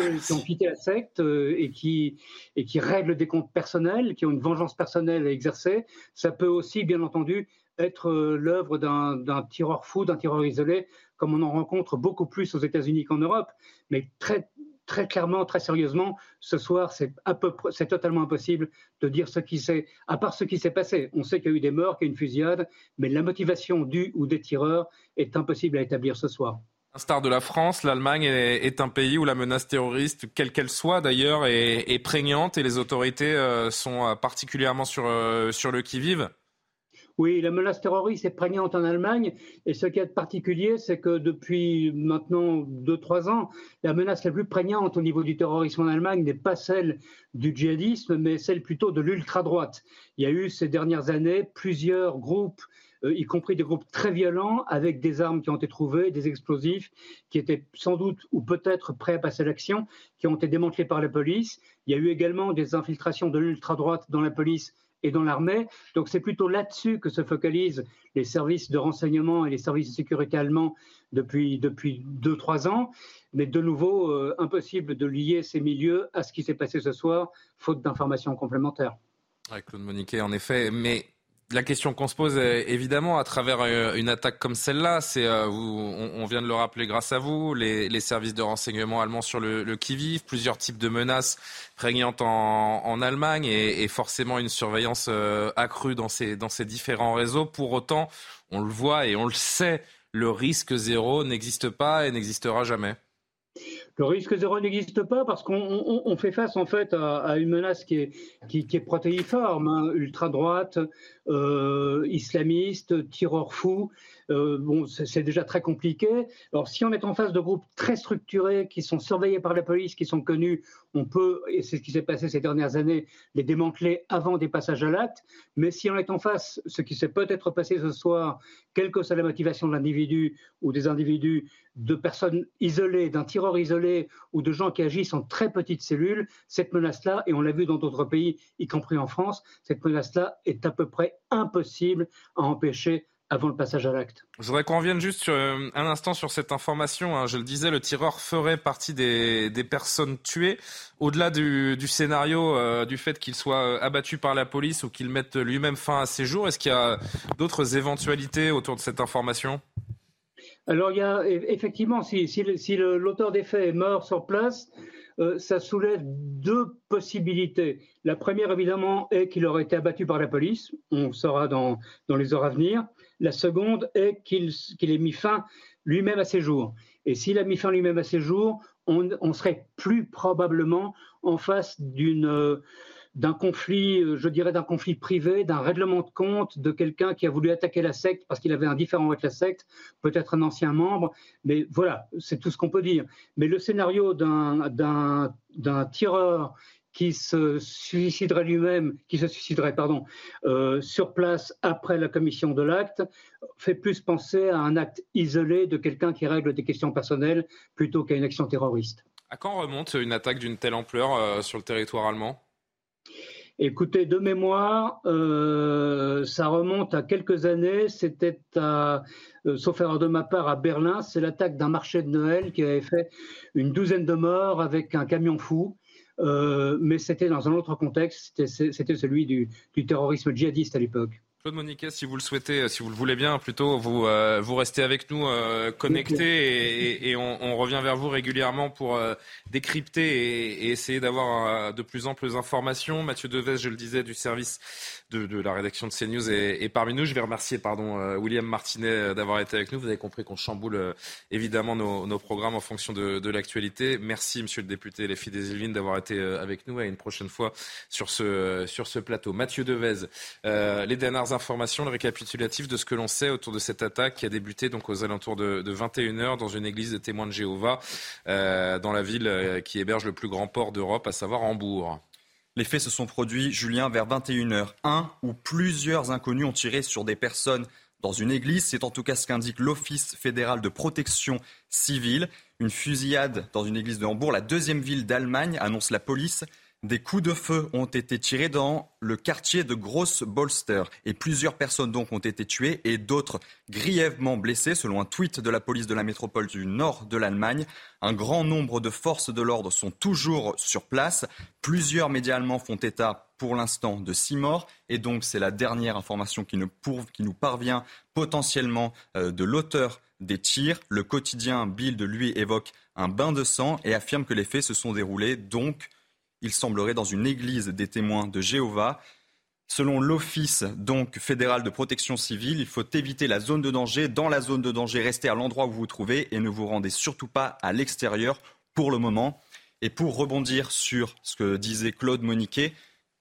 la secte et qui et qui règlent des comptes personnels, qui ont une vengeance personnelle à exercer. Ça peut aussi, bien entendu, être euh, l'œuvre d'un tireur fou, d'un tireur isolé, comme on en rencontre beaucoup plus aux États-Unis qu'en Europe. Mais très, très clairement, très sérieusement, ce soir, c'est totalement impossible de dire ce qui s'est, à part ce qui s'est passé. On sait qu'il y a eu des morts, qu'il y a eu une fusillade, mais la motivation du ou des tireurs est impossible à établir ce soir. Un star de la France, l'Allemagne est, un pays où la menace terroriste, quelle qu'elle soit d'ailleurs, est, prégnante et les autorités euh, sont euh, particulièrement sur, sur le qui-vive Oui, la menace terroriste est prégnante en Allemagne. Et ce qui est particulier, c'est que depuis maintenant 2-3 ans, la menace la plus prégnante au niveau du terrorisme en Allemagne n'est pas celle du djihadisme, mais celle plutôt de l'ultra-droite. Il y a eu ces dernières années plusieurs groupes euh, y compris des groupes très violents avec des armes qui ont été trouvées, des explosifs qui étaient sans doute ou peut-être prêts à passer à l'action, qui ont été démantelés par la police. Il y a eu également des infiltrations de l'ultra-droite dans la police et dans l'armée. Donc c'est plutôt là-dessus que se focalisent les services de renseignement et les services de sécurité allemands depuis depuis deux trois ans. Mais de nouveau, euh, impossible de lier ces milieux à ce qui s'est passé ce soir, faute d'informations complémentaires. Claude Moniquet, en effet. Mais la question qu'on se pose, évidemment, à travers euh, une attaque comme celle-là, c'est, euh, on, vient de le rappeler grâce à vous, les, services de renseignement allemands sur le, qui-vive, plusieurs types de menaces prégnantes en, Allemagne et, forcément une surveillance euh, accrue dans ces différents réseaux. Pour autant, on le voit et on le sait, le risque zéro n'existe pas et n'existera jamais. Le risque zéro n'existe pas parce qu'on fait face en fait à, une menace qui est, protéiforme, hein, ultra droite, euh, islamiste, tireur fou. Euh, bon, c'est déjà très compliqué. Alors, si on est en face de groupes très structurés qui sont surveillés par la police, qui sont connus, on peut, et c'est ce qui s'est passé ces dernières années, les démanteler avant des passages à l'acte. Mais si on est en face, ce qui s'est peut-être passé ce soir, quelle que soit la motivation de l'individu ou des individus, de personnes isolées, d'un tireur isolé ou de gens qui agissent en très petites cellules, cette menace-là, et on l'a vu dans d'autres pays, y compris en France, cette menace-là est à peu près impossible à empêcher avant le passage à l'acte. Je voudrais qu'on revienne juste euh, un instant sur cette information. Hein. Je le disais, le tireur ferait partie des, personnes tuées. Au-delà du, scénario euh, du fait qu'il soit euh, abattu par la police ou qu'il mette lui-même fin à ses jours, est-ce qu'il y a d'autres éventualités autour de cette information? Alors, il y a effectivement, si, si l'auteur des faits mort sur place, ça soulève deux possibilités. La première, évidemment, est qu'il aurait été abattu par la police. On saura dans, dans les heures à venir. La seconde est qu'il ait mis fin lui-même à ses jours. Et s'il a mis fin lui-même à ses jours, on, serait plus probablement en face d'une d'un conflit, je dirais d'un conflit privé, d'un règlement de compte de quelqu'un qui a voulu attaquer la secte parce qu'il avait un différent avec la secte, peut-être un ancien membre, mais voilà, c'est tout ce qu'on peut dire. Mais le scénario d'un tireur qui se suiciderait lui-même, qui se suiciderait, pardon, euh, sur place après la commission de l'acte, fait plus penser à un acte isolé de quelqu'un qui règle des questions personnelles plutôt qu'à une action terroriste. À quand remonte une attaque d'une telle ampleur euh, sur le territoire allemand? Écoutez, de mémoire, euh, ça remonte à quelques années. C'était à, sauf erreur de ma part, à Berlin. C'est l'attaque d'un marché de Noël qui avait fait une douzaine de morts avec un camion fou. Euh, mais c'était dans un autre contexte, c'était celui du, du terrorisme djihadiste à l'époque. Claude Moniquet, si vous le souhaitez, si vous le voulez bien, plutôt, vous, euh, vous restez avec nous euh, connectés et, on, revient vers vous régulièrement pour euh, décrypter et, essayer d'avoir de plus amples informations. Mathieu Deves, je le disais, du service de, la rédaction de CNews est, parmi nous. Je vais remercier pardon, William Martinet d'avoir été avec nous. Vous avez compris qu'on chamboule évidemment nos, programmes en fonction de, l'actualité. Merci, monsieur le député Les Filles des Yvelines, d'avoir été avec nous et une prochaine fois sur ce, sur ce plateau. Mathieu Devez, les dernières informations, le récapitulatif de ce que l'on sait autour de cette attaque qui a débuté donc aux alentours de, 21h dans une église de témoins de Jéhovah euh, dans la ville euh, qui héberge le plus grand port d'Europe, à savoir Hambourg. Les faits se sont produits, Julien, vers 21h. Un ou plusieurs inconnus ont tiré sur des personnes dans une église. C'est en tout cas ce qu'indique l'Office fédéral de protection civile. Une fusillade dans une église de Hambourg, la deuxième ville d'Allemagne, annonce la police. Des coups de feu ont été tirés dans le quartier de Grosse Bolster et plusieurs personnes donc ont été tuées et d'autres grièvement blessées selon un tweet de la police de la métropole du nord de l'Allemagne. Un grand nombre de forces de l'ordre sont toujours sur place. Plusieurs médias allemands font état pour l'instant de six morts et donc c'est la dernière information qui, nous parvient potentiellement euh, de l'auteur des tirs. Le quotidien Bild lui évoque un bain de sang et affirme que les faits se sont déroulés donc il semblerait, dans une église des témoins de Jéhovah. Selon l'Office donc fédéral de protection civile, il faut éviter la zone de danger. Dans la zone de danger, restez à l'endroit où vous vous trouvez et ne vous rendez surtout pas à l'extérieur pour le moment. Et pour rebondir sur ce que disait Claude Moniquet,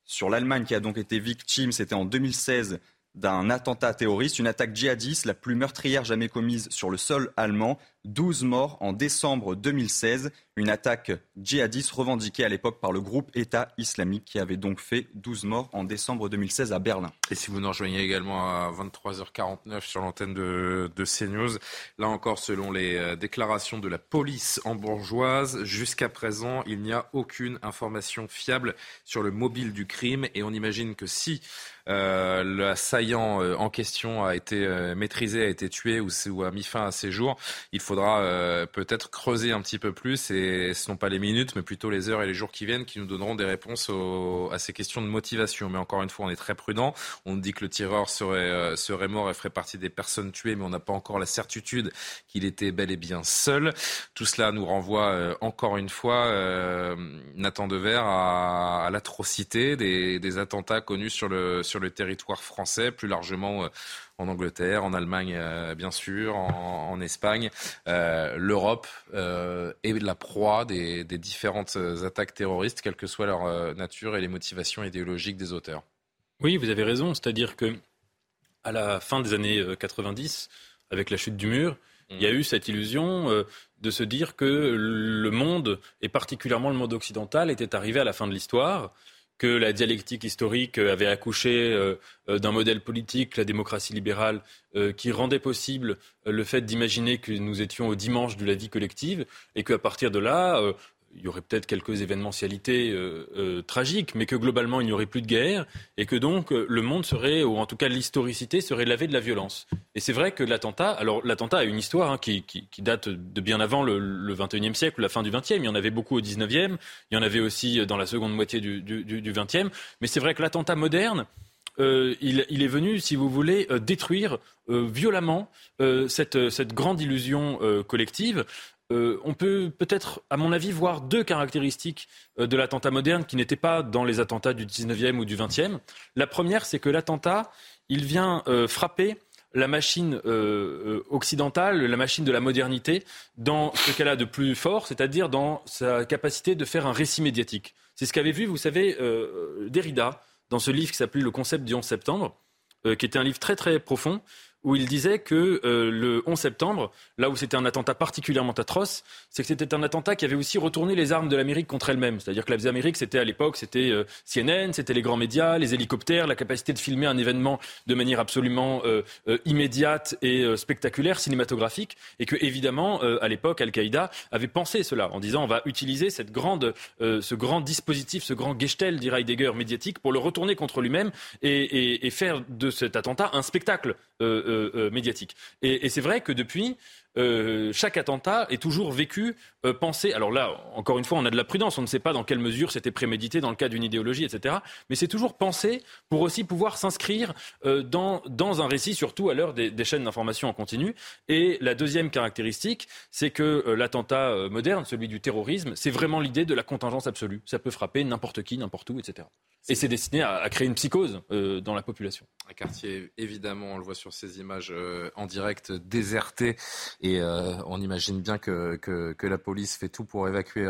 sur l'Allemagne qui a donc été victime, c'était en 2016 d'un attentat terroriste, une attaque djihadiste, la plus meurtrière jamais commise sur le sol allemand. 12 morts en décembre 2016. Une attaque djihadiste revendiquée à l'époque par le groupe État islamique qui avait donc fait 12 morts en décembre 2016 à Berlin. Et si vous nous rejoignez également à 23h49 sur l'antenne de, de, CNews, là encore selon les euh, déclarations de la police bourgeoise, jusqu'à présent il n'y a aucune information fiable sur le mobile du crime et on imagine que si euh, l'assaillant euh, en question a été euh, maîtrisé, a été tué ou, a mis fin à ses jours, il faudra euh, peut-être creuser un petit peu plus et ce ne sont pas les minutes mais plutôt les heures et les jours qui viennent qui nous donneront des réponses au, à ces questions de motivation. Mais encore une fois, on est très prudent. On dit que le tireur serait, serait mort et ferait partie des personnes tuées, mais on n'a pas encore la certitude qu'il était bel et bien seul. Tout cela nous renvoie encore une fois, Nathan Dever, à, à l'atrocité des, des, attentats connus sur le, sur le territoire français, plus largement euh, en Angleterre, en Allemagne, euh, bien sûr, en, Espagne. Euh, L'Europe est la proie des, différentes attaques terroristes, quelle que soit leur nature et les motivations idéologiques des auteurs. Oui, vous avez raison. C'est-à-dire que à la fin des années 90, avec la chute du mur, il y a eu cette illusion de se dire que le monde, et particulièrement le monde occidental, était arrivé à la fin de l'histoire que la dialectique historique avait accouché euh, euh, d'un modèle politique, la démocratie libérale, euh, qui rendait possible le fait d'imaginer que nous étions au dimanche de la vie collective et qu'à partir de là, il y aurait peut-être quelques événementialités euh, euh, tragiques, mais que globalement il n'y aurait plus de guerre et que donc euh, le monde serait, ou en tout cas l'historicité serait lavé de la violence. Et c'est vrai que l'attentat, alors l'attentat a une histoire hein, qui, date de bien avant le, le 21e siècle, la fin du 20e. Il y en avait beaucoup au 19e, il y en avait aussi dans la seconde moitié du, du, du 20e. Mais c'est vrai que l'attentat moderne, il, est venu, si vous voulez, détruire violemment cette, grande illusion collective. Euh, on peut peut-être, à mon avis, voir deux caractéristiques euh, de l'attentat moderne qui n'étaient pas dans les attentats du 19e ou du 20e. La première, c'est que l'attentat, il vient euh, frapper la machine occidentale, la machine de la modernité, dans ce qu'elle a de plus fort, c'est-à-dire dans sa capacité de faire un récit médiatique. C'est ce qu'avait vu, vous savez, Derrida dans ce livre qui s'appelait Le concept du 11 septembre, qui était un livre très très profond, où il disait que euh, le 11 septembre, là où c'était un attentat particulièrement atroce, c'est que c'était un attentat qui avait aussi retourné les armes de l'Amérique contre elle-même. C'est-à-dire que l'Amérique, c'était à l'époque, c'était euh, CNN, c'était les grands médias, les hélicoptères, la capacité de filmer un événement de manière absolument euh, immédiate et spectaculaire, cinématographique, et que évidemment, à l'époque, Al-Qaïda avait pensé cela en disant on va utiliser cette grande, ce grand dispositif, ce grand Gestell, dit Heidegger, médiatique, pour le retourner contre lui-même et, faire de cet attentat un spectacle. Euh, euh, médiatique. Et, c'est vrai que depuis, euh, chaque attentat est toujours vécu, pensé. Alors là, encore une fois, on a de la prudence. On ne sait pas dans quelle mesure c'était prémédité dans le cas d'une idéologie, etc. Mais c'est toujours pensé pour aussi pouvoir s'inscrire dans, dans un récit, surtout à l'heure des, des, chaînes d'information en continu. Et la deuxième caractéristique, c'est que l'attentat moderne, celui du terrorisme, c'est vraiment l'idée de la contingence absolue. Ça peut frapper n'importe qui, n'importe où, etc. Et c'est destiné à, créer une psychose euh, dans la population. Un quartier, évidemment, on le voit sur ces images euh, en direct, déserté. Et euh, on imagine bien que, que, la police fait tout pour évacuer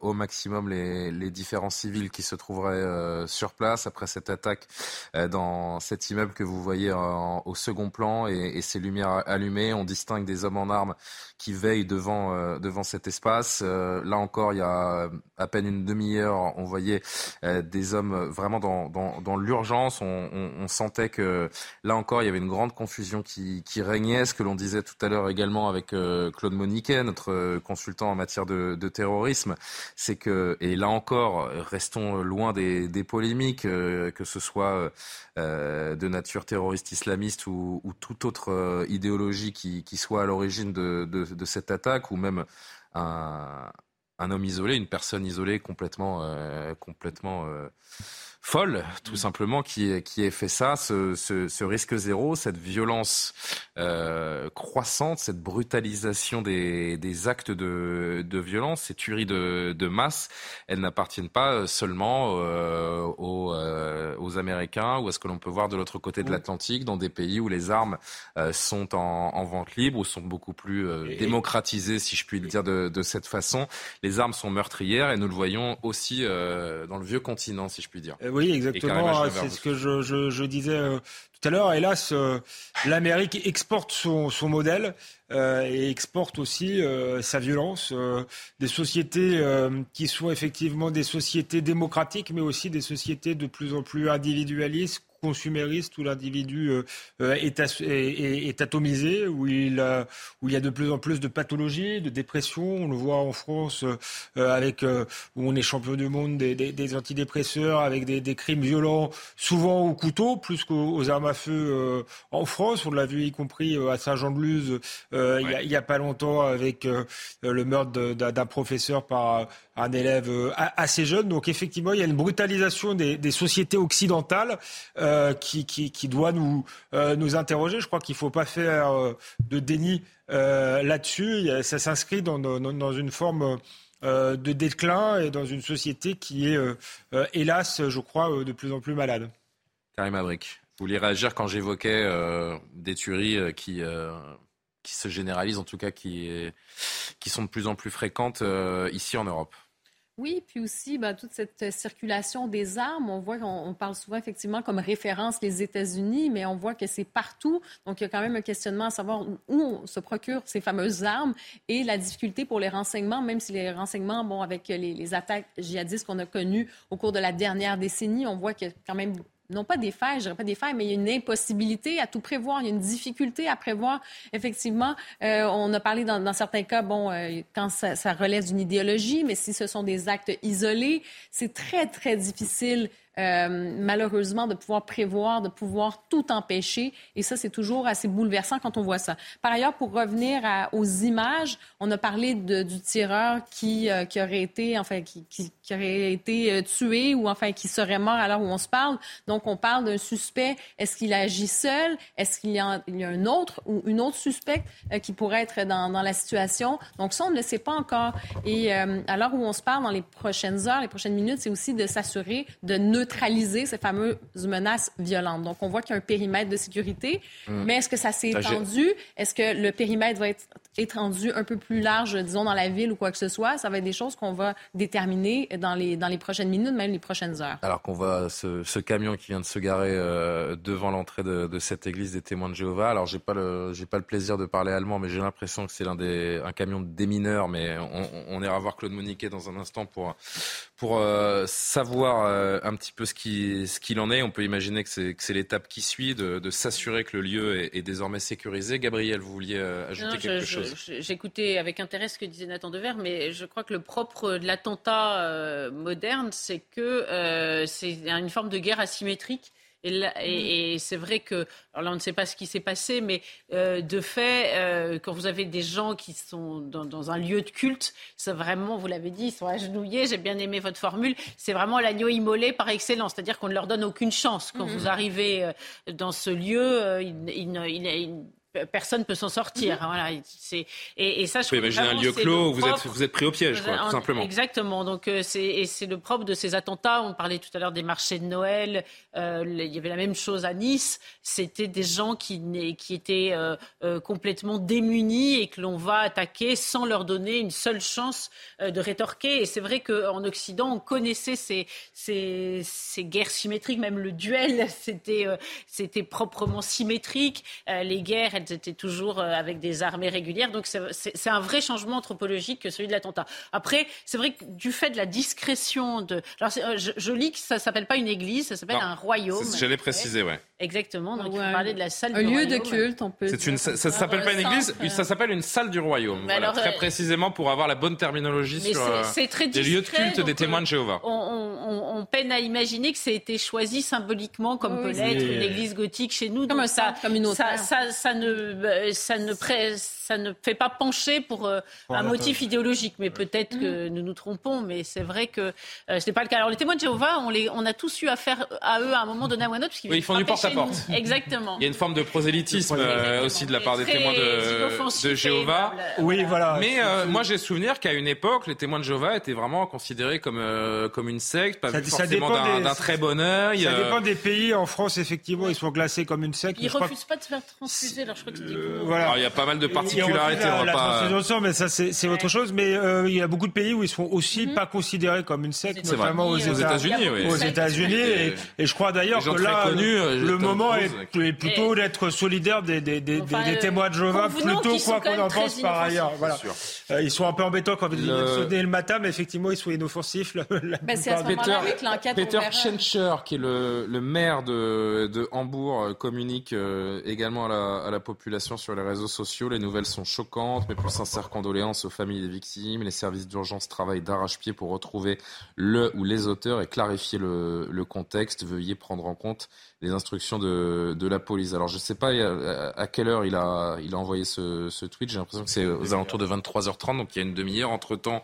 au maximum les, les, différents civils qui se trouveraient sur place après cette attaque dans cet immeuble que vous voyez au second plan et, et, ces lumières allumées. On distingue des hommes en armes qui veillent devant, devant cet espace. là encore, il y a à peine une demi-heure, on voyait des hommes vraiment dans, dans, l'urgence. On, sentait que là encore, il y avait une grande confusion qui, régnait. Ce que l'on disait tout à l'heure également avec euh, Claude Moniquet, notre consultant en matière de, terrorisme, c'est que, et là encore, restons loin des, polémiques, euh, que ce soit euh, de nature terroriste islamiste ou, ou toute autre euh, idéologie qui, soit à l'origine de cette attaque, ou même un, un homme isolé, une personne isolée complètement, euh, complètement euh, folle, tout simplement, qui, qui ait fait ça, ce, ce, ce risque zéro, cette violence euh, croissante, cette brutalisation des, des actes de, de, violence, ces tueries de, de masse, elles n'appartiennent pas seulement euh, aux, euh, aux, Américains ou à ce que l'on peut voir de l'autre côté de mm. l'Atlantique, dans des pays où les armes euh, sont en, en, vente libre, ou sont beaucoup plus démocratisées, si je puis le dire de, de cette façon. les armes sont meurtrières et nous le voyons aussi dans le vieux continent, si je puis dire. Oui, exactement. C'est ce que je, je, je disais tout à l'heure. Hélas, l'Amérique exporte son, son modèle. Euh, et exporte aussi euh, sa violence. Euh, des sociétés qui sont effectivement des sociétés démocratiques, mais aussi des sociétés de plus en plus individualistes, consumériste où l'individu euh, euh, est, est, atomisé, où il, où il y a de plus en plus de pathologies, de dépression. On le voit en France euh, avec où on est champion du monde des, des, antidépresseurs, avec des, des, crimes violents, souvent au couteau, plus qu'aux armes à feu en France. On l'a vu y compris à Saint-Jean-de-Luz il n'y a, a, pas longtemps avec le meurtre d'un professeur par un élève assez jeune. Donc effectivement, il y a une brutalisation des, sociétés occidentales euh, qui, doit nous, euh, nous interroger. Je crois qu'il ne faut pas faire euh, de déni là-dessus. Ça s'inscrit dans, une forme de déclin et dans une société qui est, hélas, je crois, de plus en plus malade. Karim Abrik, vous vouliez réagir quand j'évoquais des tueries qui qui se généralisent, en tout cas qui sont de plus en plus fréquentes ici en Europe? Oui, puis aussi ben, toute cette circulation des armes, on voit qu'on parle souvent effectivement comme référence les États-Unis, mais on voit que c'est partout. Donc il y a quand même un questionnement à savoir où on se procure ces fameuses armes et la difficulté pour les renseignements, même si les renseignements, bon, avec les, les attaques djihadistes qu'on a connues au cours de la dernière décennie, on voit qu'il y a quand même non pas des failles, je dirais pas des failles, mais il y a une impossibilité à tout prévoir. Il y a une difficulté à prévoir. Effectivement, euh, on a parlé dans, certains cas, bon, euh, quand ça, ça relève d'une idéologie, mais si ce sont des actes isolés, c'est très, très difficile euh, malheureusement, de pouvoir prévoir, de pouvoir tout empêcher. Et ça, c'est toujours assez bouleversant quand on voit ça. Par ailleurs, pour revenir aux images, on a parlé du tireur qui, euh, qui aurait été, enfin, qui, qui, aurait été euh, tué ou enfin qui serait mort à l'heure où on se parle. Donc, on parle d'un suspect. Est-ce qu'il agit seul? Est-ce qu'il y, a un autre ou une autre suspecte qui pourrait être dans, dans, la situation? Donc, ça, on ne le sait pas encore. Et à l'heure où on se parle, dans les prochaines heures, les prochaines minutes, c'est aussi de s'assurer de neutraliser neutraliser ces fameuses menaces violentes. Donc, on voit qu'il y a un périmètre de sécurité, mmh. mais est-ce que ça s'est étendu? Est-ce que le périmètre va être étendu un peu plus large, disons, dans la ville ou quoi que ce soit? Ça va être des choses qu'on va déterminer dans les, dans les prochaines minutes, même les prochaines heures. Alors qu'on voit ce, camion qui vient de se garer euh, devant l'entrée de, cette église des témoins de Jéhovah. Alors, j'ai pas le, j'ai pas le plaisir de parler allemand, mais j'ai l'impression que c'est l'un des, un camion des mineurs, mais on, on, ira voir Claude Moniquet dans un instant pour, pour euh, savoir euh, un petit peu ce qu'il ce qu'il en est. On peut imaginer que c'est l'étape qui suit, de, de s'assurer que le lieu est, désormais sécurisé. Gabriel, vous vouliez ajouter quelque chose J'écoutais avec intérêt ce que disait Nathan Dever, mais je crois que le propre de l'attentat moderne, c'est que c'est une forme de guerre asymétrique Mm. Et, c'est vrai que, alors là, on ne sait pas ce qui s'est passé, mais euh, de fait, euh, quand vous avez des gens qui sont dans, un lieu de culte, c'est vraiment, vous l'avez dit, ils sont agenouillés. J'ai bien aimé votre formule. C'est vraiment l'agneau immolé par excellence, c'est-à-dire qu'on ne leur donne aucune chance. Quand mm-hmm. vous arrivez euh, dans ce lieu, il, il, personne ne peut s'en sortir. Mhm. Voilà, c'est et, ça. Je un lieu clos où vous êtes vous êtes pris au piège, quoi, tout simplement. Exactement. Donc euh, c'est et c'est le propre de ces attentats. On parlait tout à l'heure des marchés de Noël. Euh, il y avait la même chose à Nice. C'était des gens qui qui étaient euh, complètement démunis et que l'on va attaquer sans leur donner une seule chance de rétorquer. Et c'est vrai qu'en Occident, on connaissait ces, ces, ces guerres symétriques, même le duel, c'était c'était proprement symétrique. les guerres, elles étaient toujours euh, avec des armées régulières. Donc c'est un vrai changement anthropologique que celui de l'attentat. Après, c'est vrai que du fait de la discrétion de... Alors euh, je, lis que ça s'appelle pas une église, ça s'appelle un royaume. J'allais préciser, ouais. Exactement. Donc, on parlait de la salle un du lieu de culte, on peut. Une, ça, ne s'appelle pas une église, ça s'appelle une salle du royaume. Voilà, très euh, précisément pour avoir la bonne terminologie sur les lieux de culte des témoins de Jéhovah. On, peine à imaginer que ça a été choisi symboliquement comme peut l'être une église gothique chez nous. Comme ça, comme une autre. Ça, ça, ne, ça ne ça ne fait pas pencher pour euh, un motif idéologique. Mais peut-être que nous nous trompons, mais c'est vrai que euh, ce n'est pas le cas. Alors les témoins de Jéhovah, on, les, on a tous eu affaire à eux à un moment donné à un autre, ils font du porte. Exactement. Il y a une forme de prosélytisme euh, aussi de la part des témoins de, Jéhovah. Oui, voilà. Mais euh, moi, j'ai souvenir qu'à une époque, les témoins de Jéhovah étaient vraiment considérés comme, euh, comme une secte, pas Ça- forcément dépend d'un très bon œil. Ça dépend des pays. En France, effectivement, ils sont classés comme une secte. Ils refusent pas de se faire transfuser, alors je crois que voilà. alors, il y a pas mal de particularités. refusent on va la, la pas- transfusion de sang, mais ça, c'est autre chose. Mais euh, il y a beaucoup de pays où ils sont aussi Mhm. pas considérés comme une secte, C'est vrai. notamment aux, Aux États- États-Unis. Aux États-Unis. Et, je crois d'ailleurs que là, euh, le moment est, Cruise, est plutôt d'être solidaire des, des, des, Enfin, des- euh, témoins de Jéhovah, convenons plutôt quoi qu'on en pense par ailleurs. Voilà. Euh, ils sont un peu embêtants quand ils Le- sonner le matin, mais effectivement, ils sont inoffensifs. la- la Ben, c'est à ce temps. avec Peter. Schenscher, qui est le, le maire de, de Hambourg, euh, communique euh, également à la, à la population sur les réseaux sociaux. Les nouvelles sont choquantes. Mes plus sincères condoléances aux familles des victimes. Les services d'urgence travaillent d'arrache-pied pour retrouver le ou les auteurs et clarifier le, le contexte. Veuillez prendre en compte les instructions de, de la police. Alors, je ne sais pas à, quelle heure il a, il a envoyé ce, ce tweet. J'ai l'impression que c'est aux alentours de 23h30, donc il y a une demi-heure. Entre-temps,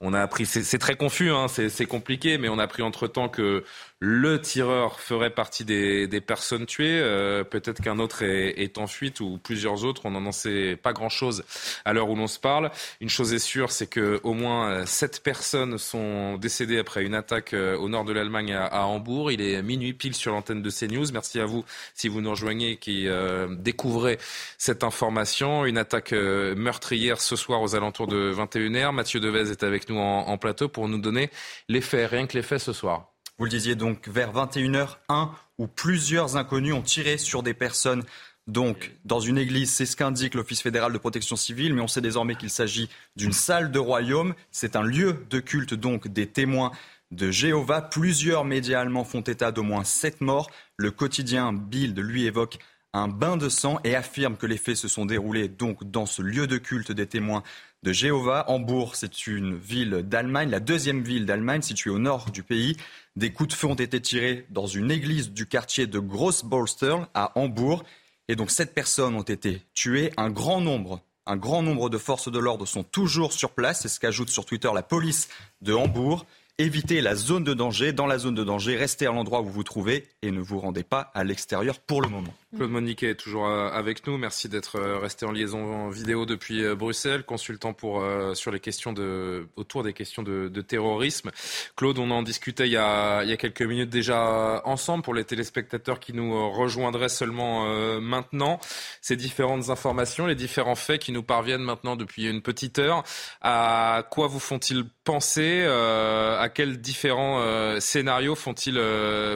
on a appris, c'est très confus, hein, c'est c'est compliqué, mais on a appris entre-temps que le tireur ferait partie des, personnes tuées. Euh, Peut-être qu'un autre est, en fuite ou plusieurs autres. On n'en sait pas grand-chose à l'heure où l'on se parle. Une chose est sûre, c'est que au moins euh, sept personnes sont décédées après une attaque euh, au nord de l'Allemagne à, Hambourg. Il est minuit pile sur l'antenne de CNews. Merci à vous si vous nous rejoignez qui euh, découvrez cette information. Une attaque meurtrière ce soir aux alentours de 21h. Mathieu Devez est avec nous en, en plateau pour nous donner les faits, rien que les faits ce soir. Vous le disiez donc vers 21h, un ou plusieurs inconnus ont tiré sur des personnes. Donc, dans une église, c'est ce qu'indique l'Office fédéral de protection civile, mais on sait désormais qu'il s'agit d'une salle de royaume. C'est un lieu de culte, donc, des témoins de Jéhovah. Plusieurs médias allemands font état d'au moins sept morts. Le quotidien Bild, lui, évoque un bain de sang et affirme que les faits se sont déroulés donc dans ce lieu de culte des témoins de Jéhovah. Hambourg, c'est une ville d'Allemagne, la deuxième ville d'Allemagne située au nord du pays. Des coups de feu ont été tirés dans une église du quartier de Grossbolster à Hambourg. Et donc sept personnes ont été tuées. Un grand nombre, un grand nombre de forces de l'ordre sont toujours sur place. C'est ce qu'ajoute sur Twitter la police de Hambourg. Évitez la zone de danger. Dans la zone de danger, restez à l'endroit où vous vous trouvez et ne vous rendez pas à l'extérieur pour le moment. Claude Moniquet est toujours euh, avec nous. Merci d'être euh, resté en liaison vidéo depuis euh, Bruxelles, consultant pour sur les questions de autour des questions de, terrorisme. Claude, on en discutait il y a il y a quelques minutes déjà ensemble pour les téléspectateurs qui nous rejoindraient seulement maintenant. Ces différentes informations, les différents faits qui nous parviennent maintenant depuis une petite heure. À quoi vous font-ils penser À quels différents scénarios font-ils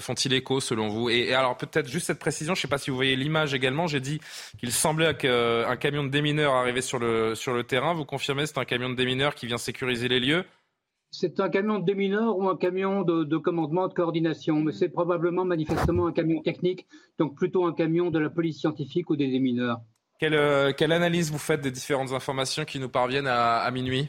font-ils écho selon vous? Et, et alors peut-être juste cette précision, je ne sais pas si vous voyez l'image également. J'ai dit qu'il semblait qu'un camion de démineurs arrivait sur le sur le terrain. Vous confirmez, c'est un camion de démineurs qui vient sécuriser les lieux? C'est un camion de démineurs ou un camion de, de commandement, de coordination, mais c'est probablement manifestement un camion technique, donc plutôt un camion de la police scientifique ou des démineurs. Quelle, euh, quelle analyse vous faites des différentes informations qui nous parviennent à, à minuit?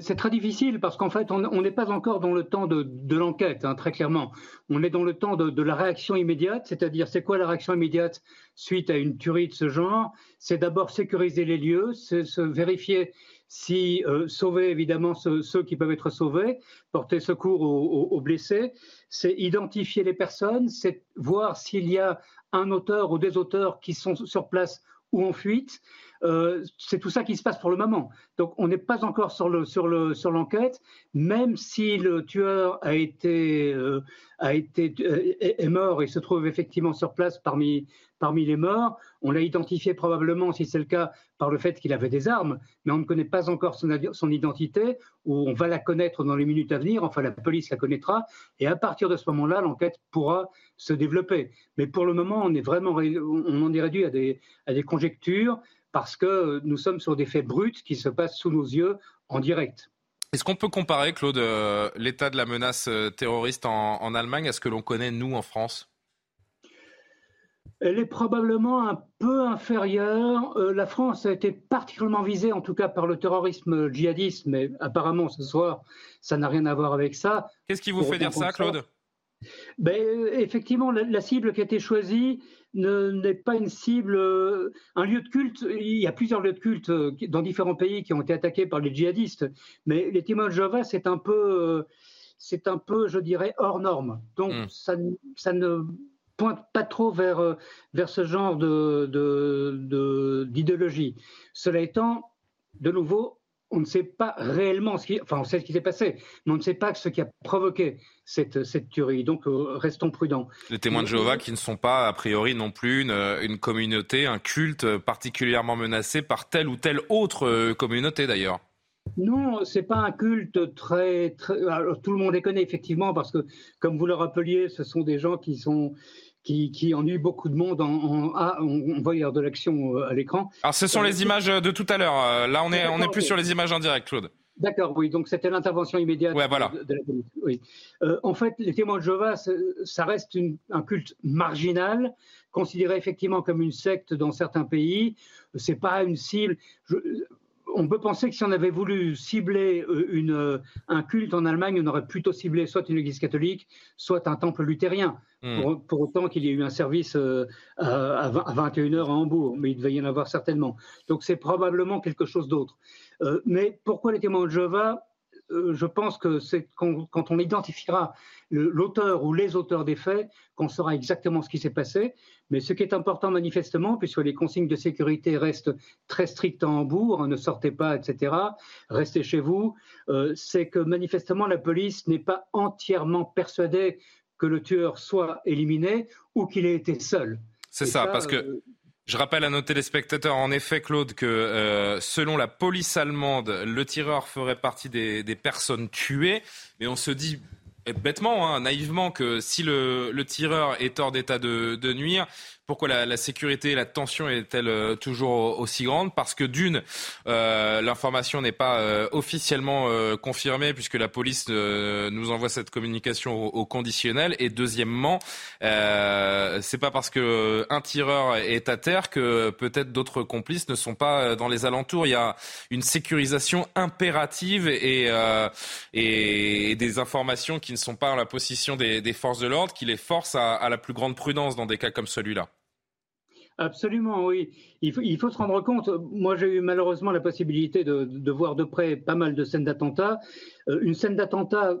C'est très difficile parce qu'en fait, on n'est pas encore dans le temps de, l'enquête, hein, très clairement. On est dans le temps de, la réaction immédiate, c'est-à-dire c'est quoi la réaction immédiate suite à une tuerie de ce genre? C'est d'abord sécuriser les lieux, c'est se vérifier si euh, sauver évidemment ceux, qui peuvent être sauvés, porter secours aux blessés, c'est identifier les personnes, c'est voir s'il y a un auteur ou des auteurs qui sont sur place ou en fuite. Euh, c'est tout ça qui se passe pour le moment. Donc on n'est pas encore sur le sur le sur l'enquête, même si le tueur a été euh, a été euh, est, mort et se trouve effectivement sur place parmi les morts. On l'a identifié probablement, si c'est le cas, par le fait qu'il avait des armes, mais on ne connaît pas encore son, identité, ou on va la connaître dans les minutes à venir, enfin la police la connaîtra, et à partir de ce moment-là, l'enquête pourra se développer. Mais pour le moment, on est vraiment, on en est réduit à des conjectures, parce que nous sommes sur des faits bruts qui se passent sous nos yeux en direct. Est-ce qu'on peut comparer, Claude, euh, l'état de la menace euh, terroriste en, en Allemagne à ce que l'on connaît, nous, en France? Elle est probablement un peu inférieure. Euh, la France a été particulièrement visée, en tout cas par le terrorisme djihadiste, mais apparemment ce soir, ça n'a rien à voir avec ça. Qu'est-ce qui vous Pour fait dire ça, Claude? Ben, effectivement, la, la cible qui a été choisie n'est pas une cible. euh, un lieu de culte, il y a plusieurs lieux de culte euh, dans différents pays qui ont été attaqués par les djihadistes, mais les témoins de Jéhovah, c'est un peu, euh, c'est un peu, je dirais, hors norme. Donc, Hmm. ça, ne- ça ne pointe pas trop vers, vers ce genre d'idéologie. De, de, Cela étant, de nouveau, on ne sait pas réellement ce qui, enfin, on sait ce qui s'est passé, mais on ne sait pas ce qui a provoqué cette, cette tuerie. Donc, euh, restons prudents. Les témoins de Jéhovah qui ne sont pas, a priori, non plus une, une communauté, un culte particulièrement menacé par telle ou telle autre euh, communauté, d'ailleurs. Non, c'est pas un culte très, très tout le monde les connaît effectivement parce que, comme vous le rappeliez, ce sont des gens qui sont qui, qui ennuient beaucoup de monde. En, en ah, on, voit de l'action euh, à l'écran. Alors, ce sont les images de tout à l'heure. Euh, là, on est on est plus sur les images en direct, Claude. D'accord, oui. Donc c'était l'intervention immédiate ouais, voilà. de, la police. Oui. Euh, en fait, les témoins de Jéhovah, ça reste une, un culte marginal, considéré effectivement comme une secte dans certains pays. C'est pas une cible. Je, on peut penser que si on avait voulu cibler euh, une, euh, un culte en Allemagne, on aurait plutôt ciblé soit une église catholique, soit un temple luthérien, hmm. pour, autant qu'il y ait eu un service euh, à, 21h à Hambourg, mais il devait y en avoir certainement. Donc c'est probablement quelque chose d'autre. mais pourquoi les témoins de Jéhovah je pense que c'est quand, on identifiera l'auteur ou les auteurs des faits qu'on saura exactement ce qui s'est passé. Mais ce qui est important manifestement, puisque les consignes de sécurité restent très strictes en Hambourg, hein, ne sortez pas, etc., restez chez vous, euh, c'est que manifestement la police n'est pas entièrement persuadée que le tueur soit éliminé ou qu'il ait été seul. C'est ça, parce que euh, je rappelle à nos téléspectateurs, en effet, Claude, que euh, selon la police allemande, le tireur ferait partie des, des personnes tuées. Mais on se dit bêtement, hein, naïvement, que si le, le, tireur est hors d'état de, de, nuire, pourquoi la, la, sécurité et la tension est-elle euh, toujours aussi grande? Parce que d'une, euh, l'information n'est pas euh, officiellement euh, confirmée puisque la police euh, nous envoie cette communication au, au conditionnel. Et deuxièmement, c'est pas parce que un tireur est à terre que peut-être d'autres complices ne sont pas dans les alentours. Il y a une sécurisation impérative et, et des informations qui ne sont pas en la possession des, des forces de l'ordre qui les forcent à, à la plus grande prudence dans des cas comme celui-là. Absolument, oui. Il faut, se rendre compte, moi j'ai eu malheureusement la possibilité de, de, voir de près pas mal de scènes d'attentats. Euh, une scène d'attentat,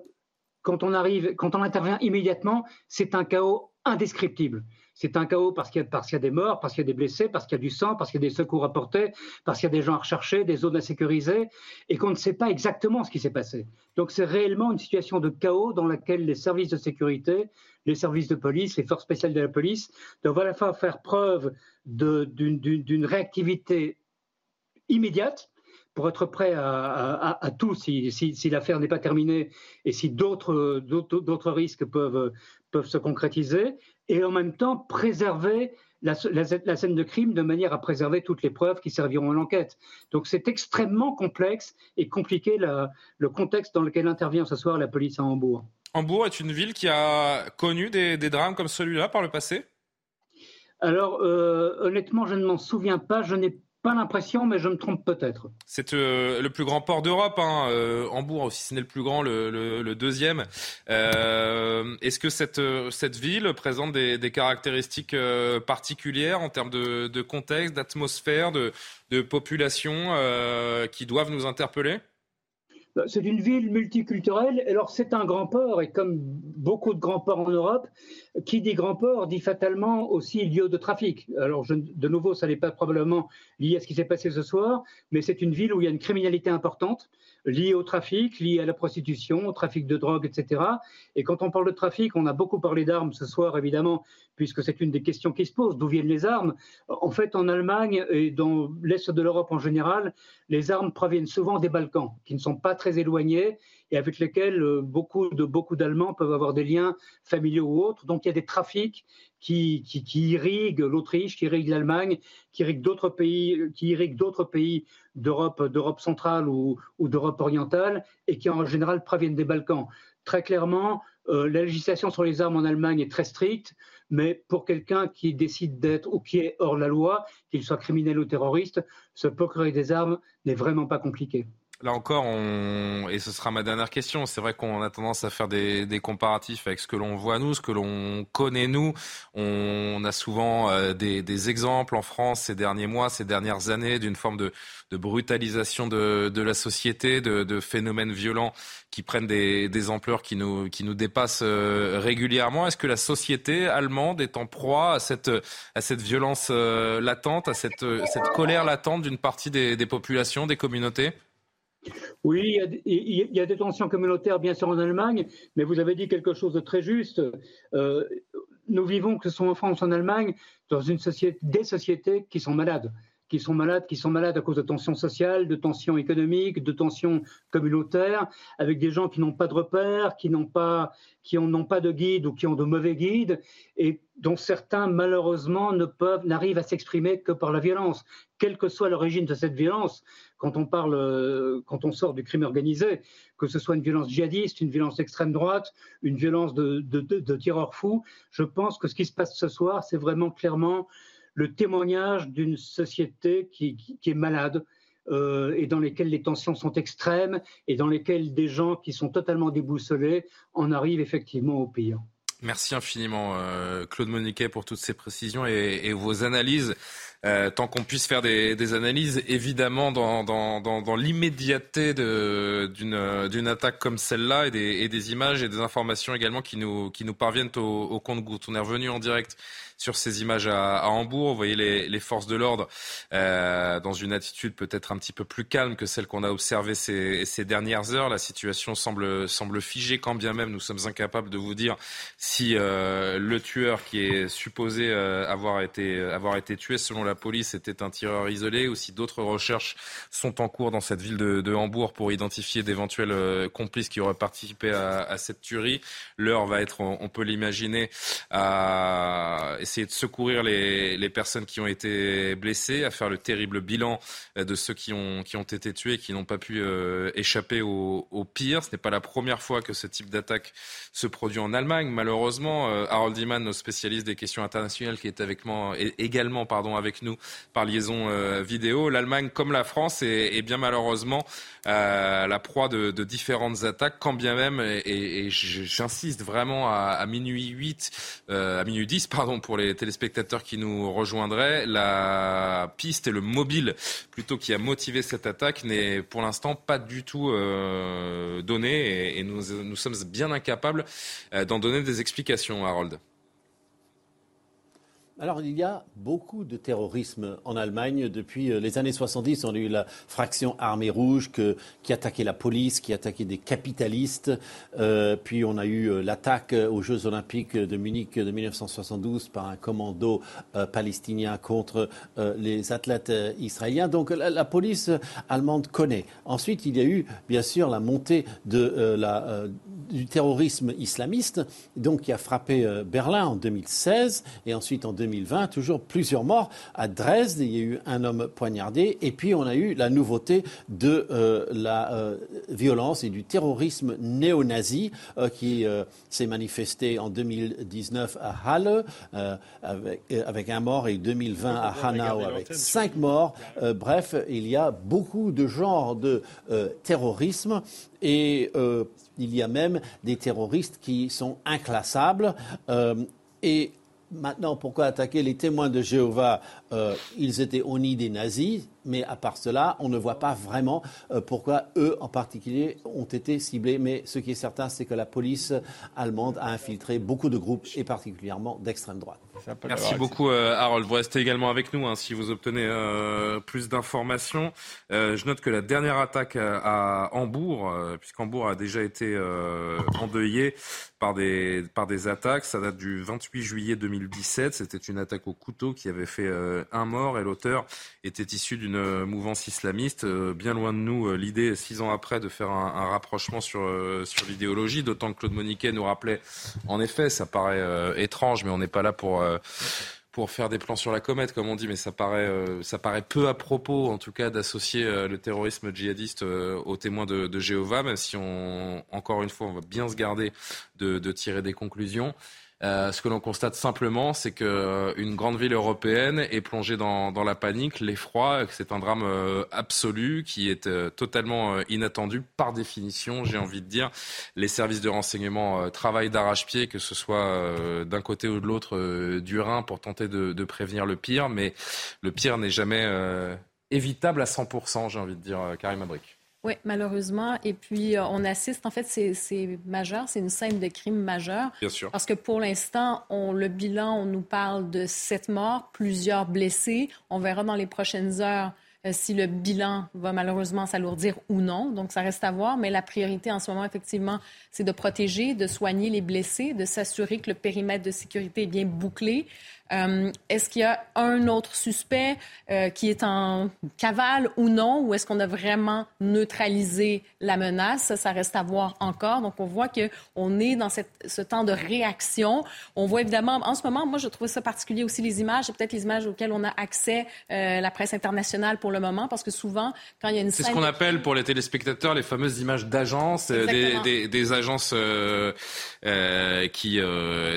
quand on arrive, quand on intervient immédiatement, c'est un chaos indescriptible. C'est un chaos parce qu'il y, a des morts, parce qu'il y a des blessés, parce qu'il y a du sang, parce qu'il y a des secours à porter, parce qu'il y a des gens à rechercher, des zones à sécuriser, et qu'on ne sait pas exactement ce qui s'est passé. Donc c'est réellement une situation de chaos dans laquelle les services de sécurité, les services de police, les forces spéciales de la police doivent à la fois faire preuve d'une réactivité immédiate pour être prêt à, à, à tout si, si, si l'affaire n'est pas terminée et si d'autres risques peuvent, peuvent se concrétiser, et en même temps préserver la, la, la, scène de crime de manière à préserver toutes les preuves qui serviront à l'enquête. Donc c'est extrêmement complexe et compliqué la, le contexte dans lequel intervient ce soir la police à Hambourg. Hambourg est une ville qui a connu des, des drames comme celui-là par le passé? Alors, euh, honnêtement, je ne m'en souviens pas. Je n'ai pas l'impression, mais je me trompe peut-être. C'est euh, le plus grand port d'Europe, hein, euh, Hambourg, aussi ce n'est le plus grand, le, le, le deuxième. Euh, Est-ce que cette, cette ville présente des, des caractéristiques euh, particulières en termes de, de contexte, d'atmosphère, de, de population euh, qui doivent nous interpeller? C'est une ville multiculturelle. Alors, c'est un grand port, et comme beaucoup de grands ports en Europe, qui dit grand port dit fatalement aussi lieu de trafic. Alors, de nouveau, ça n'est pas probablement lié à ce qui s'est passé ce soir, mais c'est une ville où il y a une criminalité importante liées au trafic, liées à la prostitution, au trafic de drogue, etc. Et quand on parle de trafic, on a beaucoup parlé d'armes ce soir, évidemment, puisque c'est une des questions qui se posent. D'où viennent les armes? En fait, en Allemagne et dans l'Est de l'Europe en général, les armes proviennent souvent des Balkans, qui ne sont pas très éloignés et avec lesquels euh, beaucoup de beaucoup d'Allemands peuvent avoir des liens familiaux ou autres. Donc il y a des trafics qui, irriguent l'Autriche, qui irriguent l'Allemagne, qui irriguent d'autres pays, qui irriguent d'autres pays d'Europe, d'Europe centrale ou, ou d'Europe orientale, et qui en général proviennent des Balkans. Très clairement, euh, la législation sur les armes en Allemagne est très stricte, mais pour quelqu'un qui décide d'être ou qui est hors la loi, qu'il soit criminel ou terroriste, se procurer des armes n'est vraiment pas compliqué. Là encore, on... et ce sera ma dernière question, c'est vrai qu'on a tendance à faire des, des, comparatifs avec ce que l'on voit nous, ce que l'on connaît nous. On a souvent euh, des, des, exemples en France ces derniers mois, ces dernières années, d'une forme de, de brutalisation de, de, la société, de, de, phénomènes violents qui prennent des, des ampleurs qui nous, qui nous dépassent euh, régulièrement. Est-ce que la société allemande est en proie à cette, à cette violence euh, latente, à cette, cette colère latente d'une partie des, des populations, des communautés? Oui, il y, a, des tensions communautaires, bien sûr, en Allemagne, mais vous avez dit quelque chose de très juste. Euh, nous vivons, que ce soit en France ou en Allemagne, dans une société, des sociétés qui sont malades qui sont malades, qui sont malades à cause de tensions sociales, de tensions économiques, de tensions communautaires, avec des gens qui n'ont pas de repères, qui n'ont pas, qui pas de guide ou qui ont de mauvais guides, et dont certains malheureusement n'arrivent à s'exprimer que par la violence, quelle que soit l'origine de cette violence. Quand on parle, quand on sort du crime organisé, que ce soit une violence djihadiste, une violence d'extrême droite, une violence de tireurs fous, je pense que ce qui se passe ce soir, c'est vraiment clairement le témoignage d'une société qui, est malade euh, et dans lesquelles les tensions sont extrêmes et dans lesquelles des gens qui sont totalement déboussolés en arrivent effectivement au pire. Merci infiniment, euh, Claude Moniquet, pour toutes ces précisions et, vos analyses. Euh, tant qu'on puisse faire des, analyses, évidemment, dans, l'immédiateté d'une attaque comme celle-là et des, images et des informations également qui nous, qui nous parviennent au, au compte-goutte. On est revenu en direct sur ces images à, Hambourg. Vous voyez les, forces de l'ordre euh, dans une attitude peut-être un petit peu plus calme que celle qu'on a observée ces, dernières heures. La situation semble, figée, quand bien même nous sommes incapables de vous dire si euh, le tueur qui est supposé euh, avoir, été, avoir été tué selon la police était un tireur isolé ou si d'autres recherches sont en cours dans cette ville de, Hambourg pour identifier d'éventuels complices qui auraient participé à, cette tuerie. L'heure va être, on, peut l'imaginer, à essayer de secourir les, personnes qui ont été blessées, à faire le terrible bilan euh, de ceux qui ont, qui ont été tués et qui n'ont pas pu euh, échapper au, pire. Ce n'est pas la première fois que ce type d'attaque se produit en Allemagne. Malheureusement, euh, Harold Iman, nos spécialistes des questions internationales, qui est avec moi, également pardon, avec nous par liaison vidéo, l'Allemagne, comme la France, est, bien malheureusement la proie de, différentes attaques, quand bien même, et, et j'insiste vraiment à, à, minuit 8, à minuit 10, pardon, pour les téléspectateurs qui nous rejoindraient, la piste et le mobile plutôt qui a motivé cette attaque n'est pour l'instant pas du tout euh, donné et, nous, nous, sommes bien incapables euh, d'en donner des explications, Harold. Alors, il y a beaucoup de terrorisme en Allemagne. Depuis euh, les années 70, on a eu la fraction armée rouge qui attaquait la police, qui attaquait des capitalistes. Euh, puis on a eu euh, l'attaque aux Jeux olympiques de Munich de 1972 par un commando palestinien contre les athlètes israéliens. Donc la, police allemande connaît. Ensuite, il y a eu bien sûr la montée de, la, du terrorisme islamiste, donc qui a frappé Berlin en 2016 et ensuite en 2020, toujours plusieurs morts. À Dresde, il y a eu un homme poignardé. Et puis, on a eu la nouveauté de euh, la euh, violence et du terrorisme néo-nazi euh, qui s'est manifesté en 2019 à Halle avec, avec, un mort et 2020 à Hanau avec cinq morts. bref, il y a beaucoup de genres de terrorisme et il y a même des terroristes qui sont inclassables. et Maintenant, pourquoi attaquer les témoins de Jéhovah? Euh, Ils étaient au nid des nazis, mais à part cela, on ne voit pas vraiment euh, pourquoi eux en particulier ont été ciblés. Mais ce qui est certain, c'est que la police allemande a infiltré beaucoup de groupes, et particulièrement d'extrême droite. Merci beaucoup, euh, Harold. Vous restez également avec nous hein, si vous obtenez plus d'informations. je note que la dernière attaque à, Hambourg, puisqu'Hambourg a déjà été endeuillé par des, par des attaques, ça date du 28 juillet 2017. C'était une attaque au couteau qui avait fait un mort et l'auteur était issu d'une euh, mouvance islamiste. Euh, bien loin de nous, euh, l'idée, six ans après, de faire un, rapprochement sur, sur l'idéologie, d'autant que Claude Moniquet nous rappelait, en effet, ça paraît étrange, mais on n'est pas là pour pour faire des plans sur la comète, comme on dit, mais ça paraît, ça paraît peu à propos, en tout cas, d'associer le terrorisme djihadiste aux témoins de, Jéhovah, même si on, encore une fois, on va bien se garder de, de tirer des conclusions. Euh, ce que l'on constate simplement, c'est qu'une euh, grande ville européenne est plongée dans, la panique, l'effroi, que c'est un drame euh, absolu qui est totalement inattendu par définition, j'ai envie de dire. Les services de renseignement travaillent d'arrache-pied, que ce soit d'un côté ou de l'autre du Rhin, pour tenter de, de, prévenir le pire, mais le pire n'est jamais évitable à 100%, j'ai envie de dire, Karim Abrik. Oui, malheureusement. Et puis, euh, on assiste, en fait, c'est majeur, c'est une scène de crime majeur. Bien sûr. Parce que pour l'instant, le bilan, on nous parle de sept morts, plusieurs blessés. On verra dans les prochaines heures euh, si le bilan va malheureusement s'alourdir ou non. Donc, ça reste à voir. Mais la priorité en ce moment, effectivement, c'est de protéger, de soigner les blessés, de s'assurer que le périmètre de sécurité est bien bouclé. Euh, est-ce qu'il y a un autre suspect euh, qui est en cavale ou non, ou est-ce qu'on a vraiment neutralisé la menace? Ça, ça reste à voir encore. Donc, on voit qu'on est dans cette, ce temps de réaction. On voit évidemment, en ce moment, moi, je trouve ça particulier aussi les images, peut-être les images auxquelles on a accès, euh, la presse internationale pour le moment, parce que souvent, quand il y a une C'est ce qu'on appelle pour les téléspectateurs les fameuses images d'agences, des, des, des, agences qui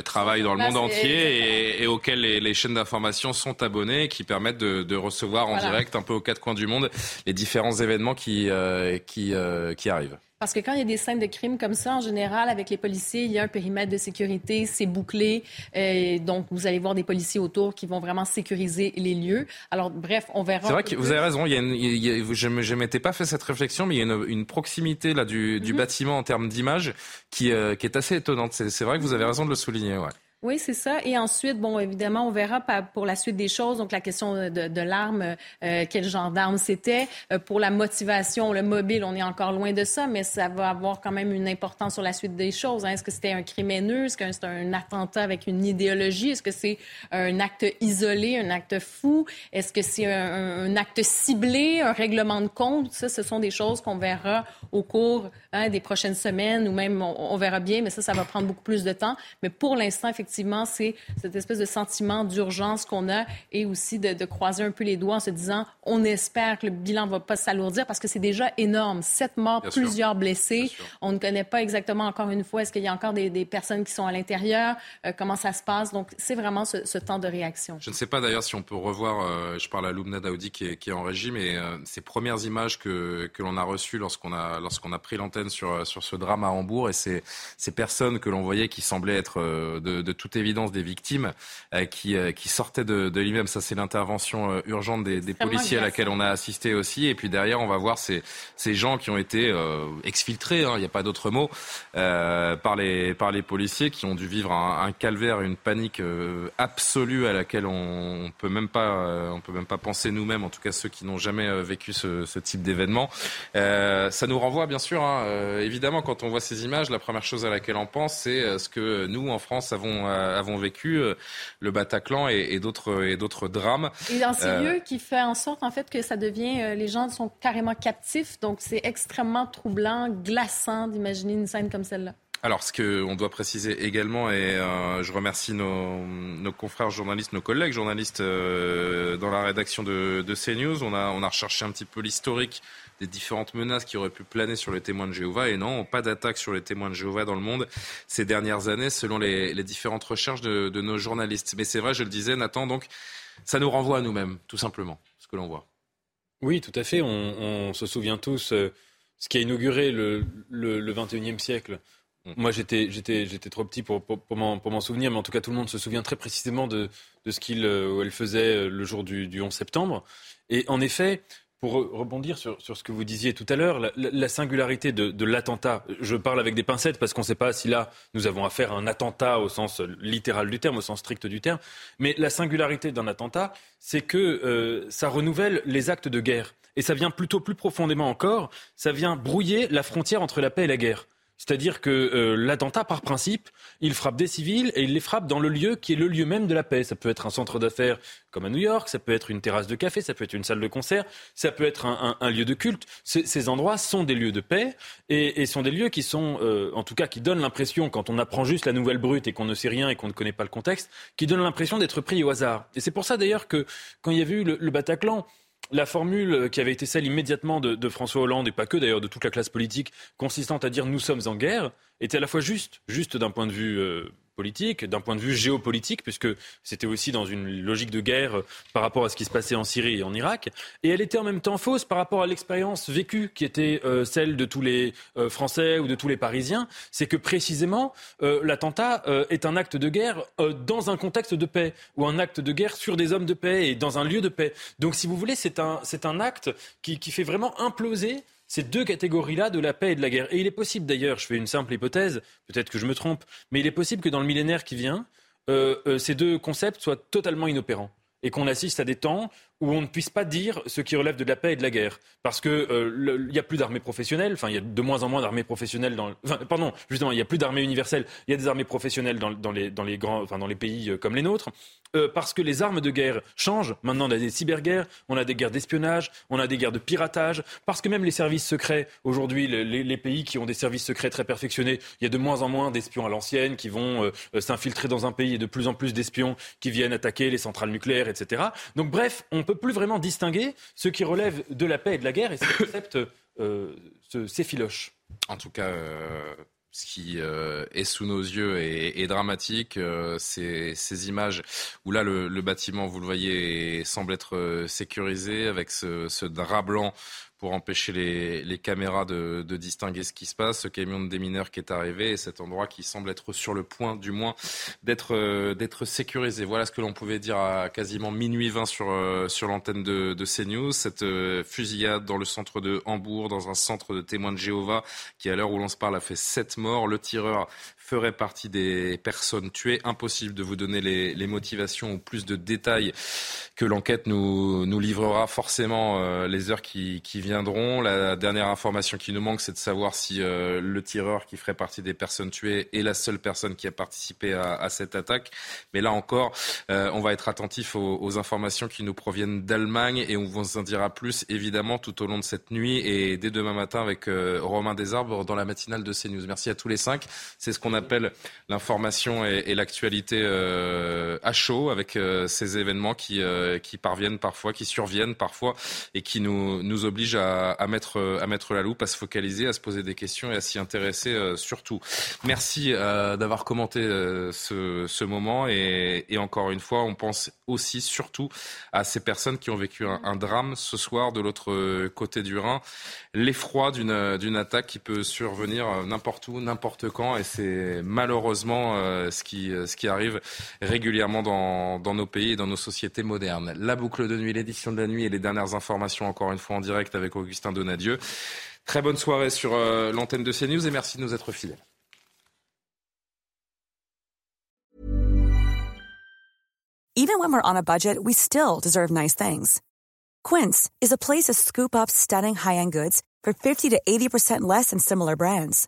travaillent dans le monde entier et, et auxquelles les, chaînes d'information sont abonnées, qui permettent de, recevoir en direct, un peu aux quatre coins du monde, les différents événements qui, euh, qui, euh, qui arrivent. Parce que quand il y a des scènes de crime comme ça, en général, avec les policiers, il y a un périmètre de sécurité, c'est bouclé. Et donc, vous allez voir des policiers autour qui vont vraiment sécuriser les lieux. Alors, bref, on verra. C'est vrai que vous avez raison. Il y a je ne m'étais pas fait cette réflexion, mais il y a une, proximité là, du, du mhm. bâtiment en termes d'image qui, euh, qui est assez étonnante. C'est vrai que vous avez raison de le souligner. Ouais. Oui, c'est ça. Et ensuite, bon, évidemment, on verra pour la suite des choses. Donc, la question de, l'arme, euh, quel genre d'arme c'était. Euh, pour la motivation, le mobile, on est encore loin de ça, mais ça va avoir quand même une importance sur la suite des choses. Hein. Est-ce que c'était un crime haineux? Est-ce que c'est un attentat avec une idéologie? Est-ce que c'est un acte isolé, un acte fou? Est-ce que c'est un, acte ciblé, un règlement de compte? Ça, ce sont des choses qu'on verra au cours hein, des prochaines semaines ou même on, on verra bien, mais ça, ça va prendre beaucoup plus de temps. Mais pour l'instant, effectivement, effectivement, c'est cette espèce de sentiment d'urgence qu'on a et aussi de, croiser un peu les doigts en se disant on espère que le bilan ne va pas s'alourdir parce que c'est déjà énorme. Sept morts, plusieurs blessés. On ne connaît pas exactement encore une fois est-ce qu'il y a encore des, personnes qui sont à l'intérieur, euh, comment ça se passe. Donc, c'est vraiment ce, temps de réaction. Je ne sais pas d'ailleurs si on peut revoir, euh, je parle à Loubna Daoudi qui est, en régime, et euh, ces premières images que, que l'on a reçues lorsqu'on a, lorsqu'on a pris l'antenne sur, sur ce drame à Hambourg et ces, ces personnes que l'on voyait qui semblaient être de, de toute évidence des victimes euh, qui, euh, qui sortaient de, de l'immeuble. Ça, c'est l'intervention euh, urgente des, des policiers à laquelle on a assisté aussi. Et puis derrière, on va voir ces, ces gens qui ont été exfiltrés, hein, il n'y a pas d'autre mot, par, les, par les policiers qui ont dû vivre un, un calvaire, une panique absolue à laquelle on, on peut même pas, on peut même pas penser nous-mêmes, en tout cas ceux qui n'ont jamais vécu ce, ce type d'événement. ça nous renvoie, bien sûr, hein, évidemment, quand on voit ces images, la première chose à laquelle on pense, c'est ce que nous, en France, avons avons vécu, euh, le Bataclan et, d'autres et d'autres drames. Et dans ces euh, lieux qui fait en sorte en fait que ça devient, euh, les gens sont carrément captifs, donc c'est extrêmement troublant, glaçant d'imaginer une scène comme celle-là. Alors, ce qu'on doit préciser également, et je remercie nos, nos, confrères journalistes, nos collègues journalistes dans la rédaction de, de CNews, on a, on a recherché un petit peu l'historique des différentes menaces qui auraient pu planer sur les témoins de Jéhovah. Et non, pas d'attaque sur les témoins de Jéhovah dans le monde ces dernières années, selon les, différentes recherches de, nos journalistes. Mais c'est vrai, je le disais, Nathan, donc ça nous renvoie à nous-mêmes, tout simplement, ce que l'on voit. Oui, tout à fait. On, se souvient tous euh, ce qui a inauguré le, le, 21e siècle. Mm. Moi, j'étais, trop petit pour, m'en, souvenir, mais en tout cas, tout le monde se souvient très précisément de, ce qu'il euh, elle faisait euh, le jour du, du 11 septembre. Et en effet, pour rebondir sur, ce que vous disiez tout à l'heure, la, singularité de, l'attentat, je parle avec des pincettes parce qu'on ne sait pas si là nous avons affaire à un attentat au sens littéral du terme, au sens strict du terme, mais la singularité d'un attentat, c'est que euh, ça renouvelle les actes de guerre. Et ça vient plutôt plus profondément encore, ça vient brouiller la frontière entre la paix et la guerre. C'est-à-dire que euh, l'attentat, par principe, il frappe des civils et il les frappe dans le lieu qui est le lieu même de la paix. Ça peut être un centre d'affaires comme à New York, ça peut être une terrasse de café, ça peut être une salle de concert, ça peut être un, lieu de culte. Ces endroits sont des lieux de paix et, sont des lieux qui sont, euh, en tout cas, qui donnent l'impression, quand on apprend juste la nouvelle brute et qu'on ne sait rien et qu'on ne connaît pas le contexte, qui donnent l'impression d'être pris au hasard. Et c'est pour ça d'ailleurs que quand il y avait eu le Bataclan, la formule qui avait été celle immédiatement de, François Hollande, et pas que d'ailleurs de toute la classe politique, consistant à dire nous sommes en guerre, était à la fois juste, juste d'un point de vue euh, politique, d'un point de vue géopolitique, puisque c'était aussi dans une logique de guerre par rapport à ce qui se passait en Syrie et en Irak. Et elle était en même temps fausse par rapport à l'expérience vécue qui était euh, celle de tous les euh, Français ou de tous les Parisiens. C'est que précisément, euh, l'attentat est un acte de guerre dans un contexte de paix ou un acte de guerre sur des hommes de paix et dans un lieu de paix. Donc, si vous voulez, c'est un, c'est un acte qui, qui fait vraiment imploser ces deux catégories-là de la paix et de la guerre. Et il est possible d'ailleurs, je fais une simple hypothèse, peut-être que je me trompe, mais il est possible que dans le millénaire qui vient, euh, euh, ces deux concepts soient totalement inopérants et qu'on assiste à des temps où on ne puisse pas dire ce qui relève de la paix et de la guerre. Parce qu'il euh, n'y a plus d'armées professionnelles, enfin il y a de moins en moins d'armées professionnelles dans... Pardon, justement, il n'y a plus d'armées universelles, il y a des armées professionnelles dans, les, grands, enfin, dans les pays euh, comme les nôtres. Euh, parce que les armes de guerre changent. Maintenant, on a des cyberguerres, on a des guerres d'espionnage, on a des guerres de piratage. Parce que même les services secrets, aujourd'hui, les, les, pays qui ont des services secrets très perfectionnés, il y a de moins en moins d'espions à l'ancienne qui vont euh, s'infiltrer dans un pays et de plus en plus d'espions qui viennent attaquer les centrales nucléaires, etc. Donc, bref, on peut plus vraiment distinguer ce qui relève de la paix et de la guerre et ce concept euh, s'effiloche. En tout cas, euh, ce qui euh, est sous nos yeux est, dramatique. Euh, ces, images où là, le, bâtiment, vous le voyez, semble être sécurisé avec ce drap blanc pour empêcher les, caméras de, distinguer ce qui se passe, ce camion de démineurs qui est arrivé et cet endroit qui semble être sur le point, du moins, d'être euh, sécurisé. Voilà ce que l'on pouvait dire à quasiment minuit 20 sur, euh, sur l'antenne de, de CNews. Cette euh, fusillade dans le centre de Hambourg, dans un centre de témoins de Jéhovah, qui à l'heure où l'on se parle a fait sept morts. Le tireur ferait partie des personnes tuées. Impossible de vous donner les, motivations ou plus de détails que l'enquête nous, livrera forcément euh, les heures qui, viendront. La dernière information qui nous manque, c'est de savoir si euh, le tireur qui ferait partie des personnes tuées est la seule personne qui a participé à, cette attaque. Mais là encore, euh, on va être attentif aux, informations qui nous proviennent d'Allemagne et on vous en dira plus évidemment tout au long de cette nuit et dès demain matin avec Romain Desarbres dans la matinale de CNews. Merci à tous les cinq. C'est ce qu'on appelle l'information et, l'actualité euh, à chaud avec euh, ces événements qui, euh, qui parviennent parfois, qui surviennent parfois et qui nous, nous obligent à, mettre, à mettre la loupe, à se focaliser, à se poser des questions et à s'y intéresser surtout. Merci d'avoir commenté ce, moment et, et, encore une fois, on pense aussi surtout à ces personnes qui ont vécu un, un drame ce soir de l'autre côté du Rhin, l'effroi d'une attaque qui peut survenir n'importe où, n'importe quand et c'est malheureusement euh, ce, qui, euh, ce qui arrive régulièrement dans, dans nos pays et dans nos sociétés modernes. La boucle de nuit, l'édition de la nuit et les dernières informations encore une fois en direct avec Augustin Donadieu. Très bonne soirée sur euh, l'antenne de CNews et merci de nous être fidèles. Even when we're on a budget, we still deserve nice things. Quince is a place to scoop up stunning high-end goods for 50 to 80% less than similar brands.